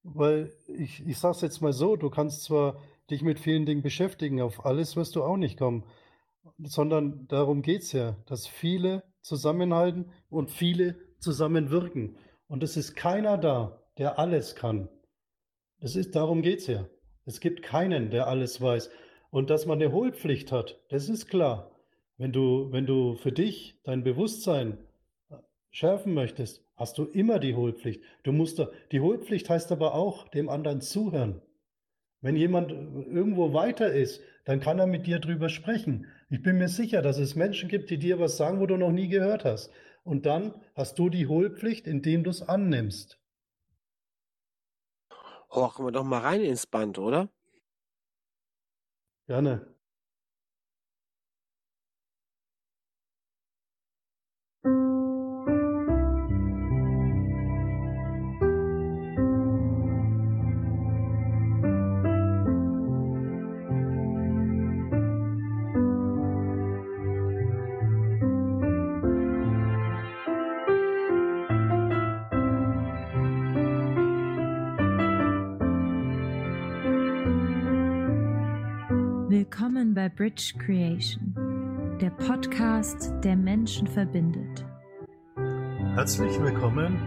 weil ich, ich sage es jetzt mal so, du kannst zwar dich mit vielen Dingen beschäftigen, auf alles wirst du auch nicht kommen, sondern darum geht es ja, dass viele zusammenhalten und viele zusammenwirken. Und es ist keiner da, der alles kann. Das ist, darum geht es ja. Es gibt keinen, der alles weiß. Und dass man eine Hohlpflicht hat, das ist klar. Wenn du, wenn du für dich dein Bewusstsein äh, schärfen möchtest, hast du immer die Hohlpflicht. Du musst da, die Hohlpflicht heißt aber auch dem anderen zuhören. Wenn jemand irgendwo weiter ist, dann kann er mit dir drüber sprechen. Ich bin mir sicher, dass es Menschen gibt, die dir was sagen, wo du noch nie gehört hast. Und dann hast du die Hohlpflicht, indem du es annimmst. Horchen wir doch mal rein ins Band, oder? Gerne. Bridge Creation, der Podcast, der Menschen verbindet. Herzlich willkommen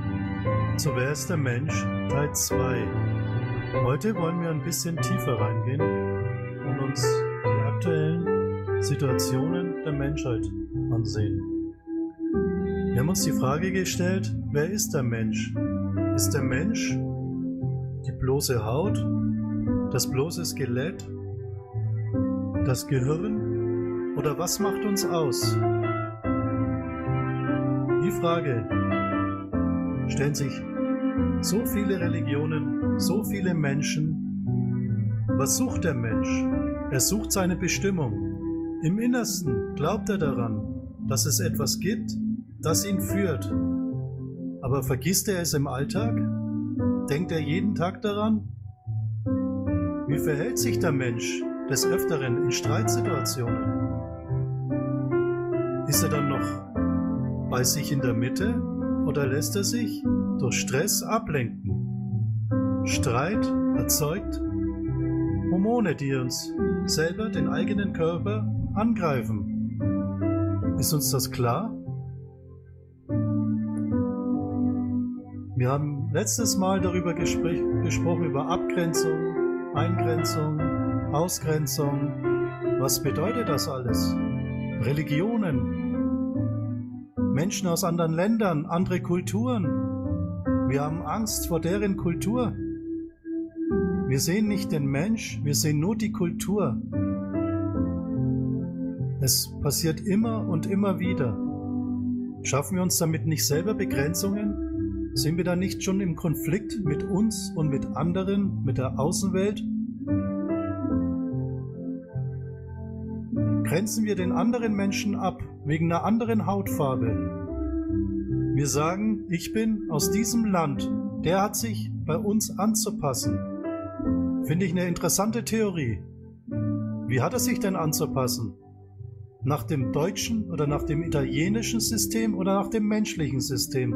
zu Wer ist der Mensch Teil 2. Heute wollen wir ein bisschen tiefer reingehen und uns die aktuellen Situationen der Menschheit ansehen. Wir haben uns die Frage gestellt, wer ist der Mensch? Ist der Mensch die bloße Haut, das bloße Skelett das Gehirn oder was macht uns aus? Die Frage stellen sich so viele Religionen, so viele Menschen. Was sucht der Mensch? Er sucht seine Bestimmung. Im Innersten glaubt er daran, dass es etwas gibt, das ihn führt. Aber vergisst er es im Alltag? Denkt er jeden Tag daran? Wie verhält sich der Mensch des Öfteren in Streitsituationen? Ist er dann noch bei sich in der Mitte oder lässt er sich durch Stress ablenken? Streit erzeugt Hormone, die uns selber den eigenen Körper angreifen. Ist uns das klar? Wir haben letztes Mal darüber gespr gesprochen, über Abgrenzung, Eingrenzung, Ausgrenzung. Was bedeutet das alles? Religionen, Menschen aus anderen Ländern, andere Kulturen. Wir haben Angst vor deren Kultur. Wir sehen nicht den Mensch, wir sehen nur die Kultur. Es passiert immer und immer wieder. Schaffen wir uns damit nicht selber Begrenzungen? Sind wir da nicht schon im Konflikt mit uns und mit anderen, mit der Außenwelt? Grenzen wir den anderen Menschen ab wegen einer anderen Hautfarbe? Wir sagen, ich bin aus diesem Land, der hat sich bei uns anzupassen. Finde ich eine interessante Theorie. Wie hat er sich denn anzupassen? Nach dem deutschen oder nach dem italienischen System oder nach dem menschlichen System?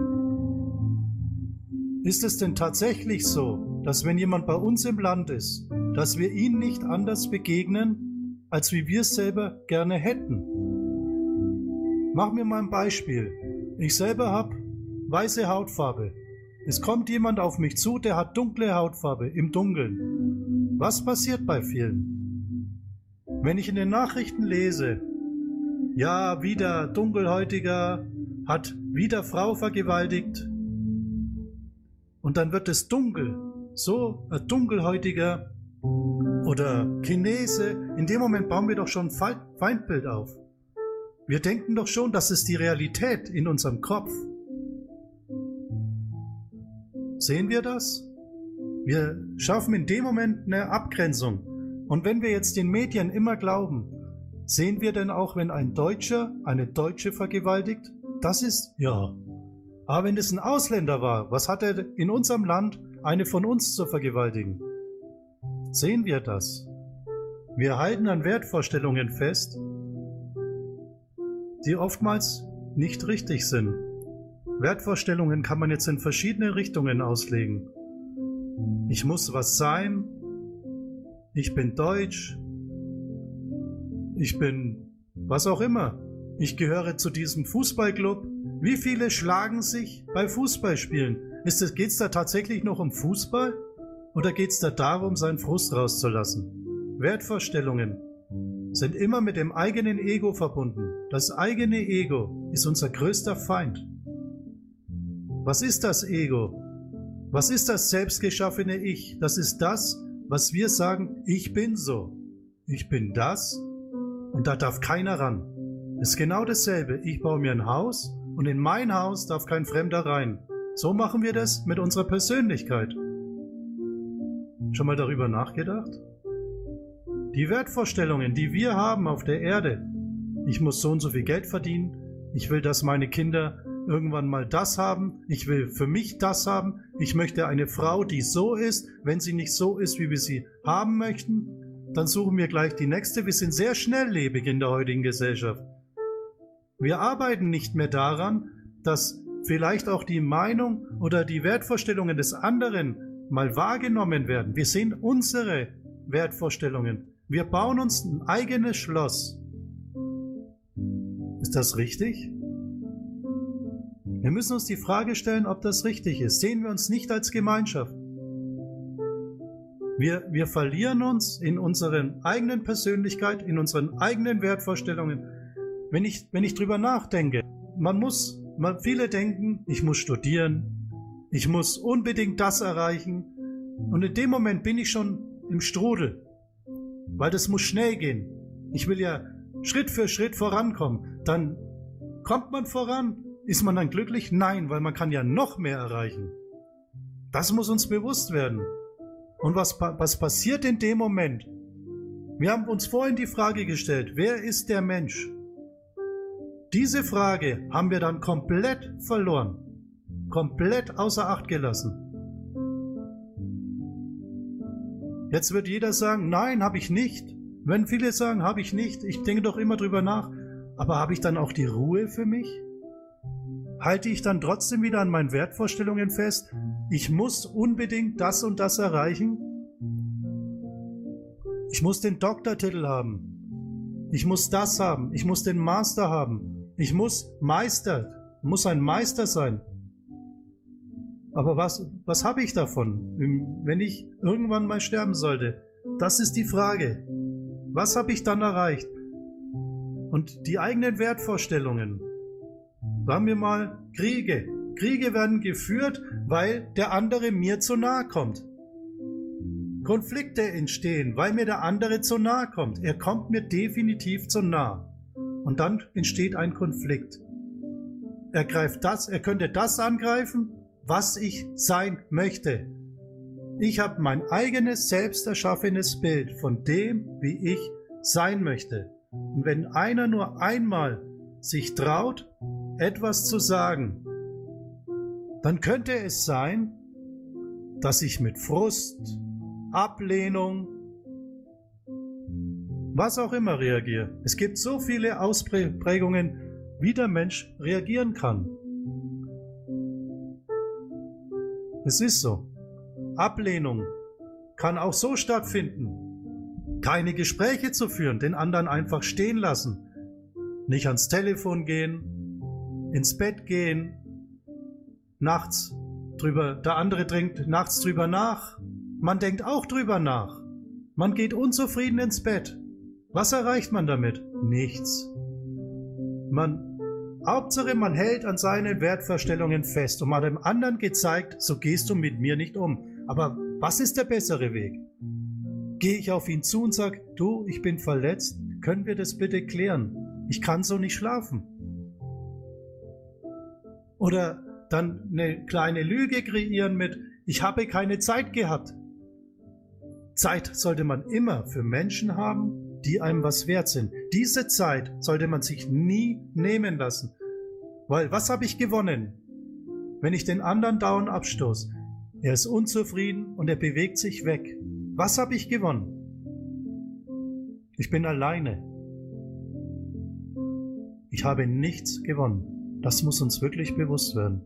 Ist es denn tatsächlich so, dass wenn jemand bei uns im Land ist, dass wir ihn nicht anders begegnen, als wie wir es selber gerne hätten? Machen wir mal ein Beispiel. Ich selber habe weiße Hautfarbe. Es kommt jemand auf mich zu, der hat dunkle Hautfarbe im Dunkeln. Was passiert bei vielen? Wenn ich in den Nachrichten lese, ja, wieder dunkelhäutiger, hat wieder Frau vergewaltigt, und dann wird es dunkel, so ein dunkelhäutiger oder Chinese, in dem Moment bauen wir doch schon Feindbild auf. Wir denken doch schon, das ist die Realität in unserem Kopf. Sehen wir das? Wir schaffen in dem Moment eine Abgrenzung. Und wenn wir jetzt den Medien immer glauben, sehen wir denn auch, wenn ein Deutscher eine Deutsche vergewaltigt? Das ist ja. Aber wenn es ein Ausländer war, was hat er in unserem Land, eine von uns zu vergewaltigen? Sehen wir das? Wir halten an Wertvorstellungen fest, die oftmals nicht richtig sind. Wertvorstellungen kann man jetzt in verschiedene Richtungen auslegen. Ich muss was sein. Ich bin deutsch. Ich bin was auch immer. Ich gehöre zu diesem Fußballclub. Wie viele schlagen sich bei Fußballspielen? Ist es, da tatsächlich noch um Fußball? Oder geht's da darum, seinen Frust rauszulassen? Wertvorstellungen sind immer mit dem eigenen Ego verbunden. Das eigene Ego ist unser größter Feind. Was ist das Ego? Was ist das selbstgeschaffene Ich? Das ist das, was wir sagen, ich bin so. Ich bin das und da darf keiner ran. Ist genau dasselbe. Ich baue mir ein Haus und in mein Haus darf kein Fremder rein. So machen wir das mit unserer Persönlichkeit. Schon mal darüber nachgedacht? Die Wertvorstellungen, die wir haben auf der Erde. Ich muss so und so viel Geld verdienen. Ich will, dass meine Kinder irgendwann mal das haben, ich will für mich das haben, ich möchte eine Frau, die so ist, wenn sie nicht so ist, wie wir sie haben möchten, dann suchen wir gleich die nächste. Wir sind sehr schnelllebig in der heutigen Gesellschaft. Wir arbeiten nicht mehr daran, dass vielleicht auch die Meinung oder die Wertvorstellungen des anderen mal wahrgenommen werden. Wir sehen unsere Wertvorstellungen. Wir bauen uns ein eigenes Schloss. Ist das richtig? Wir müssen uns die Frage stellen, ob das richtig ist. Sehen wir uns nicht als Gemeinschaft. Wir, wir verlieren uns in unseren eigenen Persönlichkeit, in unseren eigenen Wertvorstellungen. Wenn ich, wenn ich drüber nachdenke, man muss, man, viele denken, ich muss studieren, ich muss unbedingt das erreichen. Und in dem Moment bin ich schon im Strudel, weil das muss schnell gehen. Ich will ja Schritt für Schritt vorankommen. Dann kommt man voran, ist man dann glücklich? Nein, weil man kann ja noch mehr erreichen. Das muss uns bewusst werden. Und was, was passiert in dem Moment? Wir haben uns vorhin die Frage gestellt, wer ist der Mensch? Diese Frage haben wir dann komplett verloren, komplett außer Acht gelassen. Jetzt wird jeder sagen, nein, habe ich nicht. Wenn viele sagen, habe ich nicht, ich denke doch immer drüber nach, aber habe ich dann auch die Ruhe für mich? halte ich dann trotzdem wieder an meinen Wertvorstellungen fest? Ich muss unbedingt das und das erreichen? Ich muss den Doktortitel haben. Ich muss das haben. Ich muss den Master haben. Ich muss Meister, muss ein Meister sein. Aber was, was habe ich davon, wenn ich irgendwann mal sterben sollte? Das ist die Frage. Was habe ich dann erreicht? Und die eigenen Wertvorstellungen. Sagen wir mal Kriege. Kriege werden geführt, weil der andere mir zu nahe kommt. Konflikte entstehen, weil mir der andere zu nahe kommt. Er kommt mir definitiv zu nah. Und dann entsteht ein Konflikt. Er greift das, er könnte das angreifen, was ich sein möchte. Ich habe mein eigenes selbst erschaffenes Bild von dem, wie ich sein möchte. Und wenn einer nur einmal sich traut, etwas zu sagen, dann könnte es sein, dass ich mit Frust, Ablehnung, was auch immer reagiere. Es gibt so viele Ausprägungen, wie der Mensch reagieren kann. Es ist so. Ablehnung kann auch so stattfinden. Keine Gespräche zu führen, den anderen einfach stehen lassen. Nicht ans Telefon gehen, ins Bett gehen, nachts drüber, der andere denkt nachts drüber nach, man denkt auch drüber nach. Man geht unzufrieden ins Bett. Was erreicht man damit? Nichts. Man, Hauptsache man hält an seinen Wertvorstellungen fest und man hat dem anderen gezeigt, so gehst du mit mir nicht um. Aber was ist der bessere Weg? Gehe ich auf ihn zu und sage, du, ich bin verletzt, können wir das bitte klären? Ich kann so nicht schlafen. Oder dann eine kleine Lüge kreieren mit, ich habe keine Zeit gehabt. Zeit sollte man immer für Menschen haben, die einem was wert sind. Diese Zeit sollte man sich nie nehmen lassen. Weil was habe ich gewonnen, wenn ich den anderen dauernd abstoße? Er ist unzufrieden und er bewegt sich weg. Was habe ich gewonnen? Ich bin alleine. Ich habe nichts gewonnen. Das muss uns wirklich bewusst werden.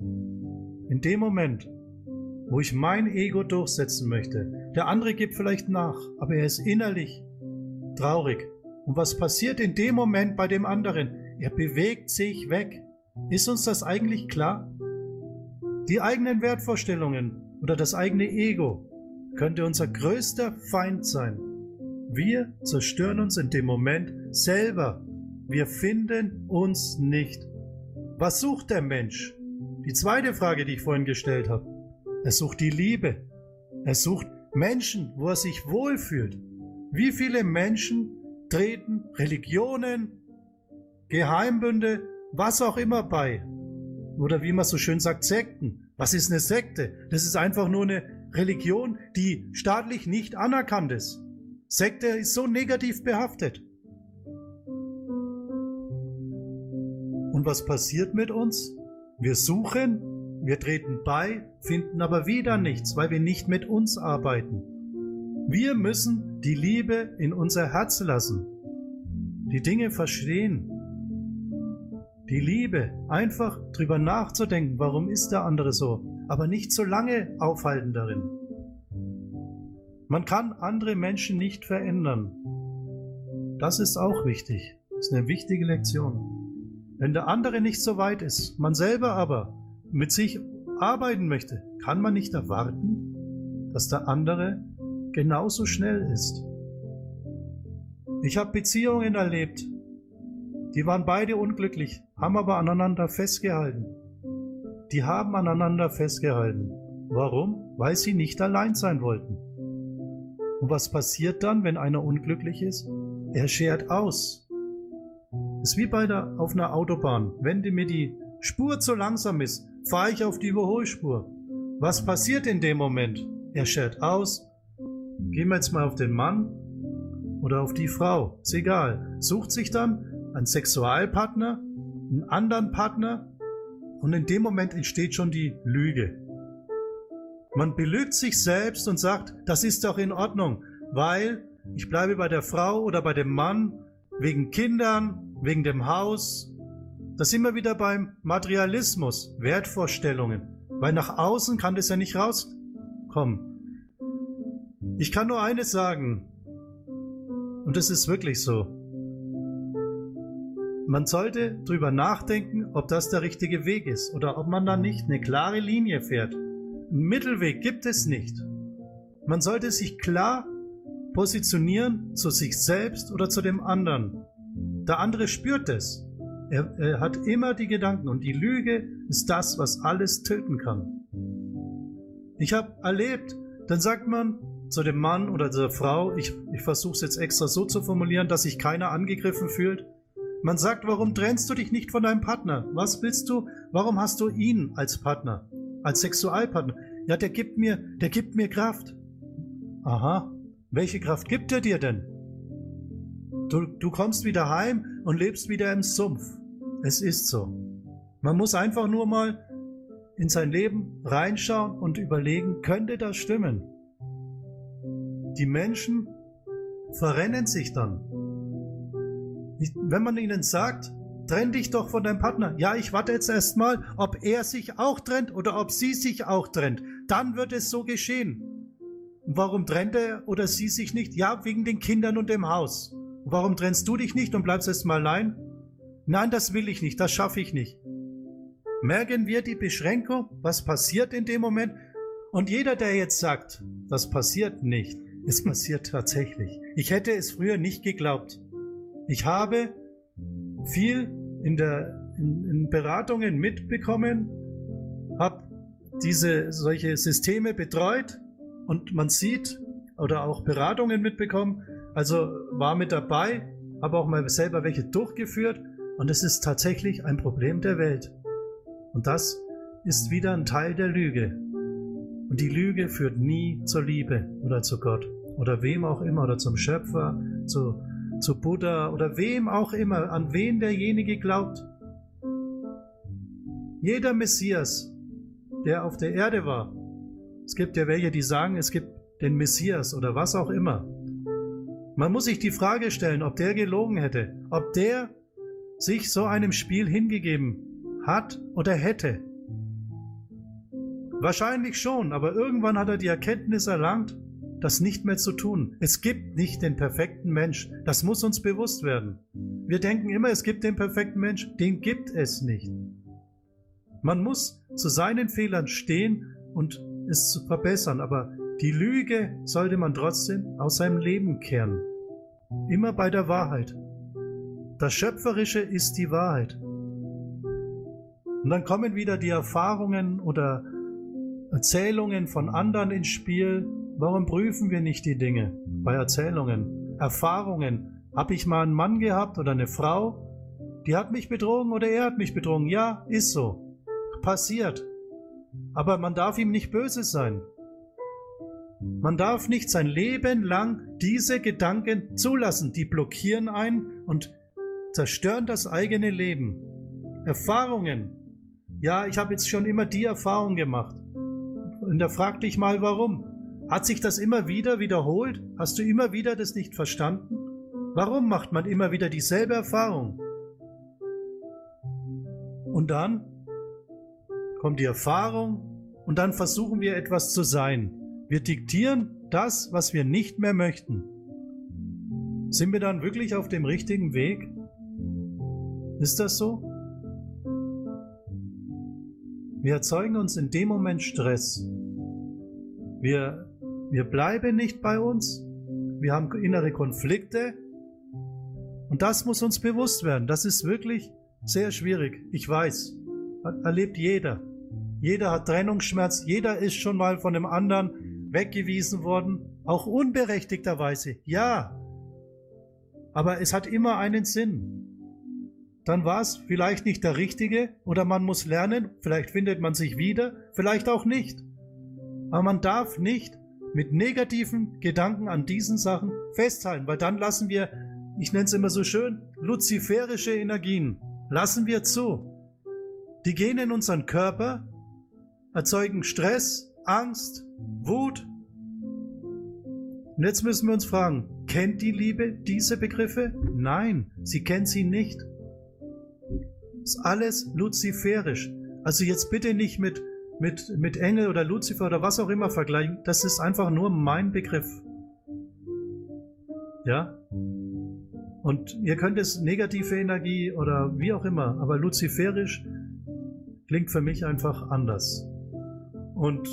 In dem Moment, wo ich mein Ego durchsetzen möchte, der andere gibt vielleicht nach, aber er ist innerlich traurig. Und was passiert in dem Moment bei dem anderen? Er bewegt sich weg. Ist uns das eigentlich klar? Die eigenen Wertvorstellungen oder das eigene Ego könnte unser größter Feind sein. Wir zerstören uns in dem Moment selber. Wir finden uns nicht. Was sucht der Mensch? Die zweite Frage, die ich vorhin gestellt habe. Er sucht die Liebe. Er sucht Menschen, wo er sich wohlfühlt. Wie viele Menschen treten Religionen, Geheimbünde, was auch immer bei? Oder wie man so schön sagt, Sekten. Was ist eine Sekte? Das ist einfach nur eine Religion, die staatlich nicht anerkannt ist. Sekte ist so negativ behaftet. Und was passiert mit uns? Wir suchen, wir treten bei, finden aber wieder nichts, weil wir nicht mit uns arbeiten. Wir müssen die Liebe in unser Herz lassen, die Dinge verstehen, die Liebe, einfach drüber nachzudenken, warum ist der andere so, aber nicht so lange aufhalten darin. Man kann andere Menschen nicht verändern. Das ist auch wichtig. Das ist eine wichtige Lektion. Wenn der andere nicht so weit ist, man selber aber mit sich arbeiten möchte, kann man nicht erwarten, dass der andere genauso schnell ist. Ich habe Beziehungen erlebt, die waren beide unglücklich, haben aber aneinander festgehalten. Die haben aneinander festgehalten. Warum? Weil sie nicht allein sein wollten. Und was passiert dann, wenn einer unglücklich ist? Er schert aus. ist wie bei der, auf einer Autobahn. Wenn mir die Spur zu langsam ist, fahre ich auf die Überholspur. Was passiert in dem Moment? Er schert aus. Gehen wir jetzt mal auf den Mann oder auf die Frau. Ist egal. Sucht sich dann einen Sexualpartner, einen anderen Partner und in dem Moment entsteht schon die Lüge. Man belügt sich selbst und sagt, das ist doch in Ordnung, weil ich bleibe bei der Frau oder bei dem Mann wegen Kindern, wegen dem Haus. Da sind wir wieder beim Materialismus, Wertvorstellungen. Weil nach außen kann das ja nicht rauskommen. Ich kann nur eines sagen, und das ist wirklich so. Man sollte drüber nachdenken, ob das der richtige Weg ist oder ob man da nicht eine klare Linie fährt. Einen Mittelweg gibt es nicht. Man sollte sich klar positionieren zu sich selbst oder zu dem anderen. Der andere spürt es. Er, er, hat immer die Gedanken und die Lüge ist das, was alles töten kann. Ich habe erlebt, dann sagt man zu dem Mann oder der Frau, ich, ich versuche es jetzt extra so zu formulieren, dass sich keiner angegriffen fühlt. Man sagt, warum trennst du dich nicht von deinem Partner? Was willst du? Warum hast du ihn als Partner, als Sexualpartner? Ja, der gibt mir, der gibt mir Kraft. Aha, welche Kraft gibt er dir denn? Du, du kommst wieder heim und lebst wieder im Sumpf. Es ist so. Man muss einfach nur mal in sein Leben reinschauen und überlegen, könnte das stimmen? Die Menschen verrennen sich dann. Wenn man ihnen sagt, trenn dich doch von deinem Partner. Ja, ich warte jetzt erstmal, ob er sich auch trennt oder ob sie sich auch trennt. Dann wird es so geschehen. Warum trennt er oder sie sich nicht? Ja, wegen den Kindern und dem Haus. Warum trennst du dich nicht und bleibst erstmal allein? Nein, das will ich nicht, das schaffe ich nicht. Merken wir die Beschränkung, was passiert in dem Moment? Und jeder, der jetzt sagt, das passiert nicht, es passiert tatsächlich. Ich hätte es früher nicht geglaubt. Ich habe viel in, der, in, in Beratungen mitbekommen, habe diese solche Systeme betreut und man sieht oder auch Beratungen mitbekommen. Also war mit dabei, habe auch mal selber welche durchgeführt und es ist tatsächlich ein Problem der Welt. Und das ist wieder ein Teil der Lüge. Und die Lüge führt nie zur Liebe oder zu Gott oder wem auch immer oder zum Schöpfer, zu zu Buddha oder wem auch immer, an wen derjenige glaubt. Jeder Messias, der auf der Erde war, es gibt ja welche, die sagen, es gibt den Messias oder was auch immer. Man muss sich die Frage stellen, ob der gelogen hätte, ob der sich so einem Spiel hingegeben hat oder hätte. Wahrscheinlich schon, aber irgendwann hat er die Erkenntnis erlangt, das nicht mehr zu tun. Es gibt nicht den perfekten Mensch. Das muss uns bewusst werden. Wir denken immer, es gibt den perfekten Mensch. Den gibt es nicht. Man muss zu seinen Fehlern stehen und es zu verbessern, aber die Lüge sollte man trotzdem aus seinem Leben kehren. Immer bei der Wahrheit. Das Schöpferische ist die Wahrheit. Und dann kommen wieder die Erfahrungen oder Erzählungen von anderen ins Spiel, Warum prüfen wir nicht die Dinge bei Erzählungen, Erfahrungen? Habe ich mal einen Mann gehabt oder eine Frau? Die hat mich betrogen oder er hat mich betrogen. Ja, ist so. Passiert. Aber man darf ihm nicht böse sein. Man darf nicht sein Leben lang diese Gedanken zulassen. Die blockieren einen und zerstören das eigene Leben. Erfahrungen. Ja, ich habe jetzt schon immer die Erfahrung gemacht. Und da frag dich mal, warum. Hat sich das immer wieder wiederholt? Hast du immer wieder das nicht verstanden? Warum macht man immer wieder dieselbe Erfahrung? Und dann kommt die Erfahrung und dann versuchen wir etwas zu sein. Wir diktieren das, was wir nicht mehr möchten. Sind wir dann wirklich auf dem richtigen Weg? Ist das so? Wir erzeugen uns in dem Moment Stress. Wir wir bleiben nicht bei uns. Wir haben innere Konflikte. Und das muss uns bewusst werden. Das ist wirklich sehr schwierig. Ich weiß. Erlebt jeder. Jeder hat Trennungsschmerz. Jeder ist schon mal von dem anderen weggewiesen worden. Auch unberechtigterweise. Ja. Aber es hat immer einen Sinn. Dann war es vielleicht nicht der richtige oder man muss lernen. Vielleicht findet man sich wieder. Vielleicht auch nicht. Aber man darf nicht mit negativen Gedanken an diesen Sachen festhalten, weil dann lassen wir, ich nenne es immer so schön, luziferische Energien, lassen wir zu. Die gehen in unseren Körper, erzeugen Stress, Angst, Wut. Und jetzt müssen wir uns fragen, kennt die Liebe diese Begriffe? Nein, sie kennt sie nicht. Ist alles luziferisch. Also jetzt bitte nicht mit, mit, mit Engel oder Luzifer oder was auch immer vergleichen. Das ist einfach nur mein Begriff. Ja? Und ihr könnt es negative Energie oder wie auch immer, aber luziferisch klingt für mich einfach anders. Und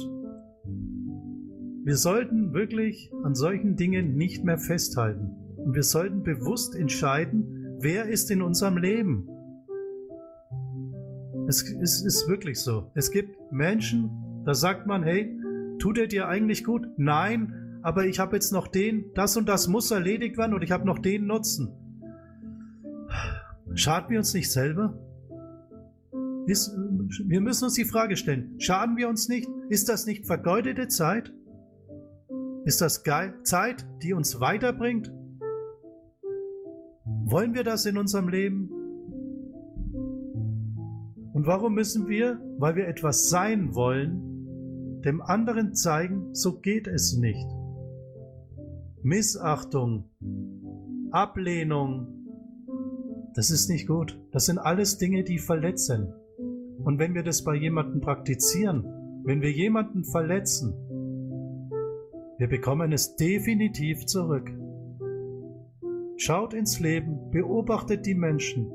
wir sollten wirklich an solchen Dingen nicht mehr festhalten. Und wir sollten bewusst entscheiden, wer ist in unserem Leben. Es, es ist wirklich so. Es gibt Menschen, da sagt man, hey, tut er dir eigentlich gut? Nein, aber ich habe jetzt noch den, das und das muss erledigt werden und ich habe noch den Nutzen. Schaden wir uns nicht selber? Wir müssen uns die Frage stellen, schaden wir uns nicht? Ist das nicht vergeudete Zeit? Ist das Zeit, die uns weiterbringt? Wollen wir das in unserem Leben? Und warum müssen wir, weil wir etwas sein wollen, dem anderen zeigen, so geht es nicht? Missachtung, Ablehnung, das ist nicht gut. Das sind alles Dinge, die verletzen. Und wenn wir das bei jemandem praktizieren, wenn wir jemanden verletzen, wir bekommen es definitiv zurück. Schaut ins Leben, beobachtet die Menschen.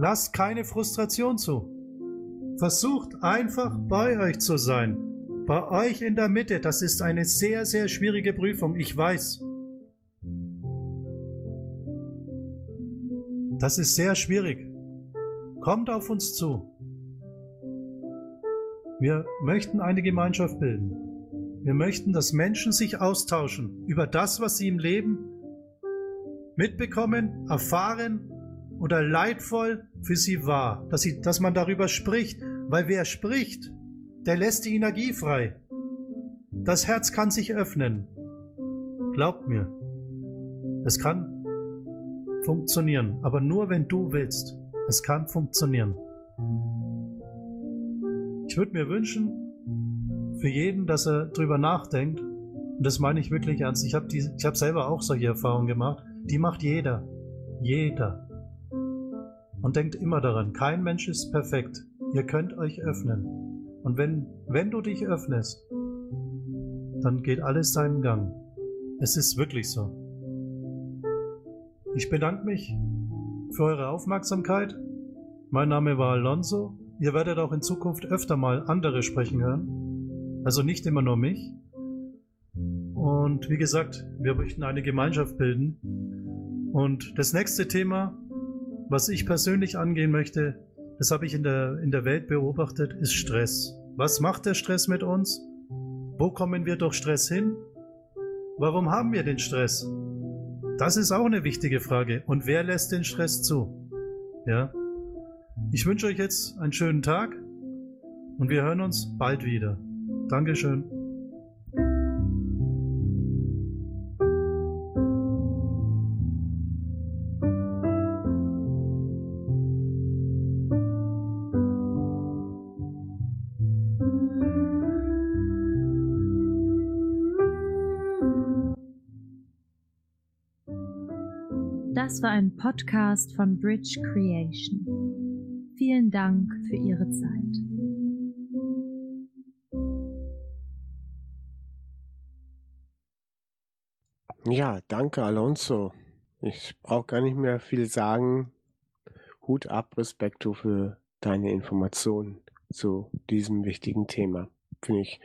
Lasst keine Frustration zu. Versucht einfach bei euch zu sein. Bei euch in der Mitte. Das ist eine sehr, sehr schwierige Prüfung. Ich weiß. Das ist sehr schwierig. Kommt auf uns zu. Wir möchten eine Gemeinschaft bilden. Wir möchten, dass Menschen sich austauschen über das, was sie im Leben mitbekommen, erfahren oder leidvoll für sie war. Dass, sie, dass man darüber spricht, weil wer spricht, der lässt die Energie frei. Das Herz kann sich öffnen. Glaubt mir, es kann funktionieren, aber nur wenn du willst. Es kann funktionieren. Ich würde mir wünschen, für jeden, dass er drüber nachdenkt. Und das meine ich wirklich ernst. Ich habe hab selber auch solche Erfahrungen gemacht. Die macht jeder. Jeder. Und denkt immer daran, kein Mensch ist perfekt. Ihr könnt euch öffnen. Und wenn, wenn du dich öffnest, dann geht alles seinen Gang. Es ist wirklich so. Ich bedanke mich für eure Aufmerksamkeit. Mein Name war Alonso. Ihr werdet auch in Zukunft öfter mal andere sprechen hören. Also nicht immer nur mich. Und wie gesagt, wir möchten eine Gemeinschaft bilden. Und das nächste Thema, was ich persönlich angehen möchte, das habe ich in der, in der Welt beobachtet, ist Stress. Was macht der Stress mit uns? Wo kommen wir durch Stress hin? Warum haben wir den Stress? Das ist auch eine wichtige Frage. Und wer lässt den Stress zu? Ja. Ich wünsche euch jetzt einen schönen Tag und wir hören uns bald wieder. Dankeschön. Das war ein Podcast von Bridge Creation. Vielen Dank für Ihre Zeit. Ja, danke, Alonso. Ich brauche gar nicht mehr viel sagen. Hut ab, Respekto für deine Informationen zu diesem wichtigen Thema. Finde ich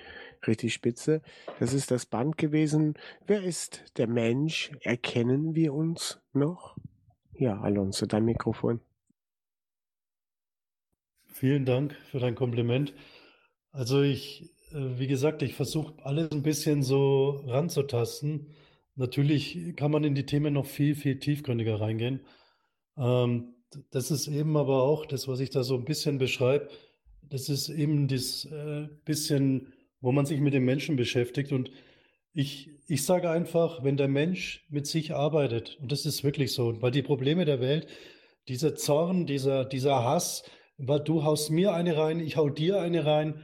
richtig spitze. Das ist das Band gewesen. Wer ist der Mensch? Erkennen wir uns noch? Ja, Alonso, dein Mikrofon. Vielen Dank für dein Kompliment. Also ich, äh, wie gesagt, ich versuche alles ein bisschen so ranzutasten. Natürlich kann man in die Themen noch viel, viel tiefgründiger reingehen. Ähm, das ist eben aber auch das, was ich da so ein bisschen beschreibe. Das ist eben das äh, bisschen, wo man sich mit dem Menschen beschäftigt. Und ich, ich sage einfach, wenn der Mensch mit sich arbeitet, und das ist wirklich so, weil die Probleme der Welt, dieser Zorn, dieser, dieser Hass, weil du haust mir eine rein, ich hau dir eine rein,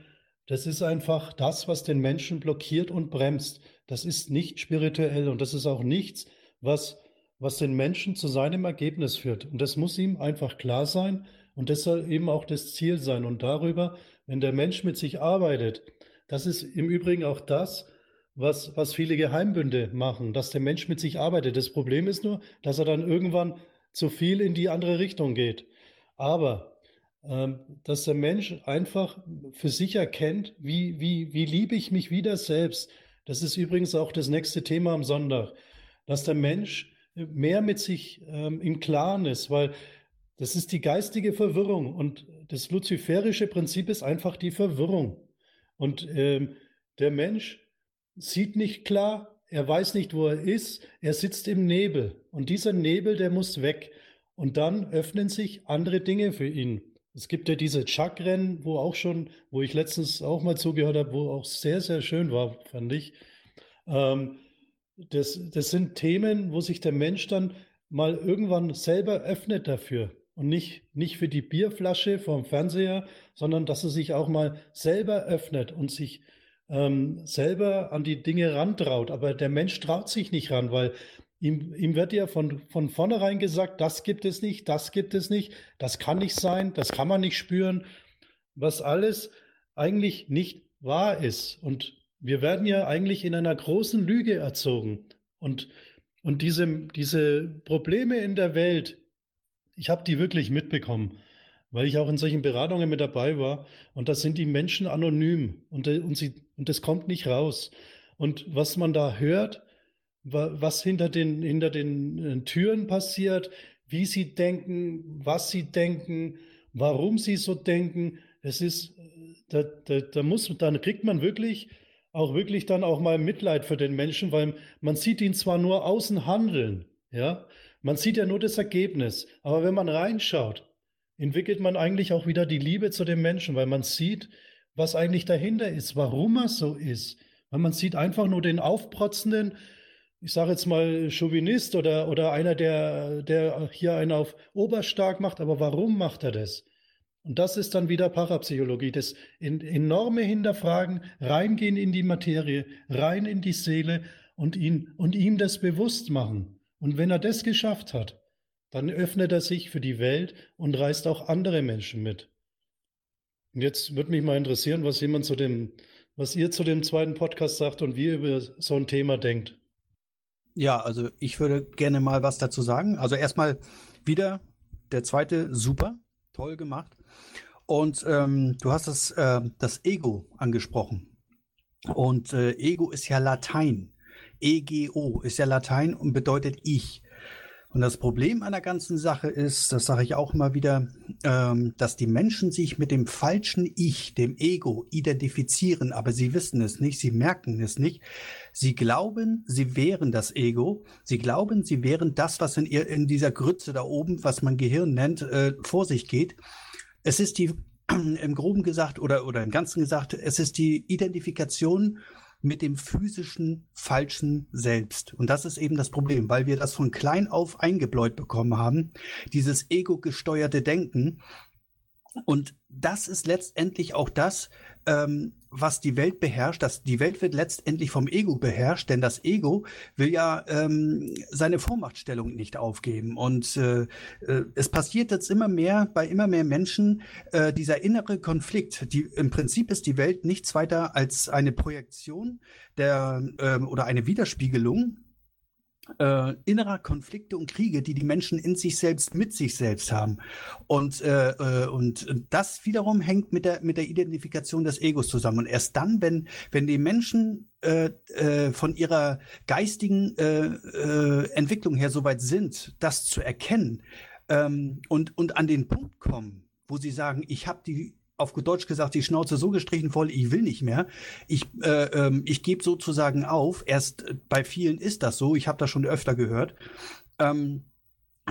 das ist einfach das, was den Menschen blockiert und bremst. Das ist nicht spirituell und das ist auch nichts, was, was den Menschen zu seinem Ergebnis führt. Und das muss ihm einfach klar sein. Und das soll eben auch das Ziel sein. Und darüber, wenn der Mensch mit sich arbeitet, das ist im Übrigen auch das, was, was viele Geheimbünde machen, dass der Mensch mit sich arbeitet. Das Problem ist nur, dass er dann irgendwann zu viel in die andere Richtung geht. Aber ähm, dass der Mensch einfach für sich erkennt, wie, wie, wie liebe ich mich wieder selbst. Das ist übrigens auch das nächste Thema am Sonntag, dass der Mensch mehr mit sich ähm, im Klaren ist, weil das ist die geistige Verwirrung und das luziferische Prinzip ist einfach die Verwirrung. Und ähm, der Mensch sieht nicht klar, er weiß nicht, wo er ist, er sitzt im Nebel und dieser Nebel, der muss weg. Und dann öffnen sich andere Dinge für ihn. Es gibt ja diese Chuck-Rennen, wo auch schon, wo ich letztens auch mal zugehört habe, wo auch sehr, sehr schön war, fand ich. Ähm, das, das sind Themen, wo sich der Mensch dann mal irgendwann selber öffnet dafür. Und nicht, nicht für die Bierflasche vom Fernseher, sondern dass er sich auch mal selber öffnet und sich ähm, selber an die Dinge rantraut. Aber der Mensch traut sich nicht ran, weil Ihm, ihm wird ja von, von vornherein gesagt, das gibt es nicht, das gibt es nicht, das kann nicht sein, das kann man nicht spüren, was alles eigentlich nicht wahr ist. Und wir werden ja eigentlich in einer großen Lüge erzogen. Und, und diese, diese Probleme in der Welt, ich habe die wirklich mitbekommen, weil ich auch in solchen Beratungen mit dabei war. Und da sind die Menschen anonym und, und, sie, und das kommt nicht raus. Und was man da hört, was hinter den, hinter den äh, Türen passiert, wie sie denken, was sie denken, warum sie so denken. Es ist, da, da, da muss, dann kriegt man wirklich auch wirklich dann auch mal Mitleid für den Menschen, weil man sieht ihn zwar nur außen handeln, ja, man sieht ja nur das Ergebnis, aber wenn man reinschaut, entwickelt man eigentlich auch wieder die Liebe zu dem Menschen, weil man sieht, was eigentlich dahinter ist, warum er so ist. Weil man sieht einfach nur den aufprotzenden, ich sage jetzt mal, Chauvinist oder, oder einer, der, der hier einen auf oberstark macht, aber warum macht er das? Und das ist dann wieder Parapsychologie, das enorme Hinterfragen, reingehen in die Materie, rein in die Seele und, ihn, und ihm das bewusst machen. Und wenn er das geschafft hat, dann öffnet er sich für die Welt und reißt auch andere Menschen mit. Und jetzt würde mich mal interessieren, was jemand zu dem, was ihr zu dem zweiten Podcast sagt und wie ihr über so ein Thema denkt. Ja, also ich würde gerne mal was dazu sagen. Also erstmal wieder der zweite super, toll gemacht. Und ähm, du hast das, äh, das Ego angesprochen. Und äh, Ego ist ja Latein. EGO ist ja Latein und bedeutet ich. Und das Problem an der ganzen Sache ist, das sage ich auch immer wieder, ähm, dass die Menschen sich mit dem falschen Ich, dem Ego, identifizieren, aber sie wissen es nicht, sie merken es nicht. Sie glauben, sie wären das Ego. Sie glauben, sie wären das, was in, ihr, in dieser Grütze da oben, was man Gehirn nennt, äh, vor sich geht. Es ist die, im Groben gesagt oder, oder im Ganzen gesagt, es ist die Identifikation mit dem physischen falschen Selbst. Und das ist eben das Problem, weil wir das von klein auf eingebläut bekommen haben, dieses ego-gesteuerte Denken. Und das ist letztendlich auch das, ähm, was die Welt beherrscht. Das, die Welt wird letztendlich vom Ego beherrscht, denn das Ego will ja ähm, seine Vormachtstellung nicht aufgeben. Und äh, äh, es passiert jetzt immer mehr bei immer mehr Menschen äh, dieser innere Konflikt. Die, Im Prinzip ist die Welt nichts weiter als eine Projektion der ähm, oder eine Widerspiegelung äh, innerer Konflikte und Kriege, die die Menschen in sich selbst mit sich selbst haben. Und, äh, äh, und das wiederum hängt mit der, mit der Identifikation des Egos zusammen. Und erst dann, wenn, wenn die Menschen äh, äh, von ihrer geistigen äh, äh, Entwicklung her soweit sind, das zu erkennen ähm, und, und an den Punkt kommen, wo sie sagen, ich habe die auf gut Deutsch gesagt, die Schnauze so gestrichen voll, ich will nicht mehr. Ich, äh, ähm, ich gebe sozusagen auf. Erst äh, bei vielen ist das so, ich habe das schon öfter gehört. Ähm,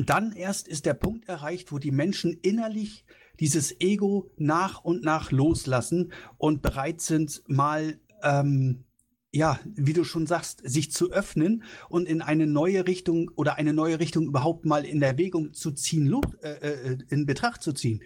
dann erst ist der Punkt erreicht, wo die Menschen innerlich dieses Ego nach und nach loslassen und bereit sind, mal ähm, ja, wie du schon sagst, sich zu öffnen und in eine neue Richtung oder eine neue Richtung überhaupt mal in Erwägung zu ziehen, äh, äh, in Betracht zu ziehen.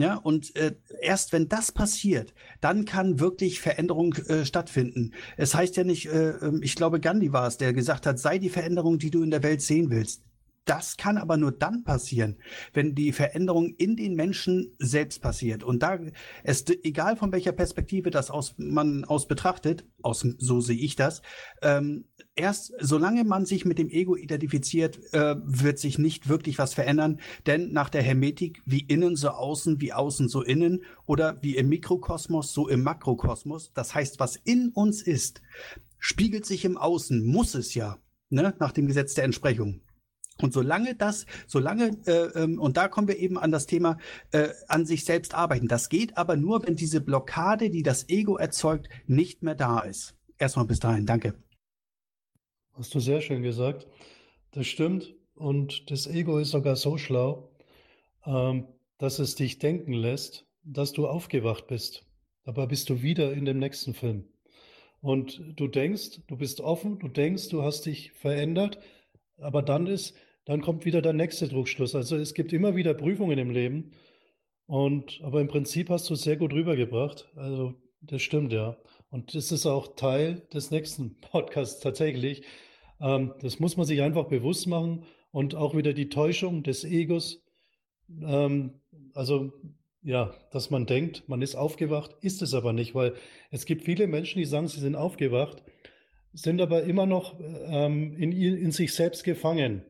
Ja, und äh, erst wenn das passiert, dann kann wirklich Veränderung äh, stattfinden. Es heißt ja nicht, äh, ähm, ich glaube, Gandhi war es, der gesagt hat, sei die Veränderung, die du in der Welt sehen willst. Das kann aber nur dann passieren, wenn die Veränderung in den Menschen selbst passiert. Und da ist egal von welcher Perspektive das aus, man aus betrachtet, aus, so sehe ich das, ähm, erst solange man sich mit dem Ego identifiziert, äh, wird sich nicht wirklich was verändern. Denn nach der Hermetik, wie innen so außen, wie außen so innen oder wie im Mikrokosmos so im Makrokosmos, das heißt, was in uns ist, spiegelt sich im Außen, muss es ja, ne, nach dem Gesetz der Entsprechung. Und solange das, solange, äh, ähm, und da kommen wir eben an das Thema äh, an sich selbst arbeiten. Das geht aber nur, wenn diese Blockade, die das Ego erzeugt, nicht mehr da ist. Erstmal bis dahin, danke. Hast du sehr schön gesagt. Das stimmt. Und das Ego ist sogar so schlau, ähm, dass es dich denken lässt, dass du aufgewacht bist. Dabei bist du wieder in dem nächsten Film. Und du denkst, du bist offen, du denkst, du hast dich verändert, aber dann ist, dann kommt wieder der nächste Druckschluss. Also es gibt immer wieder Prüfungen im Leben. Und, aber im Prinzip hast du es sehr gut rübergebracht. Also das stimmt, ja. Und das ist auch Teil des nächsten Podcasts tatsächlich. Ähm, das muss man sich einfach bewusst machen und auch wieder die Täuschung des Egos. Ähm, also ja, dass man denkt, man ist aufgewacht, ist es aber nicht, weil es gibt viele Menschen, die sagen, sie sind aufgewacht, sind aber immer noch ähm, in, in sich selbst gefangen.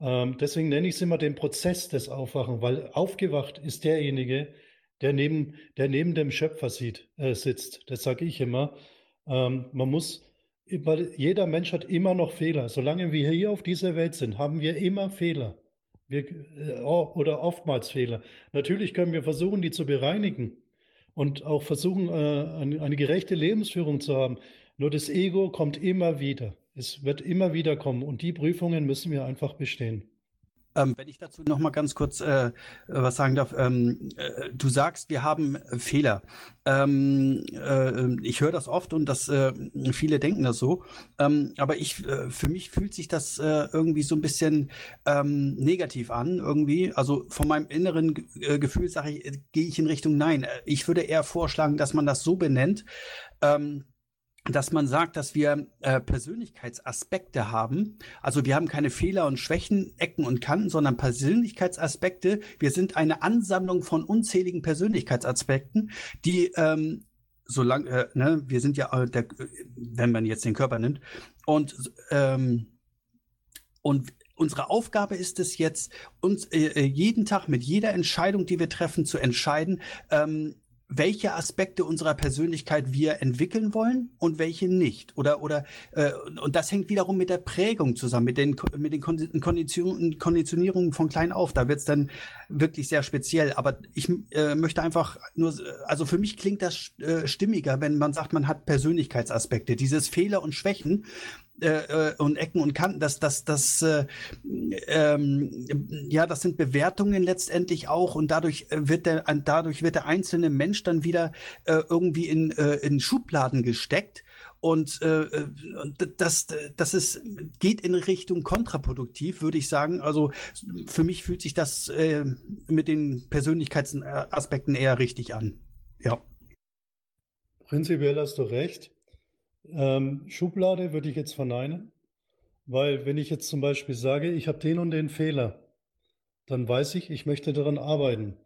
Ähm, deswegen nenne ich es immer den Prozess des Aufwachen, weil aufgewacht ist derjenige, der neben, der neben dem Schöpfer sieht, äh, sitzt. Das sage ich immer. Ähm, man muss, weil jeder Mensch hat immer noch Fehler. Solange wir hier auf dieser Welt sind, haben wir immer Fehler. Wir, äh, oder oftmals Fehler. Natürlich können wir versuchen, die zu bereinigen und auch versuchen, äh, eine, eine gerechte Lebensführung zu haben. Nur das Ego kommt immer wieder. Es wird immer wieder kommen und die Prüfungen müssen wir einfach bestehen. Ähm, wenn ich dazu noch mal ganz kurz äh, was sagen darf, ähm, äh, du sagst, wir haben äh, Fehler. Ähm, äh, ich höre das oft und das äh, viele denken das so, ähm, aber ich äh, für mich fühlt sich das irgendwie so ein bisschen ähm, negativ an irgendwie. Also von meinem inneren Gefühl sage ich, gehe ich in Richtung Nein. Ich würde eher vorschlagen, dass man das so benennt. Ähm, dass man sagt, dass wir äh, Persönlichkeitsaspekte haben. Also wir haben keine Fehler und Schwächen, Ecken und Kanten, sondern Persönlichkeitsaspekte. Wir sind eine Ansammlung von unzähligen Persönlichkeitsaspekten, die ähm, solange, äh, ne, wir sind ja, äh, der, wenn man jetzt den Körper nimmt, und ähm, und unsere Aufgabe ist es jetzt, uns äh, äh jeden Tag mit jeder Entscheidung, die wir treffen, zu entscheiden, ähm, welche Aspekte unserer Persönlichkeit wir entwickeln wollen und welche nicht. Oder, oder, äh, und das hängt wiederum mit der Prägung zusammen, mit den, mit den Kondition, Konditionierungen von klein auf. Da wird es dann wirklich sehr speziell. Aber ich äh, möchte einfach nur, also für mich klingt das äh, stimmiger, wenn man sagt, man hat Persönlichkeitsaspekte. Dieses Fehler und Schwächen, äh, äh, und Ecken und Kanten, das, das, das, äh, ähm, ja, das sind Bewertungen letztendlich auch und dadurch wird der, dadurch wird der einzelne Mensch dann wieder äh, irgendwie in, äh, in Schubladen gesteckt. Und äh, das, das ist, geht in Richtung kontraproduktiv, würde ich sagen. Also für mich fühlt sich das äh, mit den Persönlichkeitsaspekten eher richtig an. Ja. Prinzipiell hast du recht. Ähm, Schublade würde ich jetzt verneinen, weil wenn ich jetzt zum Beispiel sage, ich habe den und den Fehler, dann weiß ich, ich möchte daran arbeiten.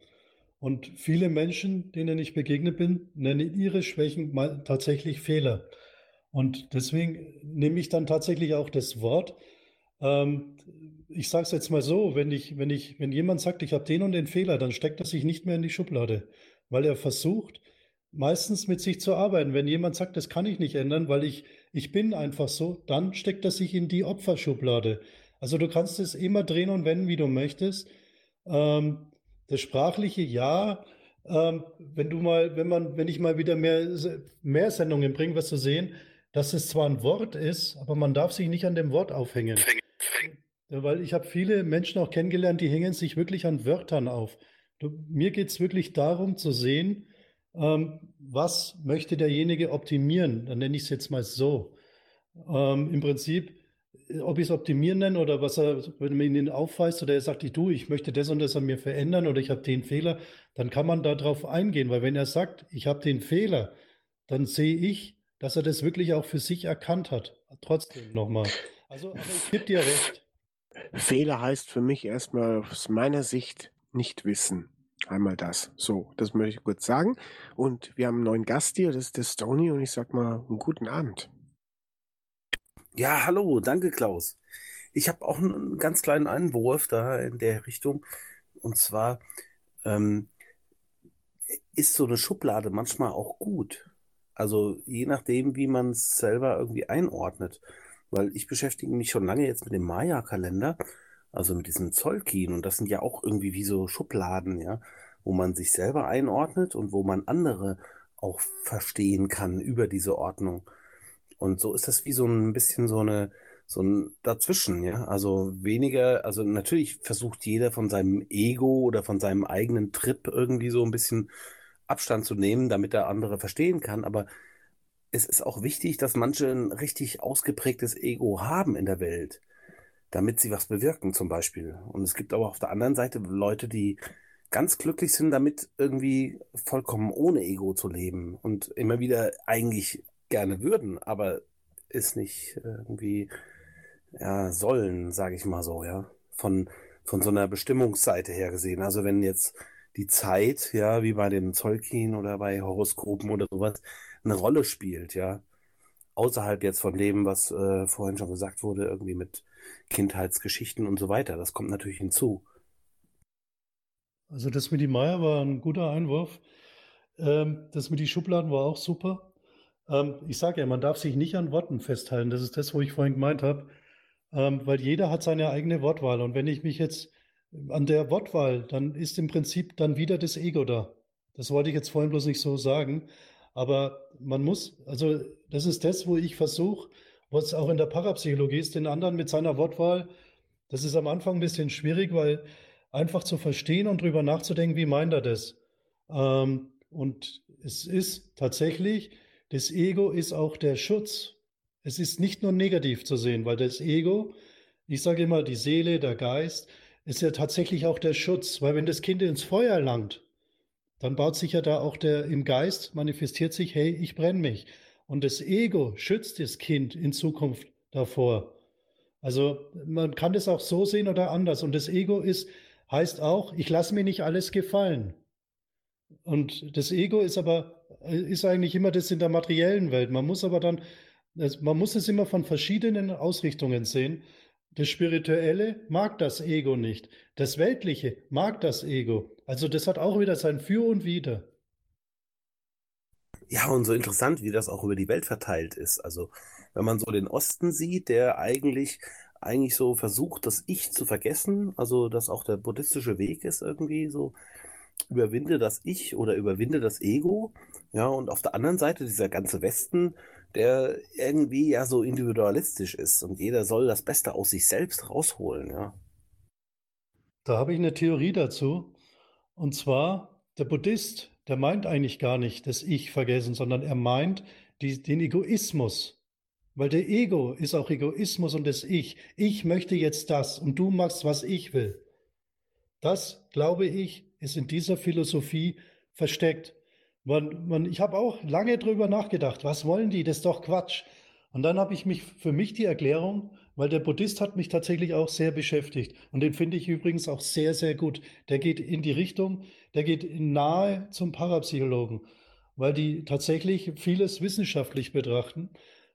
Und viele Menschen, denen ich begegnet bin, nennen ihre Schwächen mal tatsächlich Fehler. Und deswegen nehme ich dann tatsächlich auch das Wort. Ähm, ich sage es jetzt mal so, wenn, ich, wenn, ich, wenn jemand sagt, ich habe den und den Fehler, dann steckt er sich nicht mehr in die Schublade, weil er versucht, meistens mit sich zu arbeiten. Wenn jemand sagt, das kann ich nicht ändern, weil ich, ich bin einfach so, dann steckt er sich in die Opferschublade. Also du kannst es immer drehen und wenden, wie du möchtest. Ähm, das sprachliche Ja, ähm, wenn du mal, wenn man, wenn ich mal wieder mehr, mehr Sendungen bringe, wirst du sehen, dass es zwar ein Wort ist, aber man darf sich nicht an dem Wort aufhängen. Weil ich habe viele Menschen auch kennengelernt, die hängen sich wirklich an Wörtern auf. Du, mir geht es wirklich darum zu sehen, ähm, was möchte derjenige optimieren? Dann nenne ich es jetzt mal so. Ähm, Im Prinzip, äh, ob ich es optimieren nenne oder was er, wenn man ihn aufweist oder er sagt, ich du, ich möchte das und das an mir verändern oder ich habe den Fehler, dann kann man darauf eingehen, weil wenn er sagt, ich habe den Fehler, dann sehe ich, dass er das wirklich auch für sich erkannt hat. Trotzdem nochmal. Also, aber ich gebe dir recht. Fehler heißt für mich erstmal aus meiner Sicht nicht wissen. Einmal das. So, das möchte ich kurz sagen. Und wir haben einen neuen Gast hier, das ist der Stony und ich sag mal einen guten Abend. Ja, hallo, danke Klaus. Ich habe auch einen ganz kleinen Einwurf da in der Richtung. Und zwar ähm, ist so eine Schublade manchmal auch gut. Also je nachdem, wie man es selber irgendwie einordnet. Weil ich beschäftige mich schon lange jetzt mit dem Maya-Kalender, also mit diesem Zollkin. Und das sind ja auch irgendwie wie so Schubladen, ja, wo man sich selber einordnet und wo man andere auch verstehen kann über diese Ordnung. Und so ist das wie so ein bisschen so eine, so ein Dazwischen, ja. Also weniger, also natürlich versucht jeder von seinem Ego oder von seinem eigenen Trip irgendwie so ein bisschen Abstand zu nehmen, damit der andere verstehen kann. Aber es ist auch wichtig, dass manche ein richtig ausgeprägtes Ego haben in der Welt, damit sie was bewirken zum Beispiel. Und es gibt aber auf der anderen Seite Leute, die ganz glücklich sind damit, irgendwie vollkommen ohne Ego zu leben und immer wieder eigentlich gerne würden, aber es nicht irgendwie ja, sollen, sage ich mal so, ja, von, von so einer Bestimmungsseite her gesehen. Also wenn jetzt die Zeit, ja, wie bei den Zolkin oder bei Horoskopen oder sowas, eine Rolle spielt, ja, außerhalb jetzt von dem, was äh, vorhin schon gesagt wurde, irgendwie mit Kindheitsgeschichten und so weiter. Das kommt natürlich hinzu. Also das mit die Meier war ein guter Einwurf. Ähm, das mit die Schubladen war auch super. Ähm, ich sage ja, man darf sich nicht an Worten festhalten. Das ist das, wo ich vorhin gemeint habe. Ähm, weil jeder hat seine eigene Wortwahl. Und wenn ich mich jetzt an der Wortwahl, dann ist im Prinzip dann wieder das Ego da. Das wollte ich jetzt vorhin bloß nicht so sagen. Aber man muss, also das ist das, wo ich versuche, was auch in der Parapsychologie ist, den anderen mit seiner Wortwahl, das ist am Anfang ein bisschen schwierig, weil einfach zu verstehen und drüber nachzudenken, wie meint er das? Ähm, und es ist tatsächlich, das Ego ist auch der Schutz. Es ist nicht nur negativ zu sehen, weil das Ego, ich sage immer, die Seele, der Geist, ist ja tatsächlich auch der Schutz, weil wenn das Kind ins Feuer langt, dann baut sich ja da auch der im Geist, manifestiert sich, hey, ich brenne mich. Und das Ego schützt das Kind in Zukunft davor. Also man kann das auch so sehen oder anders. Und das Ego ist, heißt auch, ich lasse mir nicht alles gefallen. Und das Ego ist aber, ist eigentlich immer das in der materiellen Welt. Man muss aber dann, man muss es immer von verschiedenen Ausrichtungen sehen. Das Spirituelle mag das Ego nicht. Das Weltliche mag das Ego. Also das hat auch wieder sein Für und Wider. Ja, und so interessant, wie das auch über die Welt verteilt ist. Also wenn man so den Osten sieht, der eigentlich eigentlich so versucht, das Ich zu vergessen, also dass auch der buddhistische Weg ist irgendwie so, überwinde das Ich oder überwinde das Ego. Ja, und auf der anderen Seite dieser ganze Westen, der irgendwie ja so individualistisch ist und jeder soll das Beste aus sich selbst rausholen, ja. Da habe ich eine Theorie dazu. Und zwar, der Buddhist, der meint eigentlich gar nicht das Ich vergessen, sondern er meint die, den Egoismus. Weil der Ego ist auch Egoismus und das Ich. Ich möchte jetzt das und du machst, was ich will. Das, glaube ich, ist in dieser Philosophie versteckt. Man, man, ich habe auch lange drüber nachgedacht, was wollen die? Das ist doch Quatsch. Und dann habe ich mich für mich die Erklärung, weil der Buddhist hat mich tatsächlich auch sehr beschäftigt. Und den finde ich übrigens auch sehr, sehr gut. Der geht in die Richtung, der geht nahe zum Parapsychologen, weil die tatsächlich vieles wissenschaftlich betrachten.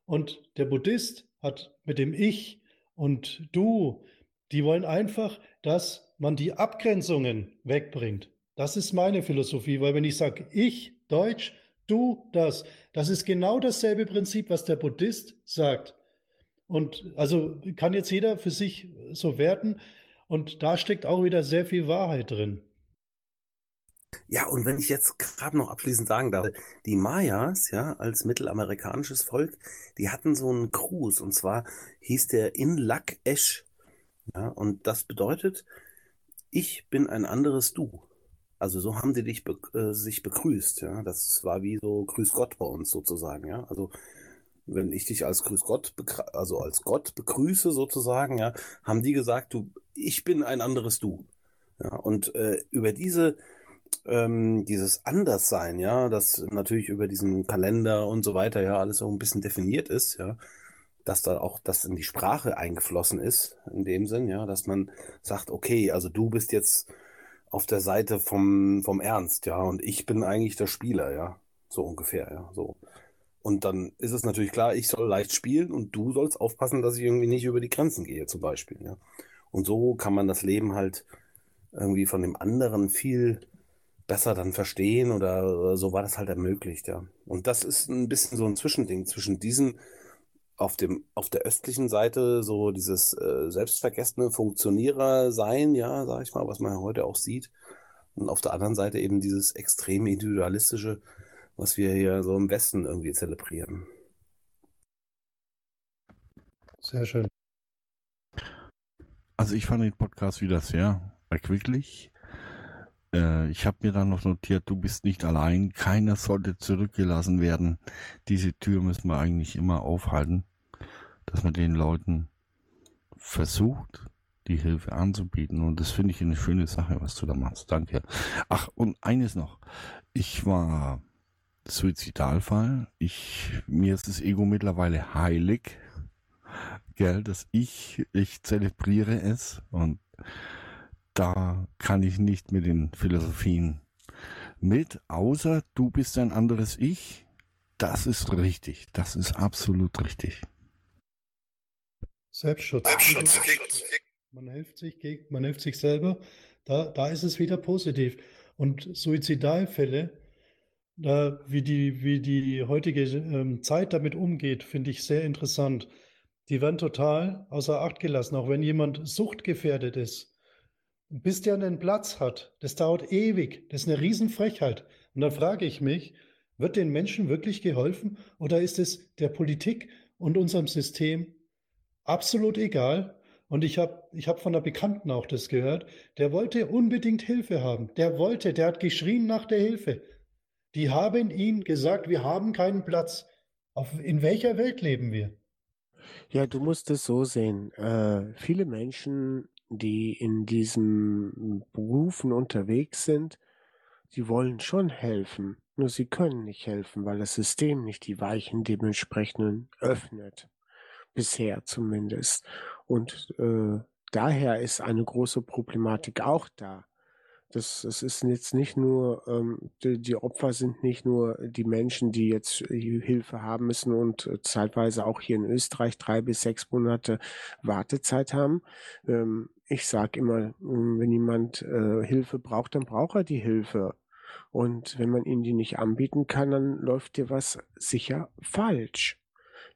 Und der Buddhist hat mit dem Ich und Du, die wollen einfach, dass man die Abgrenzungen wegbringt. Das ist meine Philosophie, weil wenn ich sage, ich, Deutsch, du, das, das ist genau dasselbe Prinzip, was der Buddhist sagt. Und also kann jetzt jeder für sich so werten. Und da steckt auch wieder sehr viel Wahrheit drin. Ja, und wenn ich jetzt gerade noch abschließend sagen darf, die Mayas, ja, als mittelamerikanisches Volk, die hatten so einen Gruß, und zwar hieß der In Lak Esh. Ja, und das bedeutet, ich bin ein anderes Du. Also so haben sie dich be äh, sich begrüßt, ja. Das war wie so Grüß Gott bei uns sozusagen, ja. Also wenn ich dich als Grüß Gott, also als Gott begrüße sozusagen, ja, haben die gesagt, du, ich bin ein anderes Du. Ja, und äh, über diese ähm, dieses Anderssein, ja, das natürlich über diesen Kalender und so weiter ja alles so ein bisschen definiert ist, ja, dass da auch das in die Sprache eingeflossen ist, in dem Sinn, ja, dass man sagt, okay, also du bist jetzt auf der Seite vom, vom Ernst, ja, und ich bin eigentlich der Spieler, ja, so ungefähr, ja, so. Und dann ist es natürlich klar, ich soll leicht spielen und du sollst aufpassen, dass ich irgendwie nicht über die Grenzen gehe, zum Beispiel, ja. Und so kann man das Leben halt irgendwie von dem anderen viel besser dann verstehen oder, so war das halt ermöglicht, ja. Und das ist ein bisschen so ein Zwischending zwischen diesen auf dem auf der östlichen Seite so dieses äh, selbstvergessene Funktionierer sein, ja, sag ich mal, was man heute auch sieht. Und auf der anderen Seite eben dieses extrem individualistische, was wir hier so im Westen irgendwie zelebrieren. Sehr schön. Also ich fand den Podcast wieder sehr erquicklich. Äh, ich habe mir dann noch notiert, du bist nicht allein, keiner sollte zurückgelassen werden. Diese Tür müssen wir eigentlich immer aufhalten, dass man den Leuten versucht, die Hilfe anzubieten. Und das finde ich eine schöne Sache, was du da machst. Danke. Ach, und eines noch. Ich war Suizidalfall. Ich, mir ist das Ego mittlerweile heilig. Gell, dass ich, ich zelebriere es und da kann ich nicht mit den Philosophien mit, außer du bist ein anderes Ich. Das ist richtig. Das ist absolut richtig. Selbstschutz. Selbstschutz. Man hilft sich, man hilft sich selber. Da, da ist es wieder positiv. Und Suizidalfälle, da, wie, die, wie die heutige ähm, Zeit damit umgeht, finde ich sehr interessant. Die werden total außer Acht gelassen, auch wenn jemand suchtgefährdet ist bis der einen Platz hat, das dauert ewig. Das ist eine Riesenfrechheit. Und dann frage ich mich, wird den Menschen wirklich geholfen oder ist es der Politik und unserem System absolut egal? Und ich habe ich hab von einer Bekannten auch das gehört, der wollte unbedingt Hilfe haben. Der wollte, der hat geschrien nach der Hilfe. Die haben ihm gesagt, wir haben keinen Platz. Auf, in welcher Welt leben wir? Ja, du musst es so sehen. Äh, viele Menschen die in diesen Berufen unterwegs sind, sie wollen schon helfen, nur sie können nicht helfen, weil das System nicht die Weichen dementsprechend öffnet. Bisher zumindest. Und äh, daher ist eine große Problematik auch da. Das, das ist jetzt nicht nur, ähm, die, die Opfer sind nicht nur die Menschen, die jetzt Hilfe haben müssen und äh, zeitweise auch hier in Österreich drei bis sechs Monate Wartezeit haben. Ähm, ich sage immer, hm, wenn jemand äh, Hilfe braucht, dann braucht er die Hilfe. Und wenn man ihm die nicht anbieten kann, dann läuft dir was sicher falsch.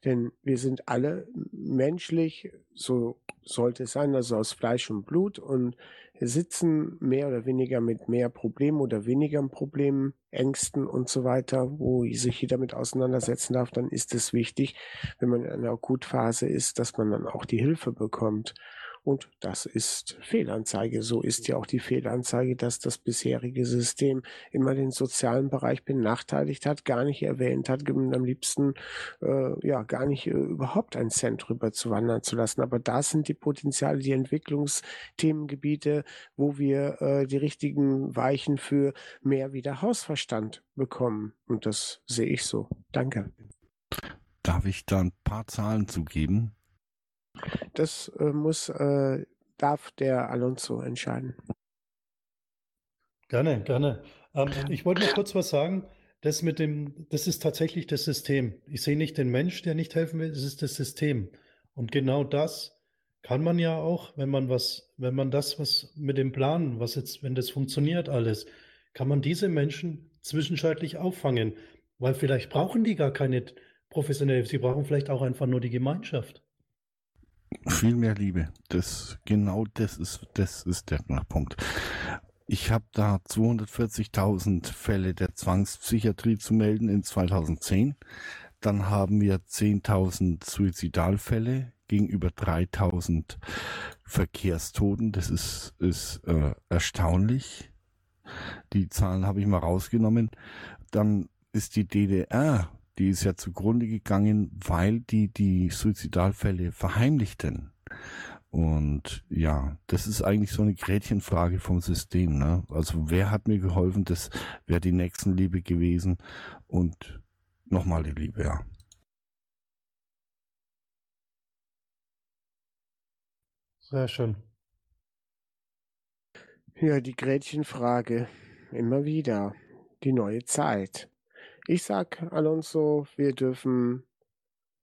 Denn wir sind alle menschlich, so sollte es sein, also aus Fleisch und Blut und sitzen mehr oder weniger mit mehr Problemen oder weniger Problemen, Ängsten und so weiter, wo sich jeder mit auseinandersetzen darf, dann ist es wichtig, wenn man in einer Akutphase ist, dass man dann auch die Hilfe bekommt. Und das ist Fehlanzeige. So ist ja auch die Fehlanzeige, dass das bisherige System immer den sozialen Bereich benachteiligt hat, gar nicht erwähnt hat, am liebsten äh, ja gar nicht äh, überhaupt einen Cent rüber zu wandern zu lassen. Aber da sind die Potenziale, die Entwicklungsthemengebiete, wo wir äh, die richtigen Weichen für mehr wieder Hausverstand bekommen. Und das sehe ich so. Danke. Darf ich da ein paar Zahlen zugeben? Das äh, muss, äh, darf der Alonso entscheiden. Gerne, gerne. Ähm, ich wollte noch kurz was sagen. Das mit dem, das ist tatsächlich das System. Ich sehe nicht den Mensch, der nicht helfen will, es ist das System. Und genau das kann man ja auch, wenn man was, wenn man das, was mit dem Plan, was jetzt, wenn das funktioniert alles, kann man diese Menschen zwischenzeitlich auffangen. Weil vielleicht brauchen die gar keine professionelle, sie brauchen vielleicht auch einfach nur die Gemeinschaft. Viel mehr Liebe. Das, genau das ist, das ist der Knackpunkt. Ich habe da 240.000 Fälle der Zwangspsychiatrie zu melden in 2010. Dann haben wir 10.000 Suizidalfälle gegenüber 3.000 Verkehrstoten. Das ist, ist äh, erstaunlich. Die Zahlen habe ich mal rausgenommen. Dann ist die DDR die ist ja zugrunde gegangen, weil die die Suizidalfälle verheimlichten. Und ja, das ist eigentlich so eine Gretchenfrage vom System. Ne? Also wer hat mir geholfen? Das wäre die Nächstenliebe gewesen. Und nochmal die Liebe, ja. Sehr schön. Ja, die Gretchenfrage. Immer wieder. Die neue Zeit. Ich sag, Alonso, wir dürfen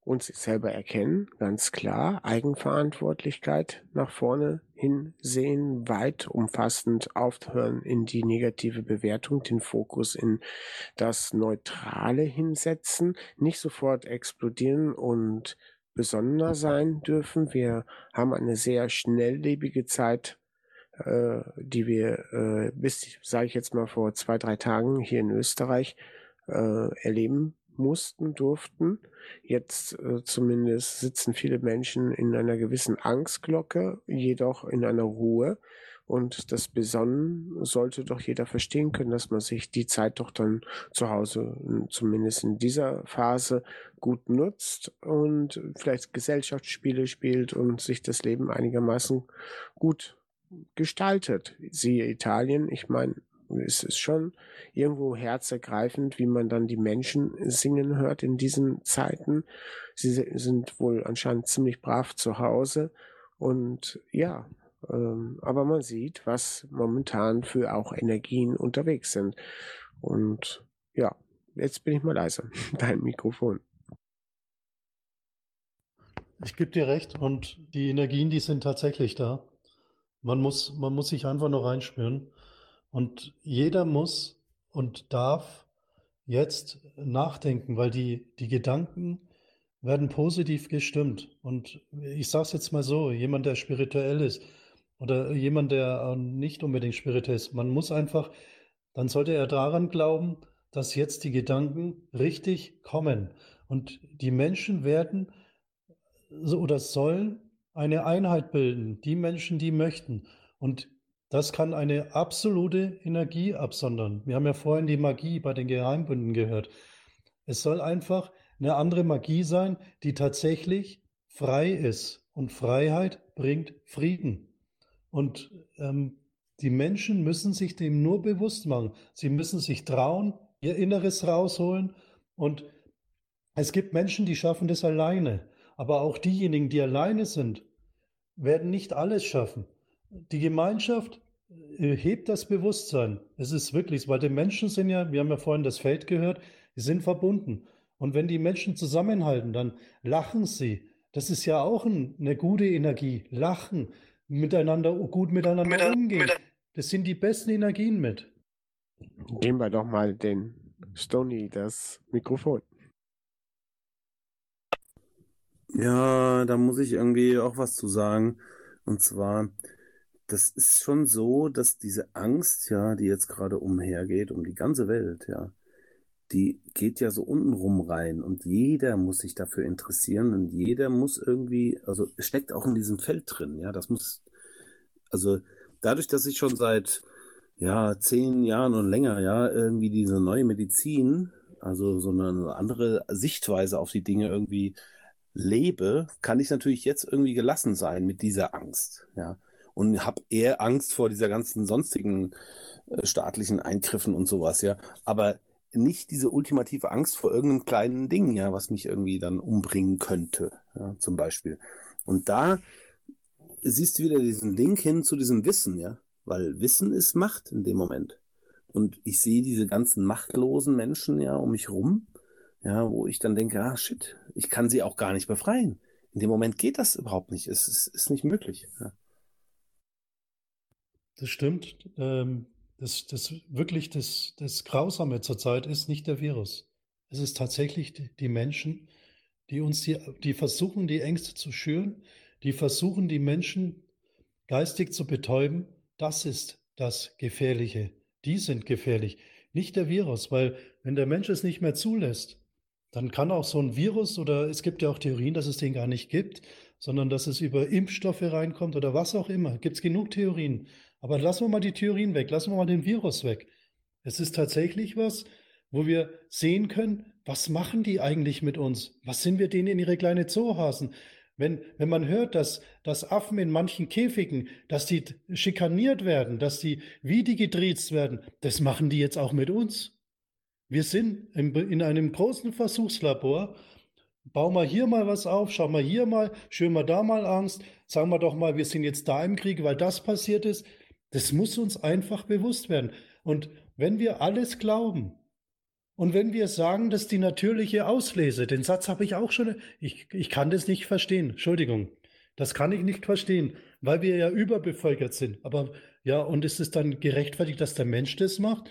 uns selber erkennen, ganz klar. Eigenverantwortlichkeit nach vorne hinsehen, weit umfassend aufhören in die negative Bewertung, den Fokus in das Neutrale hinsetzen, nicht sofort explodieren und besonderer sein dürfen. Wir haben eine sehr schnelllebige Zeit, äh, die wir äh, bis, sage ich jetzt mal, vor zwei, drei Tagen hier in Österreich äh, erleben mussten, durften. Jetzt äh, zumindest sitzen viele Menschen in einer gewissen Angstglocke, jedoch in einer Ruhe. Und das Besonnen sollte doch jeder verstehen können, dass man sich die Zeit doch dann zu Hause, zumindest in dieser Phase, gut nutzt und vielleicht Gesellschaftsspiele spielt und sich das Leben einigermaßen gut gestaltet. Siehe Italien, ich meine, es ist schon irgendwo herzergreifend, wie man dann die Menschen singen hört in diesen Zeiten. Sie sind wohl anscheinend ziemlich brav zu Hause und ja, ähm, aber man sieht, was momentan für auch Energien unterwegs sind. Und ja, jetzt bin ich mal leise. Dein Mikrofon. Ich gebe dir recht und die Energien, die sind tatsächlich da. Man muss, man muss sich einfach nur reinspüren. Und jeder muss und darf jetzt nachdenken, weil die, die Gedanken werden positiv gestimmt. Und ich sage es jetzt mal so, jemand, der spirituell ist oder jemand, der nicht unbedingt spirituell ist, man muss einfach, dann sollte er daran glauben, dass jetzt die Gedanken richtig kommen. Und die Menschen werden oder sollen eine Einheit bilden, die Menschen, die möchten. Und das kann eine absolute Energie absondern. Wir haben ja vorhin die Magie bei den Geheimbünden gehört. Es soll einfach eine andere Magie sein, die tatsächlich frei ist. Und Freiheit bringt Frieden. Und ähm, die Menschen müssen sich dem nur bewusst machen. Sie müssen sich trauen, ihr Inneres rausholen. Und es gibt Menschen, die schaffen das alleine. Aber auch diejenigen, die alleine sind, werden nicht alles schaffen. Die Gemeinschaft äh, hebt das Bewusstsein. Es ist wirklich, weil die Menschen sind ja, wir haben ja vorhin das Feld gehört, die sind verbunden. Und wenn die Menschen zusammenhalten, dann lachen sie. Das ist ja auch ein, eine gute Energie. Lachen, miteinander, gut miteinander mit, umgehen. Mit, das sind die besten Energien mit. Geben wir doch mal den Stony das Mikrofon. Ja, da muss ich irgendwie auch was zu sagen. Und zwar, das ist schon so, dass diese Angst, ja, die jetzt gerade umhergeht, um die ganze Welt, ja, die geht ja so untenrum rein und jeder muss sich dafür interessieren und jeder muss irgendwie, also steckt auch in diesem Feld drin, ja, das muss, also dadurch, dass ich schon seit, ja, zehn Jahren und länger, ja, irgendwie diese neue Medizin, also so eine andere Sichtweise auf die Dinge irgendwie lebe, kann ich natürlich jetzt irgendwie gelassen sein mit dieser Angst, ja. Und habe eher Angst vor dieser ganzen sonstigen äh, staatlichen Eingriffen und sowas, ja. Aber nicht diese ultimative Angst vor irgendeinem kleinen Ding, ja, was mich irgendwie dann umbringen könnte, ja, zum Beispiel. Und da siehst du wieder diesen Link hin zu diesem Wissen, ja, weil Wissen ist Macht in dem Moment. Und ich sehe diese ganzen machtlosen Menschen ja um mich rum, ja, wo ich dann denke, ah shit, ich kann sie auch gar nicht befreien. In dem Moment geht das überhaupt nicht. Es ist, ist nicht möglich. Ja. Das stimmt. Ähm, das, das wirklich das, das Grausame zurzeit ist nicht der Virus. Es ist tatsächlich die, Menschen, die uns die, die versuchen, die Ängste zu schüren, die versuchen, die Menschen geistig zu betäuben. Das ist das Gefährliche. Die sind gefährlich, nicht der Virus, weil wenn der Mensch es nicht mehr zulässt, dann kann auch so ein Virus oder es gibt ja auch Theorien, dass es den gar nicht gibt, sondern dass es über Impfstoffe reinkommt oder was auch immer. Gibt es genug Theorien. Aber lassen wir mal die Theorien weg, lassen wir mal den Virus weg. Es ist tatsächlich was, wo wir sehen können, was machen die eigentlich mit uns? Was sind wir denen in ihre kleine Zoohasen? Wenn, wenn man hört, dass, dass Affen in manchen Käfigen, dass die schikaniert werden, dass die wie die getriezt werden, das machen die jetzt auch mit uns. Wir sind in einem großen Versuchslabor bau mal hier mal was auf, schau mal hier mal, schön mal da mal Angst, sagen wir doch mal, wir sind jetzt da im Krieg, weil das passiert ist. Das muss uns einfach bewusst werden. Und wenn wir alles glauben und wenn wir sagen, dass die natürliche Auslese, den Satz habe ich auch schon, ich, ich kann das nicht verstehen, Entschuldigung, das kann ich nicht verstehen, weil wir ja überbevölkert sind. Aber ja, und ist es dann gerechtfertigt, dass der Mensch das macht?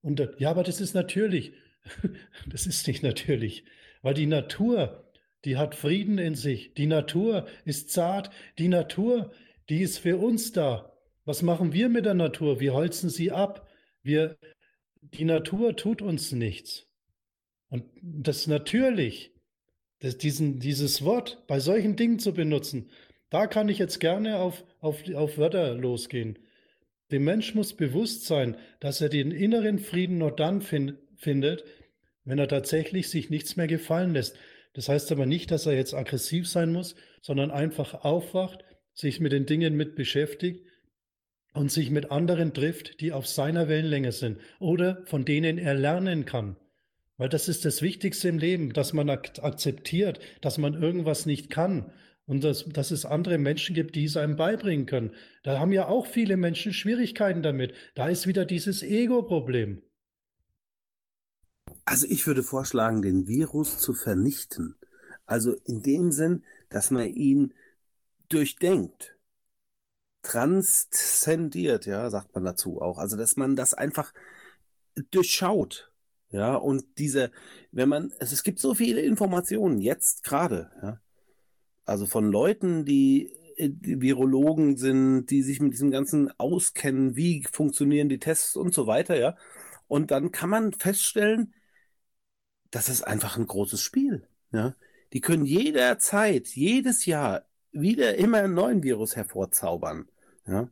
Und ja, aber das ist natürlich. Das ist nicht natürlich, weil die Natur, die hat Frieden in sich. Die Natur ist zart. Die Natur, die ist für uns da. Was machen wir mit der Natur? Wir holzen sie ab. Wir, die Natur tut uns nichts. Und das natürlich, das, diesen, dieses Wort bei solchen Dingen zu benutzen, da kann ich jetzt gerne auf, auf, auf Wörter losgehen. Dem Mensch muss bewusst sein, dass er den inneren Frieden nur dann fin findet, wenn er tatsächlich sich nichts mehr gefallen lässt. Das heißt aber nicht, dass er jetzt aggressiv sein muss, sondern einfach aufwacht, sich mit den Dingen mit beschäftigt und sich mit anderen trifft, die auf seiner Wellenlänge sind oder von denen er lernen kann. Weil das ist das Wichtigste im Leben, dass man ak akzeptiert, dass man irgendwas nicht kann und dass, dass es andere Menschen gibt, die es einem beibringen können. Da haben ja auch viele Menschen Schwierigkeiten damit. Da ist wieder dieses Ego-Problem. Also ich würde vorschlagen, den Virus zu vernichten. Also in dem Sinn, dass man ihn durchdenkt, transzendiert, ja, sagt man dazu auch. Also dass man das einfach durchschaut, ja, und diese, wenn man, es, es gibt so viele Informationen jetzt gerade, ja, also von Leuten, die, die Virologen sind, die sich mit diesem ganzen auskennen, wie funktionieren die Tests und so weiter, ja. Und dann kann man feststellen, das ist einfach ein großes Spiel. Ja? Die können jederzeit, jedes Jahr wieder immer einen neuen Virus hervorzaubern. Ja?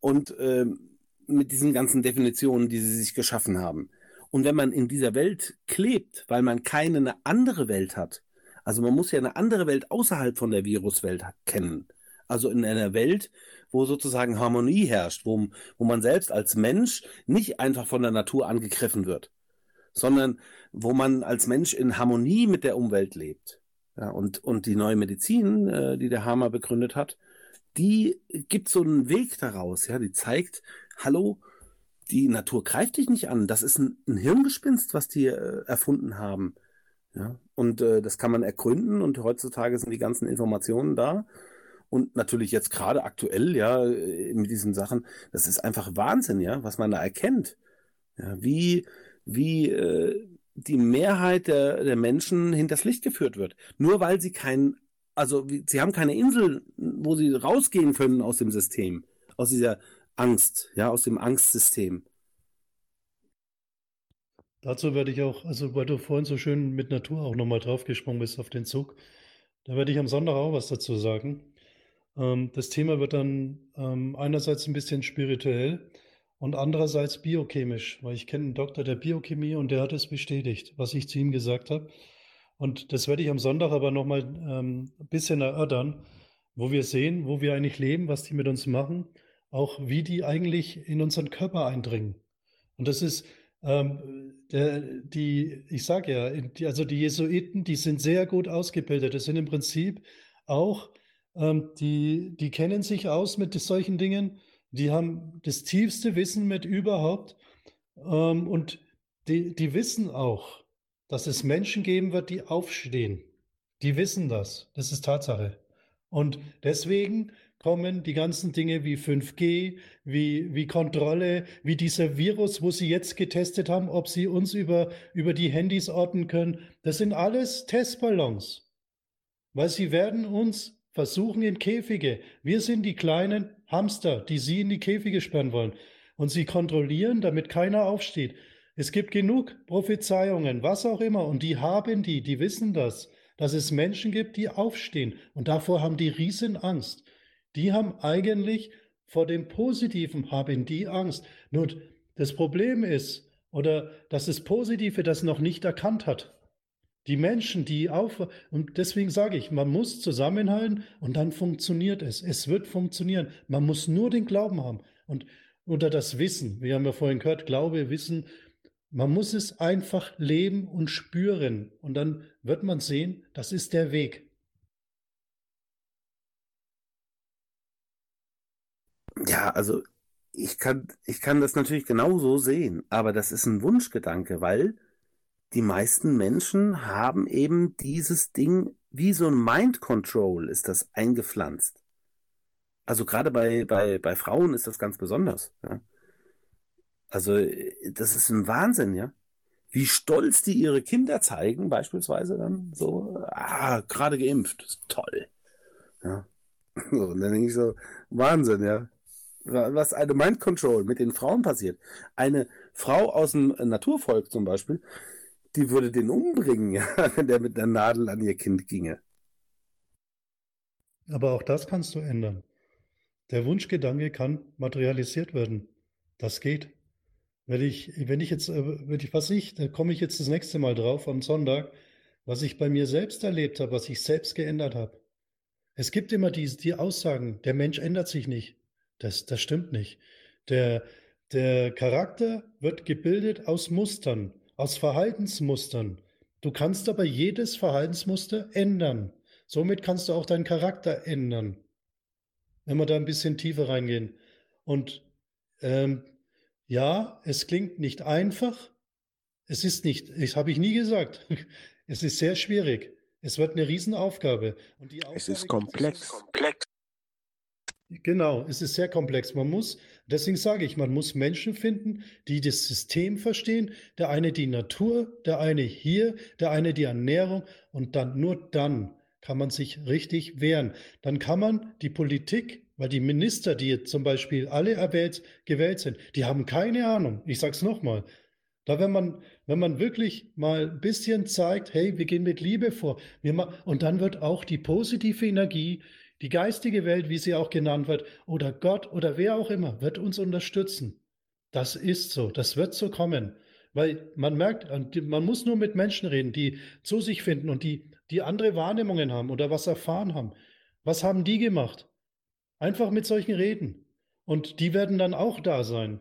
Und ähm, mit diesen ganzen Definitionen, die sie sich geschaffen haben. Und wenn man in dieser Welt klebt, weil man keine andere Welt hat, also man muss ja eine andere Welt außerhalb von der Viruswelt kennen. Also in einer Welt, wo sozusagen Harmonie herrscht, wo, wo man selbst als Mensch nicht einfach von der Natur angegriffen wird, sondern wo man als Mensch in Harmonie mit der Umwelt lebt. Ja, und, und die neue Medizin, äh, die der Hamer begründet hat, die gibt so einen Weg daraus, ja, die zeigt, hallo, die Natur greift dich nicht an. Das ist ein, ein Hirngespinst, was die äh, erfunden haben. Ja, und äh, das kann man ergründen und heutzutage sind die ganzen Informationen da. Und natürlich jetzt gerade aktuell, ja, äh, mit diesen Sachen, das ist einfach Wahnsinn, ja, was man da erkennt. Ja, wie, wie äh, die Mehrheit der, der Menschen hinters Licht geführt wird. Nur weil sie kein, also sie haben keine Insel, wo sie rausgehen können aus dem System, aus dieser Angst, ja, aus dem Angstsystem. Dazu werde ich auch, also weil du vorhin so schön mit Natur auch nochmal draufgesprungen bist auf den Zug, da werde ich am Sonntag auch was dazu sagen. Ähm, das Thema wird dann ähm, einerseits ein bisschen spirituell, und andererseits biochemisch, weil ich kenne einen Doktor der Biochemie und der hat es bestätigt, was ich zu ihm gesagt habe. Und das werde ich am Sonntag aber nochmal ähm, ein bisschen erörtern, wo wir sehen, wo wir eigentlich leben, was die mit uns machen, auch wie die eigentlich in unseren Körper eindringen. Und das ist, ähm, der, die, ich sage ja, die, also die Jesuiten, die sind sehr gut ausgebildet. Das sind im Prinzip auch, ähm, die, die kennen sich aus mit solchen Dingen die haben das tiefste Wissen mit überhaupt ähm, und die, die wissen auch, dass es Menschen geben wird, die aufstehen. Die wissen das. Das ist Tatsache. Und deswegen kommen die ganzen Dinge wie 5G, wie, wie Kontrolle, wie dieser Virus, wo sie jetzt getestet haben, ob sie uns über, über die Handys orten können. Das sind alles Testballons. Weil sie werden uns versuchen in Käfige. Wir sind die kleinen Hamster, die sie in die Käfige sperren wollen. Und sie kontrollieren, damit keiner aufsteht. Es gibt genug Prophezeiungen, was auch immer, und die haben die, die wissen das, dass es Menschen gibt, die aufstehen. Und davor haben die riesen Angst. Die haben eigentlich vor dem Positiven haben die Angst. Nur das Problem ist, oder dass das Positive das noch nicht erkannt hat. Die Menschen, die auf, und deswegen sage ich, man muss zusammenhalten und dann funktioniert es. Es wird funktionieren. Man muss nur den Glauben haben und oder das Wissen. Wir haben ja vorhin gehört, Glaube, Wissen. Man muss es einfach leben und spüren. Und dann wird man sehen, das ist der Weg. Ja, also ich kann, ich kann das natürlich genauso sehen, aber das ist ein Wunschgedanke, weil die meisten Menschen haben eben dieses Ding, wie so ein Mind Control ist das eingepflanzt. Also gerade bei, bei, bei Frauen ist das ganz besonders. Ja. Also das ist ein Wahnsinn, ja. Wie stolz die ihre Kinder zeigen, beispielsweise dann so, ah, gerade geimpft, toll. Ja. So, und dann denke ich so, Wahnsinn, ja. Was eine Mind Control mit den Frauen passiert. Eine Frau aus dem Naturvolk zum Beispiel, die würde den umbringen, ja, wenn der mit einer Nadel an ihr Kind ginge. Aber auch das kannst du ändern. Der Wunschgedanke kann materialisiert werden. Das geht. Wenn ich, wenn ich jetzt, äh, wenn ich, was ich, da komme ich jetzt das nächste Mal drauf am Sonntag, was ich bei mir selbst erlebt habe, was ich selbst geändert habe. Es gibt immer die, die Aussagen, der Mensch ändert sich nicht. Das, das stimmt nicht. Der, der Charakter wird gebildet aus Mustern, aus Verhaltensmustern. Du kannst aber jedes Verhaltensmuster ändern. Somit kannst du auch deinen Charakter ändern wenn wir da ein bisschen tiefer reingehen. Und ähm, ja, es klingt nicht einfach. Es ist nicht, das habe ich nie gesagt. Es ist sehr schwierig. Es wird eine Riesenaufgabe. Und die Aufgabe es ist komplex. komplex. Genau, es ist sehr komplex. Man muss, deswegen sage ich, man muss Menschen finden, die das System verstehen. Der eine die Natur, der eine hier, der eine die Ernährung und dann nur dann kann man sich richtig wehren. Dann kann man die Politik, weil die Minister, die zum Beispiel alle erwählt, gewählt sind, die haben keine Ahnung. Ich sage es nochmal. Da, wenn man, wenn man wirklich mal ein bisschen zeigt, hey, wir gehen mit Liebe vor, und dann wird auch die positive Energie, die geistige Welt, wie sie auch genannt wird, oder Gott oder wer auch immer, wird uns unterstützen. Das ist so, das wird so kommen. Weil man merkt, man muss nur mit Menschen reden, die zu sich finden und die die andere Wahrnehmungen haben oder was erfahren haben. Was haben die gemacht? Einfach mit solchen Reden. Und die werden dann auch da sein.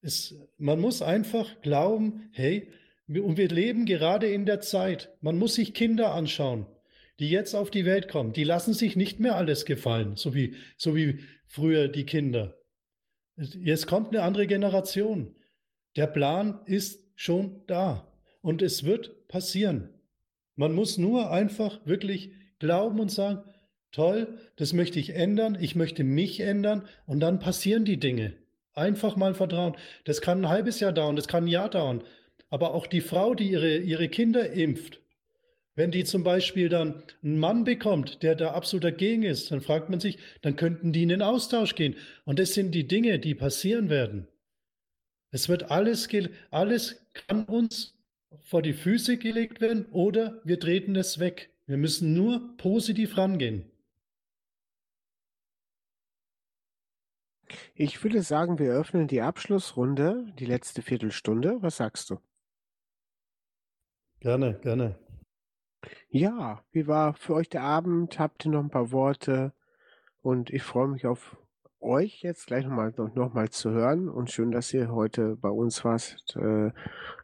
Es, man muss einfach glauben, hey, und wir leben gerade in der Zeit. Man muss sich Kinder anschauen, die jetzt auf die Welt kommen. Die lassen sich nicht mehr alles gefallen, so wie, so wie früher die Kinder. Jetzt kommt eine andere Generation. Der Plan ist schon da und es wird passieren. Man muss nur einfach wirklich glauben und sagen, toll, das möchte ich ändern, ich möchte mich ändern und dann passieren die Dinge. Einfach mal vertrauen. Das kann ein halbes Jahr dauern, das kann ein Jahr dauern. Aber auch die Frau, die ihre, ihre Kinder impft, wenn die zum Beispiel dann einen Mann bekommt, der da absolut dagegen ist, dann fragt man sich, dann könnten die in den Austausch gehen. Und das sind die Dinge, die passieren werden. Es wird alles, alles kann uns vor die Füße gelegt werden oder wir treten es weg. Wir müssen nur positiv rangehen. Ich würde sagen, wir öffnen die Abschlussrunde, die letzte Viertelstunde. Was sagst du? Gerne, gerne. Ja, wie war für euch der Abend? Habt ihr noch ein paar Worte? Und ich freue mich auf euch jetzt gleich nochmal noch mal zu hören und schön, dass ihr heute bei uns warst, äh,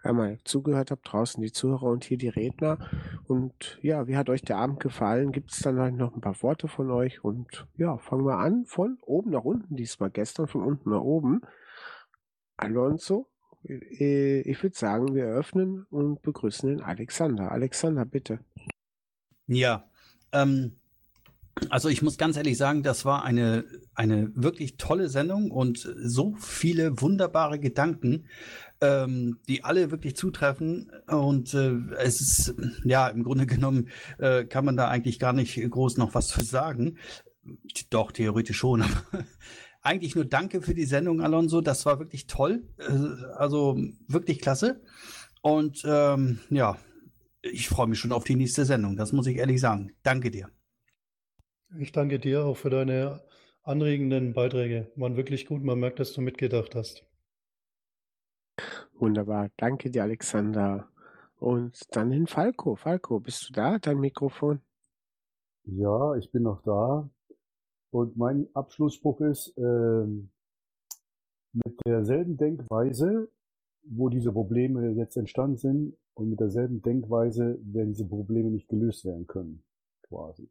einmal zugehört habt, draußen die Zuhörer und hier die Redner. Und ja, wie hat euch der Abend gefallen? Gibt es dann halt noch ein paar Worte von euch? Und ja, fangen wir an von oben nach unten, diesmal gestern von unten nach oben. Alonso, ich würde sagen, wir öffnen und begrüßen den Alexander. Alexander, bitte. Ja, ähm, also ich muss ganz ehrlich sagen, das war eine, eine wirklich tolle Sendung und so viele wunderbare Gedanken, ähm, die alle wirklich zutreffen. Und äh, es ist, ja, im Grunde genommen äh, kann man da eigentlich gar nicht groß noch was zu sagen. Doch, theoretisch schon, aber eigentlich nur Danke für die Sendung, Alonso. Das war wirklich toll. Äh, also wirklich klasse. Und ähm, ja, ich freue mich schon auf die nächste Sendung. Das muss ich ehrlich sagen. Danke dir. Ich danke dir auch für deine anregenden Beiträge. Waren wirklich gut. Man merkt, dass du mitgedacht hast. Wunderbar. Danke dir, Alexander. Und dann in Falco. Falco, bist du da? Dein Mikrofon? Ja, ich bin noch da. Und mein Abschlussspruch ist, ähm, mit derselben Denkweise wo diese Probleme jetzt entstanden sind und mit derselben Denkweise werden diese Probleme nicht gelöst werden können, quasi.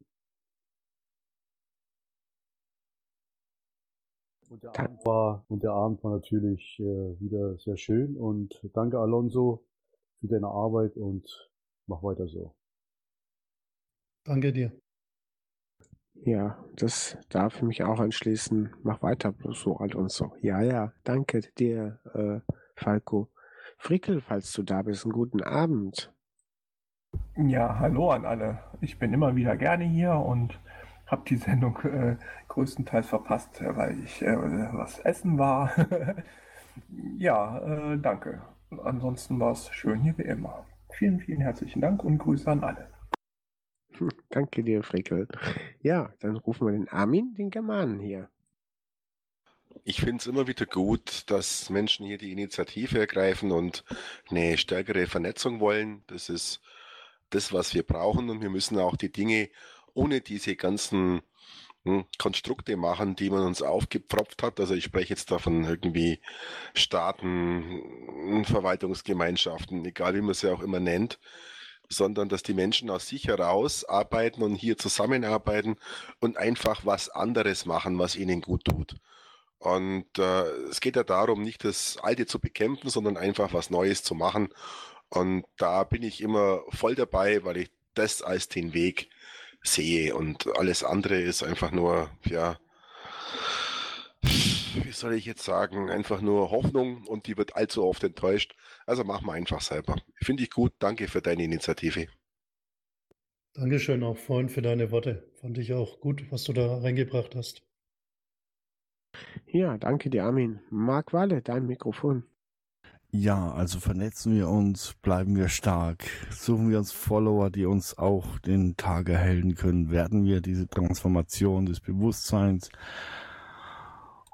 Und der Abend war, und der Abend war natürlich äh, wieder sehr schön und danke Alonso für deine Arbeit und mach weiter so. Danke dir. Ja, das darf ich mich auch anschließen. Mach weiter so, Alonso. Ja, ja, danke dir, äh, Falco. Frickel, falls du da bist, einen guten Abend. Ja, hallo an alle. Ich bin immer wieder gerne hier und habe die Sendung äh, größtenteils verpasst, weil ich äh, was essen war. ja, äh, danke. Ansonsten war es schön hier wie immer. Vielen, vielen herzlichen Dank und Grüße an alle. Danke dir, Frickel. Ja, dann rufen wir den Armin, den Germanen hier. Ich finde es immer wieder gut, dass Menschen hier die Initiative ergreifen und eine stärkere Vernetzung wollen. Das ist das, was wir brauchen und wir müssen auch die Dinge ohne diese ganzen hm, Konstrukte machen, die man uns aufgepfropft hat. Also ich spreche jetzt davon irgendwie Staaten, Verwaltungsgemeinschaften, egal wie man sie auch immer nennt, sondern dass die Menschen aus sich heraus arbeiten und hier zusammenarbeiten und einfach was anderes machen, was ihnen gut tut. Und äh, es geht ja darum, nicht das Alte zu bekämpfen, sondern einfach was Neues zu machen. Und da bin ich immer voll dabei, weil ich das als den Weg sehe. Und alles andere ist einfach nur, ja, wie soll ich jetzt sagen, einfach nur Hoffnung und die wird allzu oft enttäuscht. Also machen wir einfach selber. Finde ich gut. Danke für deine Initiative. Dankeschön auch vorhin für deine Worte. Fand ich auch gut, was du da reingebracht hast. Ja, danke dir, Armin. Marc Walle, dein Mikrofon. Ja, also vernetzen wir uns, bleiben wir stark, suchen wir uns Follower, die uns auch den Tag erhellen können, werden wir diese Transformation des Bewusstseins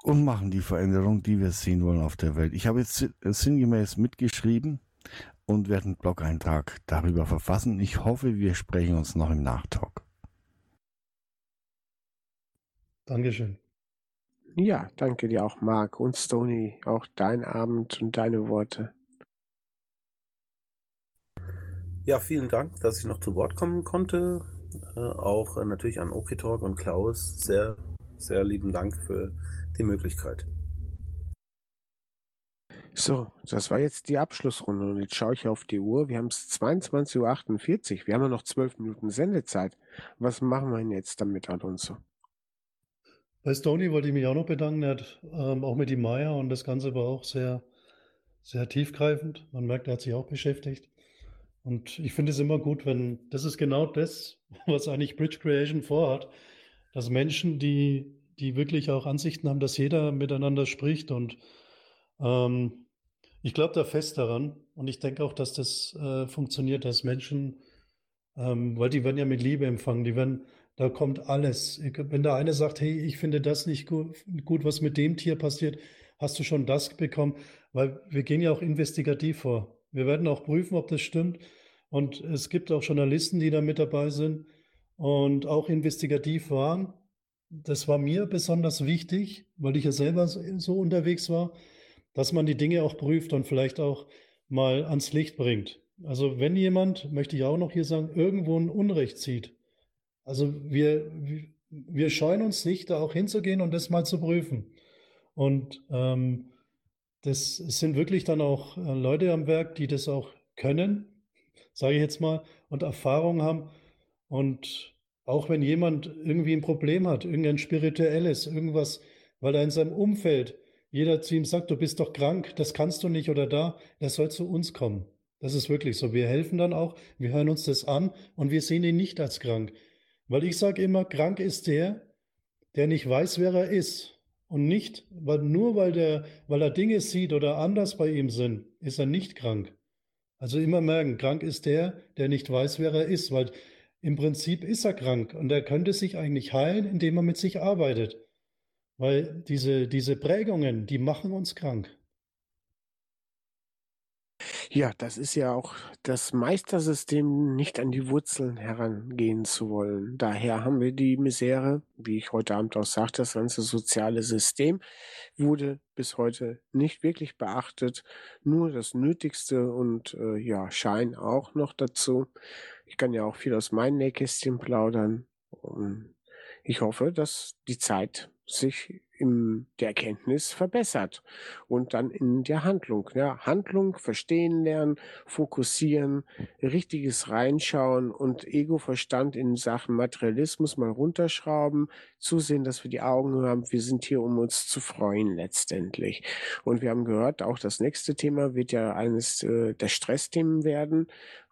und machen die Veränderung, die wir sehen wollen auf der Welt. Ich habe jetzt sinngemäß mitgeschrieben und werde einen Blog-Eintrag darüber verfassen. Ich hoffe, wir sprechen uns noch im Nachtalk. Dankeschön. Ja, danke dir auch, Marc und Stony, auch dein Abend und deine Worte. Ja, vielen Dank, dass ich noch zu Wort kommen konnte. Äh, auch äh, natürlich an OKTalk und Klaus. Sehr, sehr lieben Dank für die Möglichkeit. So, das war jetzt die Abschlussrunde und jetzt schaue ich auf die Uhr. Wir haben es 22.48 Uhr. Wir haben ja noch zwölf Minuten Sendezeit. Was machen wir denn jetzt damit, Alonso? Bei Stony wollte ich mich auch noch bedanken. Er hat ähm, auch mit die Maya und das Ganze war auch sehr, sehr tiefgreifend. Man merkt, er hat sich auch beschäftigt. Und ich finde es immer gut, wenn das ist genau das, was eigentlich Bridge Creation vorhat, dass Menschen, die, die wirklich auch Ansichten haben, dass jeder miteinander spricht. Und ähm, ich glaube da fest daran. Und ich denke auch, dass das äh, funktioniert, dass Menschen, ähm, weil die werden ja mit Liebe empfangen, die werden da kommt alles. Wenn der eine sagt, hey, ich finde das nicht gut, gut, was mit dem Tier passiert, hast du schon das bekommen? Weil wir gehen ja auch investigativ vor. Wir werden auch prüfen, ob das stimmt. Und es gibt auch Journalisten, die da mit dabei sind und auch investigativ waren. Das war mir besonders wichtig, weil ich ja selber so unterwegs war, dass man die Dinge auch prüft und vielleicht auch mal ans Licht bringt. Also wenn jemand, möchte ich auch noch hier sagen, irgendwo ein Unrecht sieht, also wir, wir scheuen uns nicht, da auch hinzugehen und das mal zu prüfen. Und ähm, das sind wirklich dann auch äh, Leute am Werk, die das auch können, sage ich jetzt mal, und Erfahrung haben. Und auch wenn jemand irgendwie ein Problem hat, irgendein spirituelles, irgendwas, weil er in seinem Umfeld jeder zu ihm sagt, du bist doch krank, das kannst du nicht oder da, er soll zu uns kommen. Das ist wirklich so. Wir helfen dann auch, wir hören uns das an und wir sehen ihn nicht als krank. Weil ich sage immer, krank ist der, der nicht weiß, wer er ist. Und nicht, weil nur weil, der, weil er Dinge sieht oder anders bei ihm sind, ist er nicht krank. Also immer merken, krank ist der, der nicht weiß, wer er ist, weil im Prinzip ist er krank und er könnte sich eigentlich heilen, indem er mit sich arbeitet. Weil diese, diese Prägungen, die machen uns krank. Ja, das ist ja auch das Meistersystem, nicht an die Wurzeln herangehen zu wollen. Daher haben wir die Misere, wie ich heute Abend auch sagte, das ganze soziale System wurde bis heute nicht wirklich beachtet. Nur das Nötigste und äh, ja, Schein auch noch dazu. Ich kann ja auch viel aus meinen Nähkästchen plaudern. Und ich hoffe, dass die Zeit sich in der Erkenntnis verbessert und dann in der Handlung. Ja, Handlung, verstehen lernen, fokussieren, richtiges reinschauen und Ego-Verstand in Sachen Materialismus mal runterschrauben, zusehen, dass wir die Augen haben. Wir sind hier, um uns zu freuen letztendlich. Und wir haben gehört, auch das nächste Thema wird ja eines äh, der Stressthemen werden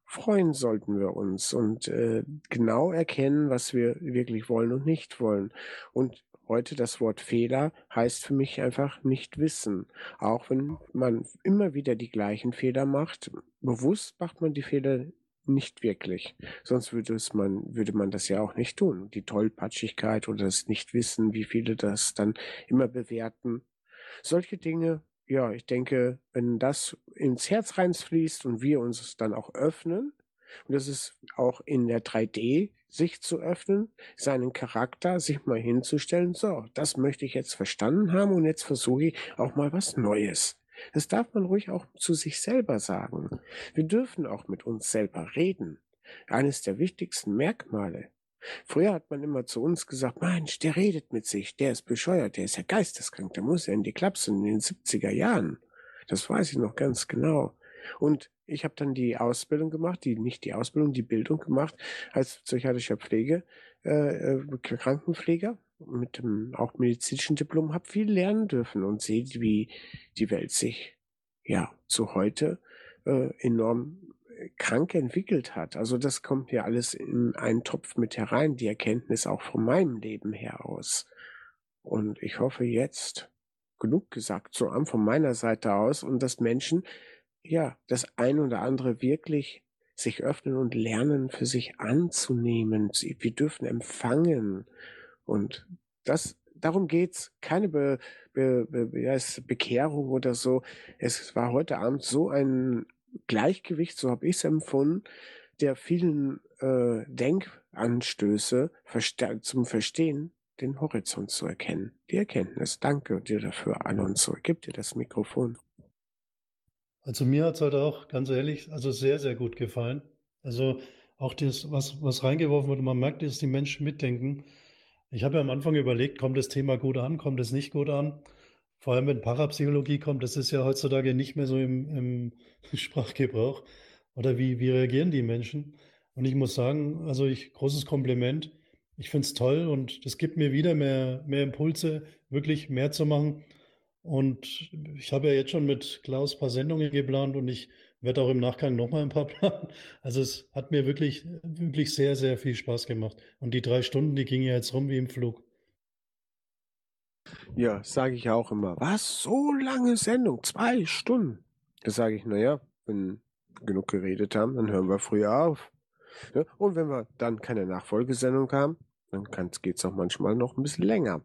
freuen sollten wir uns und äh, genau erkennen, was wir wirklich wollen und nicht wollen. Und Heute das Wort Fehler heißt für mich einfach nicht wissen. Auch wenn man immer wieder die gleichen Fehler macht, bewusst macht man die Fehler nicht wirklich. Sonst würde es man, würde man das ja auch nicht tun. Die Tollpatschigkeit oder das Nichtwissen, wie viele das dann immer bewerten. Solche Dinge, ja, ich denke, wenn das ins Herz reinfließt und wir uns dann auch öffnen, und das ist auch in der 3D sich zu öffnen, seinen Charakter sich mal hinzustellen, so, das möchte ich jetzt verstanden haben und jetzt versuche ich auch mal was Neues. Das darf man ruhig auch zu sich selber sagen. Wir dürfen auch mit uns selber reden. Eines der wichtigsten Merkmale. Früher hat man immer zu uns gesagt, Mensch, der redet mit sich, der ist bescheuert, der ist ja geisteskrank, der muss ja in die Klapse in den 70er Jahren. Das weiß ich noch ganz genau. Und ich habe dann die Ausbildung gemacht, die nicht die Ausbildung, die Bildung gemacht als psychiatrischer Pflege, äh, äh Krankenpfleger mit dem auch medizinischen Diplom, habe viel lernen dürfen und sehe, wie die Welt sich ja zu heute äh, enorm äh, krank entwickelt hat. Also das kommt ja alles in einen Topf mit herein, die Erkenntnis auch von meinem Leben her aus. Und ich hoffe jetzt, genug gesagt, so an von meiner Seite aus und dass Menschen ja, das ein oder andere wirklich sich öffnen und lernen, für sich anzunehmen. Wir dürfen empfangen. Und das, darum geht's. Keine Be, Be, Be, ja, Bekehrung oder so. Es war heute Abend so ein Gleichgewicht, so habe ich es empfunden, der vielen äh, Denkanstöße zum Verstehen, den Horizont zu erkennen. Die Erkenntnis. Danke dir dafür, Alonso. Gib dir das Mikrofon. Also mir hat es halt auch, ganz ehrlich, also sehr, sehr gut gefallen. Also auch das, was, was reingeworfen wurde, man merkt, dass die Menschen mitdenken. Ich habe ja am Anfang überlegt, kommt das Thema gut an, kommt es nicht gut an? Vor allem, wenn Parapsychologie kommt, das ist ja heutzutage nicht mehr so im, im Sprachgebrauch. Oder wie, wie reagieren die Menschen? Und ich muss sagen, also ich, großes Kompliment. Ich finde es toll und das gibt mir wieder mehr, mehr Impulse, wirklich mehr zu machen. Und ich habe ja jetzt schon mit Klaus ein paar Sendungen geplant und ich werde auch im Nachgang nochmal ein paar planen. Also es hat mir wirklich, wirklich sehr, sehr viel Spaß gemacht. Und die drei Stunden, die gingen ja jetzt rum wie im Flug. Ja, sage ich auch immer. Was? So lange Sendung? Zwei Stunden? Da sage ich, naja, wenn genug geredet haben, dann hören wir früher auf. Ja, und wenn wir dann keine Nachfolgesendung haben, dann geht es auch manchmal noch ein bisschen länger.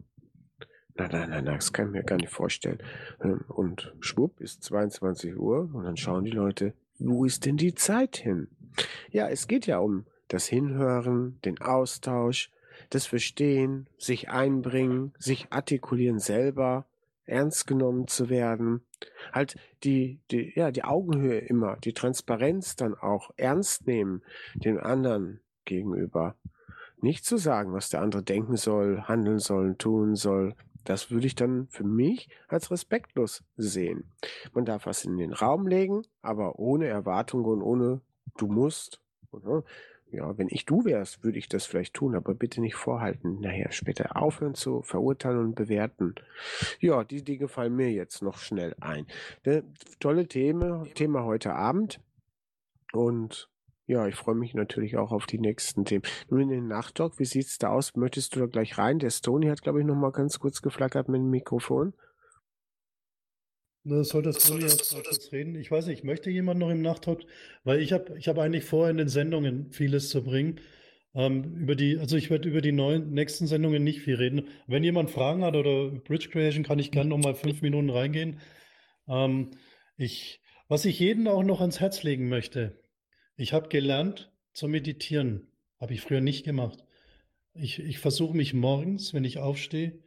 Nein, nein, nein, das kann ich mir gar nicht vorstellen. Ähm, und schwupp ist 22 Uhr und dann schauen die Leute, wo ist denn die Zeit hin? Ja, es geht ja um das Hinhören, den Austausch, das Verstehen, sich einbringen, sich artikulieren selber, ernst genommen zu werden. Halt die, die, ja, die Augenhöhe immer, die Transparenz dann auch ernst nehmen, dem anderen gegenüber. Nicht zu sagen, was der andere denken soll, handeln soll, tun soll, das würde ich dann für mich als respektlos sehen. Man darf was in den Raum legen, aber ohne Erwartungen und ohne du musst. Oder? Ja, wenn ich du wärst, würde ich das vielleicht tun, aber bitte nicht vorhalten. Nachher später aufhören zu verurteilen und bewerten. Ja, die Dinge fallen mir jetzt noch schnell ein. Ne, tolle Thema, Thema heute Abend. Und ja, ich freue mich natürlich auch auf die nächsten Themen. Nun in den Nachtalk, wie sieht's da aus? Möchtest du da gleich rein? Der Stony hat, glaube ich, noch mal ganz kurz geflackert mit dem Mikrofon. Da soll das Tony jetzt kurz reden. Ich weiß nicht, möchte jemand noch im Nachtalk? Weil ich habe ich hab eigentlich vor, in den Sendungen vieles zu bringen. Ähm, über die, also ich werde über die neuen, nächsten Sendungen nicht viel reden. Wenn jemand Fragen hat oder Bridge Creation, kann ich gerne noch mal fünf Minuten reingehen. Ähm, ich Was ich jedem auch noch ans Herz legen möchte, ich habe gelernt zu meditieren. Habe ich früher nicht gemacht. Ich, ich versuche mich morgens, wenn ich aufstehe,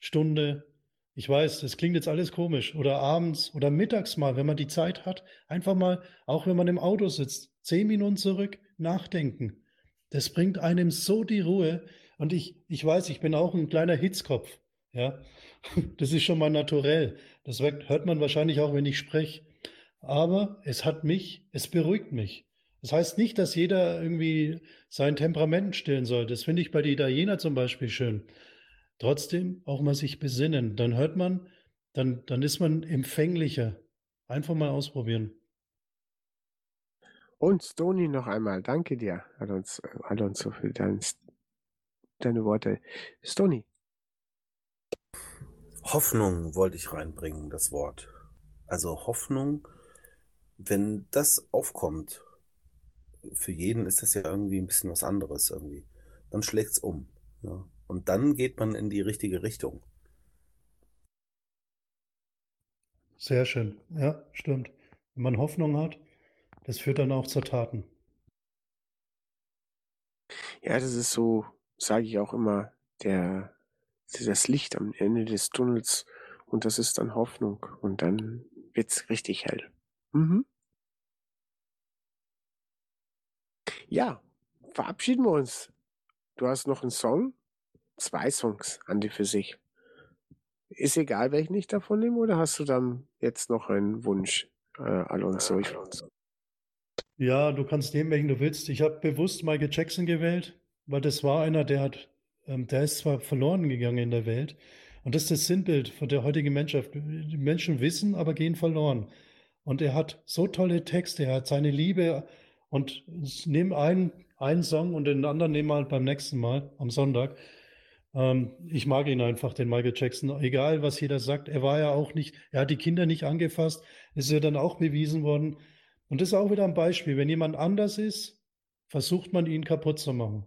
Stunde, ich weiß, das klingt jetzt alles komisch, oder abends oder mittags mal, wenn man die Zeit hat, einfach mal, auch wenn man im Auto sitzt, zehn Minuten zurück, nachdenken. Das bringt einem so die Ruhe. Und ich, ich weiß, ich bin auch ein kleiner Hitzkopf. Ja, das ist schon mal naturell. Das hört man wahrscheinlich auch, wenn ich spreche. Aber es hat mich, es beruhigt mich. Das heißt nicht, dass jeder irgendwie sein Temperament stillen soll. Das finde ich bei den Italiener zum Beispiel schön. Trotzdem auch mal sich besinnen. Dann hört man, dann, dann ist man empfänglicher. Einfach mal ausprobieren. Und Stony noch einmal, danke dir, Alonso, Alonso für dein, deine Worte. Stony. Hoffnung wollte ich reinbringen, das Wort. Also Hoffnung, wenn das aufkommt, für jeden ist das ja irgendwie ein bisschen was anderes irgendwie. Dann schlägt es um. Ja. Und dann geht man in die richtige Richtung. Sehr schön. Ja, stimmt. Wenn man Hoffnung hat, das führt dann auch zur Taten. Ja, das ist so, sage ich auch immer, der, das Licht am Ende des Tunnels und das ist dann Hoffnung und dann wird es richtig hell. Mhm. Ja, verabschieden wir uns. Du hast noch einen Song? Zwei Songs, Andi, für sich. Ist egal, welchen ich davon nehme, oder hast du dann jetzt noch einen Wunsch, äh, Alonso? Ich, ja, du kannst nehmen, welchen du willst. Ich habe bewusst Michael Jackson gewählt, weil das war einer, der hat, ähm, der ist zwar verloren gegangen in der Welt. Und das ist das Sinnbild von der heutigen Menschheit. Die Menschen wissen, aber gehen verloren. Und er hat so tolle Texte, er hat seine Liebe und nimm einen, einen Song und den anderen nehmen wir beim nächsten Mal am Sonntag. Ähm, ich mag ihn einfach, den Michael Jackson. Egal, was jeder sagt, er war ja auch nicht, er hat die Kinder nicht angefasst, ist ja dann auch bewiesen worden. Und das ist auch wieder ein Beispiel. Wenn jemand anders ist, versucht man ihn kaputt zu machen.